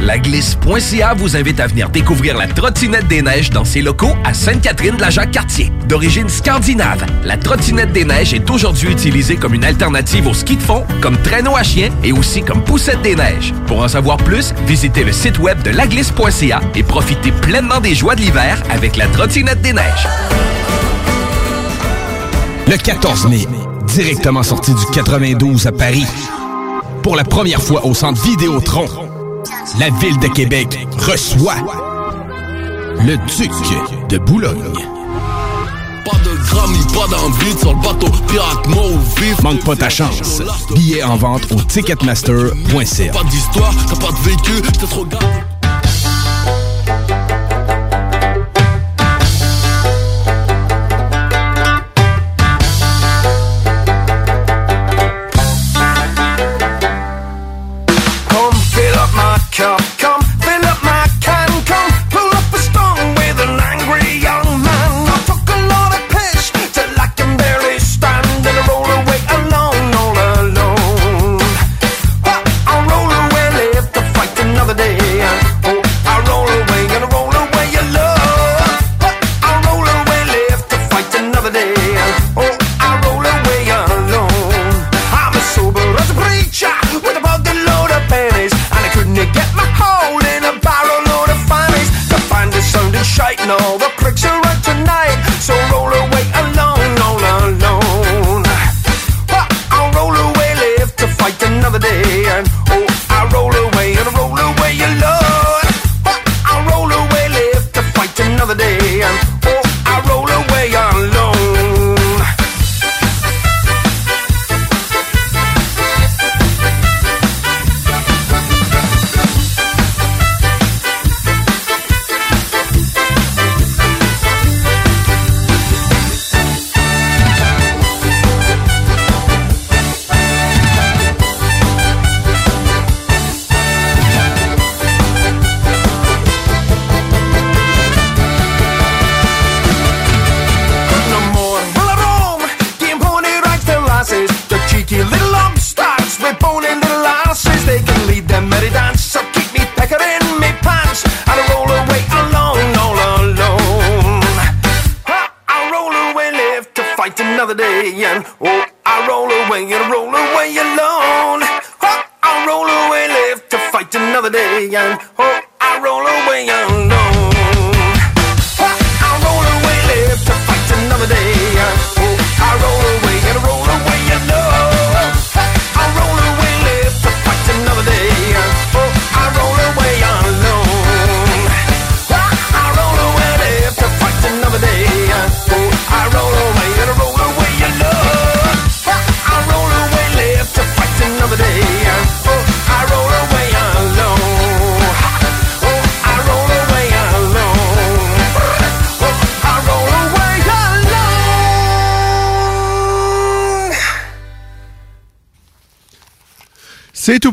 Laglisse.ca vous invite à venir découvrir la trottinette des neiges dans ses locaux à Sainte-Catherine de la Jacques-Cartier. D'origine scandinave, la trottinette des neiges est aujourd'hui utilisée comme une alternative au ski de fond, comme traîneau à chien et aussi comme poussette des neiges. Pour en savoir plus, visitez le site web de laglisse.ca et profitez pleinement des joies de l'hiver avec la trottinette des neiges. Le 14 mai, directement sorti du 92 à Paris. Pour la première fois au centre Vidéotron, la ville de Québec reçoit le duc de Boulogne. Pas de gramme pas d'envie sur le bateau pirate vif. Manque pas ta chance. Billets en vente au ticketmaster.ca. Pas d'histoire, t'as pas de vécu, t'es trop gars.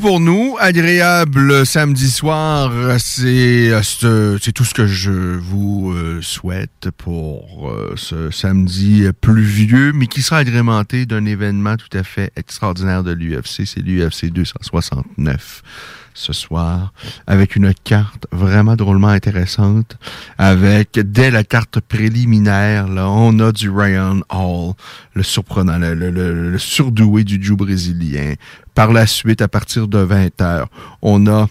Pour nous. Agréable samedi soir. C'est tout ce que je vous euh, souhaite pour euh, ce samedi pluvieux, mais qui sera agrémenté d'un événement tout à fait extraordinaire de l'UFC. C'est l'UFC 269 ce soir, avec une carte vraiment drôlement intéressante, avec dès la carte préliminaire, là, on a du Ryan Hall, le surprenant, le, le- surdoué du Jiu brésilien. Par la suite, à partir de 20 heures, on a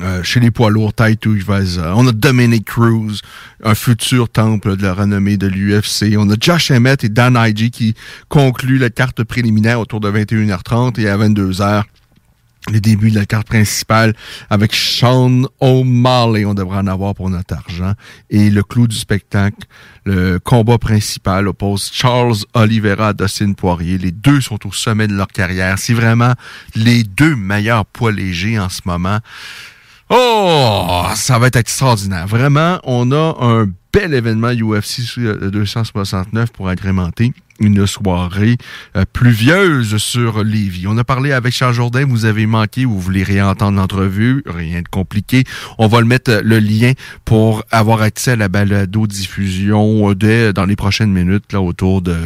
euh, chez les poids lourds, Taito Ivaza. On a Dominic Cruz, un futur temple de la renommée de l'UFC. On a Josh Emmett et Dan Ig qui concluent la carte préliminaire autour de 21h30 et à 22h. Le début de la carte principale avec Sean O'Malley. On devrait en avoir pour notre argent. Et le clou du spectacle, le combat principal oppose Charles Oliveira à Dustin Poirier. Les deux sont au sommet de leur carrière. C'est vraiment les deux meilleurs poids légers en ce moment. Oh, ça va être extraordinaire. Vraiment, on a un bel événement UFC 269 pour agrémenter une soirée euh, pluvieuse sur Lévis. On a parlé avec Charles Jourdain, vous avez manqué, vous voulez réentendre l'entrevue, rien de compliqué. On va le mettre euh, le lien pour avoir accès à la balado-diffusion euh, dès dans les prochaines minutes, là, autour de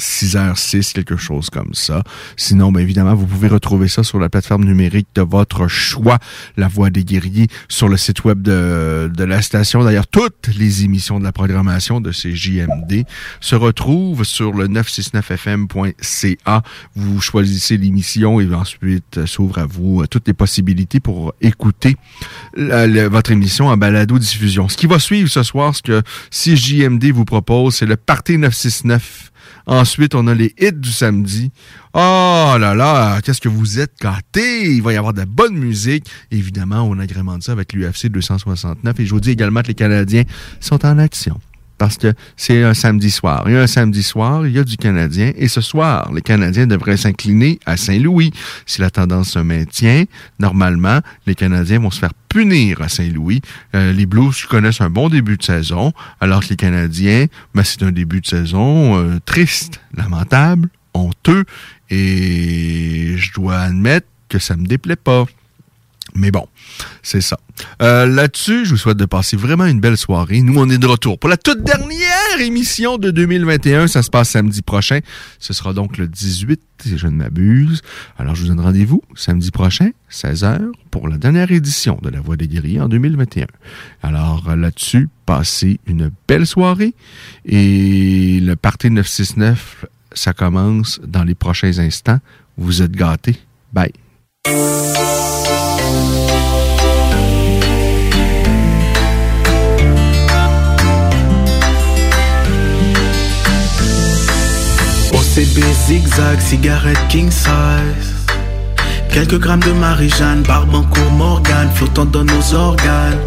6h06, quelque chose comme ça. Sinon, bien évidemment, vous pouvez retrouver ça sur la plateforme numérique de votre choix, La Voix des Guerriers, sur le site web de, de la station. D'ailleurs, toutes les émissions de la programmation de ces JMD se retrouvent sur le 969fm.ca. Vous choisissez l'émission et ensuite euh, s'ouvre à vous euh, toutes les possibilités pour écouter votre émission en balado-diffusion. Ce qui va suivre ce soir, ce que CJMD vous propose, c'est le Party 969 Ensuite, on a les hits du samedi. Oh là là, qu'est-ce que vous êtes gâtés! Il va y avoir de la bonne musique. Évidemment, on agrémente ça avec l'UFC 269. Et je vous dis également que les Canadiens sont en action. Parce que c'est un samedi soir. Il y a un samedi soir, il y a du Canadien. Et ce soir, les Canadiens devraient s'incliner à Saint-Louis. Si la tendance se maintient, normalement, les Canadiens vont se faire punir à Saint-Louis. Euh, les Blues connaissent un bon début de saison, alors que les Canadiens, ben, c'est un début de saison euh, triste, lamentable, honteux, et je dois admettre que ça me déplaît pas. Mais bon, c'est ça. Euh, Là-dessus, je vous souhaite de passer vraiment une belle soirée. Nous, on est de retour pour la toute dernière émission de 2021. Ça se passe samedi prochain. Ce sera donc le 18, si je ne m'abuse. Alors, je vous donne rendez-vous samedi prochain, 16h, pour la dernière édition de La Voix des guerriers en 2021. Alors, là-dessus, passez une belle soirée. Et le Parti 969, ça commence dans les prochains instants. Vous êtes gâtés. Bye. OCB zigzag, cigarette king size. Quelques grammes de Marie-Jeanne, Barbancourt, Morgane, flottant dans nos organes.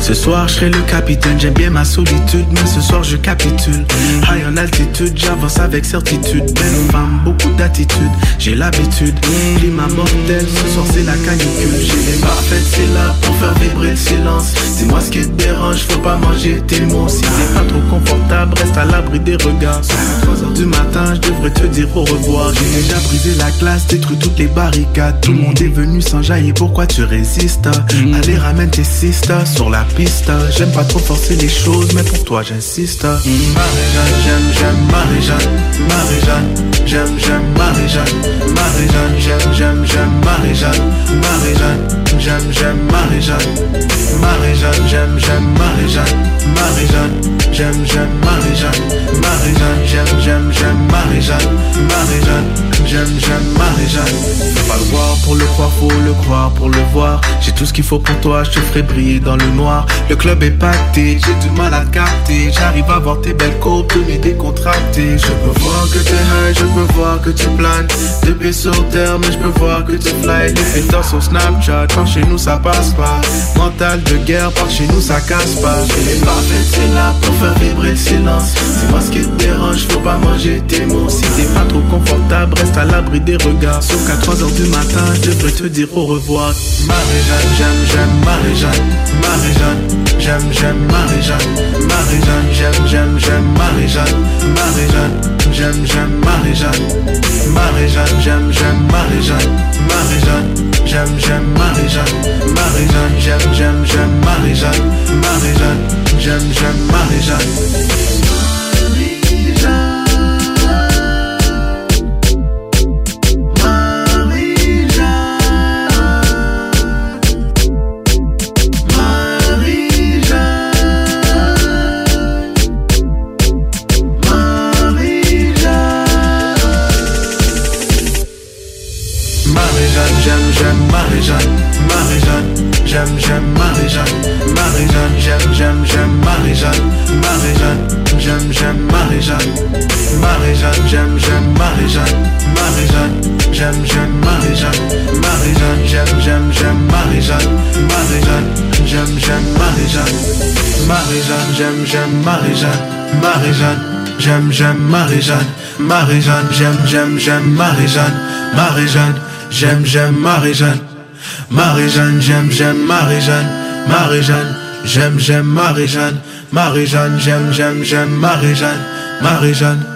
Ce soir, je serai le capitaine, j'aime bien ma solitude, mais ce soir, je capitule. High en altitude, j'avance avec certitude. Belle femme, beaucoup d'attitude, j'ai l'habitude. Climat mortel, ce soir, c'est la canicule. J'ai les parfaites, c'est là pour faire vibrer le silence. Dis-moi ce qui te dérange, faut pas manger tes mots. Si t'es pas trop confortable, reste à l'abri des regards. À 3 heures du matin, je devrais te dire au revoir. J'ai déjà brisé la glace, détruit toutes les barricades. Tout le monde est venu s'enjailler, pourquoi tu résistes? Allez, ramène tes sisters sur la piste. J'aime pas trop forcer les choses, mais pour toi, j'insiste. Marie-Jeanne, j'aime, j'aime Marie-Jeanne, Marie-Jeanne, j'aime, j'aime Marie-Jeanne, Marie-Jeanne, j'aime, j'aime, j'aime Marie-Jeanne, Marie-Jeanne, j'aime, j'aime Marie-Jeanne, Marie-Jeanne, j'aime, j'aime Marie-Jeanne, Marie-Jeanne, j'aime, j'aime Marie-Jeanne, Marie-Jeanne, j'aime, j'aime, j'aime Marie-Jeanne, Marie-Jeanne, j'aime, j'aime Marie-Jeanne. Faut pas le voir pour le croire, faut le croire pour le voir. J'ai tout ce qu'il faut pour toi, je te ferai briller dans le noir. Le club est pacté, j'ai du mal à te capter. J'arrive à voir tes belles côtes, mais décontractées. Je peux voir que t'es high, je peux voir que tu planes. Deux sur terre, mais je peux voir que tu fly. Les filtres sur Snapchat, par chez nous ça passe pas. Mental de guerre, par chez nous ça casse pas. Les parfaits, c'est là pour faire vibrer le silence. C'est moi ce qui te dérange, faut pas manger tes mots. Si t'es pas trop confortable, reste à l'abri des regards. Sauf qu'à 3h du matin, je devrais te dire au revoir. Marie-Jeanne, j'aime, j'aime Marie-Jeanne, Marie-Jeanne, j'aime, j'aime Marie-Jeanne, Marie-Jeanne, j'aime, j'aime, j'aime Marie-Jeanne, Marie-Jeanne, j'aime, j'aime Marie-Jeanne, j'aime, j'aime Marie-Jeanne, Marie-Jeanne, j'aime, j'aime Marie-Jeanne, j'aime, j'aime, j'aime Marie-Jeanne, j'aime, j'aime. Marie-Jeanne, j'aime, j'aime Marie-Jeanne, Marie-Jeanne, j'aime, j'aime Marie-Jeanne, Marie-Jeanne, j'aime, j'aime, j'aime Marie-Jeanne, Marie-Jeanne, j'aime, j'aime Marie-Jeanne, Marie-Jeanne, j'aime, j'aime Marie-Jeanne, Marie-Jeanne, j'aime, j'aime Marie-Jeanne, Marie-Jeanne, j'aime, j'aime, j'aime Marie-Jeanne, Marie-Jeanne,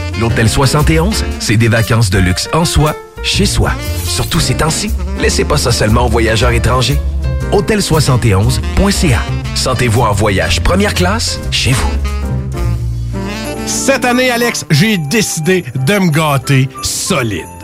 L'Hôtel 71, c'est des vacances de luxe en soi, chez soi. Surtout ces temps-ci, laissez pas ça seulement aux voyageurs étrangers. Hôtel71.ca. Sentez-vous en voyage première classe chez vous. Cette année, Alex, j'ai décidé de me gâter solide.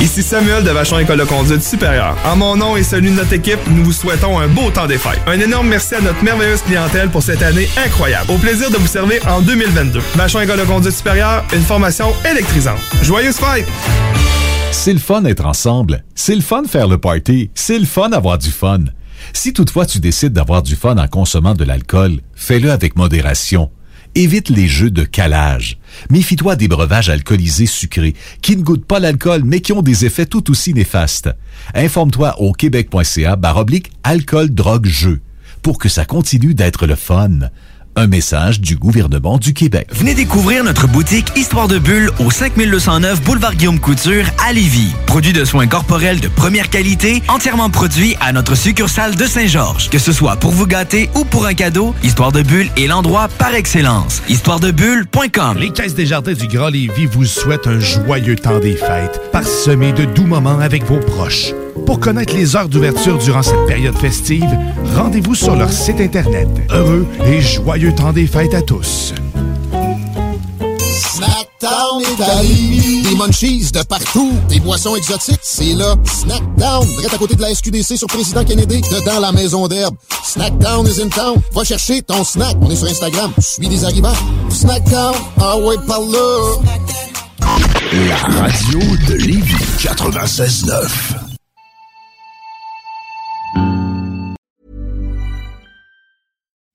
Ici Samuel de Vachon École de conduite supérieure. En mon nom et celui de notre équipe, nous vous souhaitons un beau temps des fêtes. Un énorme merci à notre merveilleuse clientèle pour cette année incroyable. Au plaisir de vous servir en 2022. Vachon École de conduite supérieure, une formation électrisante. Joyeuses fêtes! C'est le fun être ensemble. C'est le fun faire le party. C'est le fun avoir du fun. Si toutefois tu décides d'avoir du fun en consommant de l'alcool, fais-le avec modération. Évite les jeux de calage. Méfie-toi des breuvages alcoolisés sucrés qui ne goûtent pas l'alcool mais qui ont des effets tout aussi néfastes. Informe-toi au québec.ca baroblique alcool drogue jeu pour que ça continue d'être le fun. Un message du gouvernement du Québec. Venez découvrir notre boutique Histoire de Bulle au 5209 Boulevard Guillaume Couture à Lévis. Produit de soins corporels de première qualité, entièrement produit à notre succursale de Saint-Georges. Que ce soit pour vous gâter ou pour un cadeau, Histoire de Bulle est l'endroit par excellence. Histoiredebulle.com Les Caisses des Jardins du Grand Lévis vous souhaitent un joyeux temps des fêtes, parsemé de doux moments avec vos proches. Pour connaître les heures d'ouverture durant cette période festive, rendez-vous sur leur site Internet. Heureux et joyeux temps des fêtes à tous. Snackdown Italie. Des munchies de partout. Des boissons exotiques. C'est là. Snackdown. Direct à côté de la SQDC sur Président Kennedy. Dedans la maison d'herbe. Snackdown is in town. Va chercher ton snack. On est sur Instagram. Je suis des arrivants. Snackdown. Ah ouais, par là. La radio de Lévis 96.9.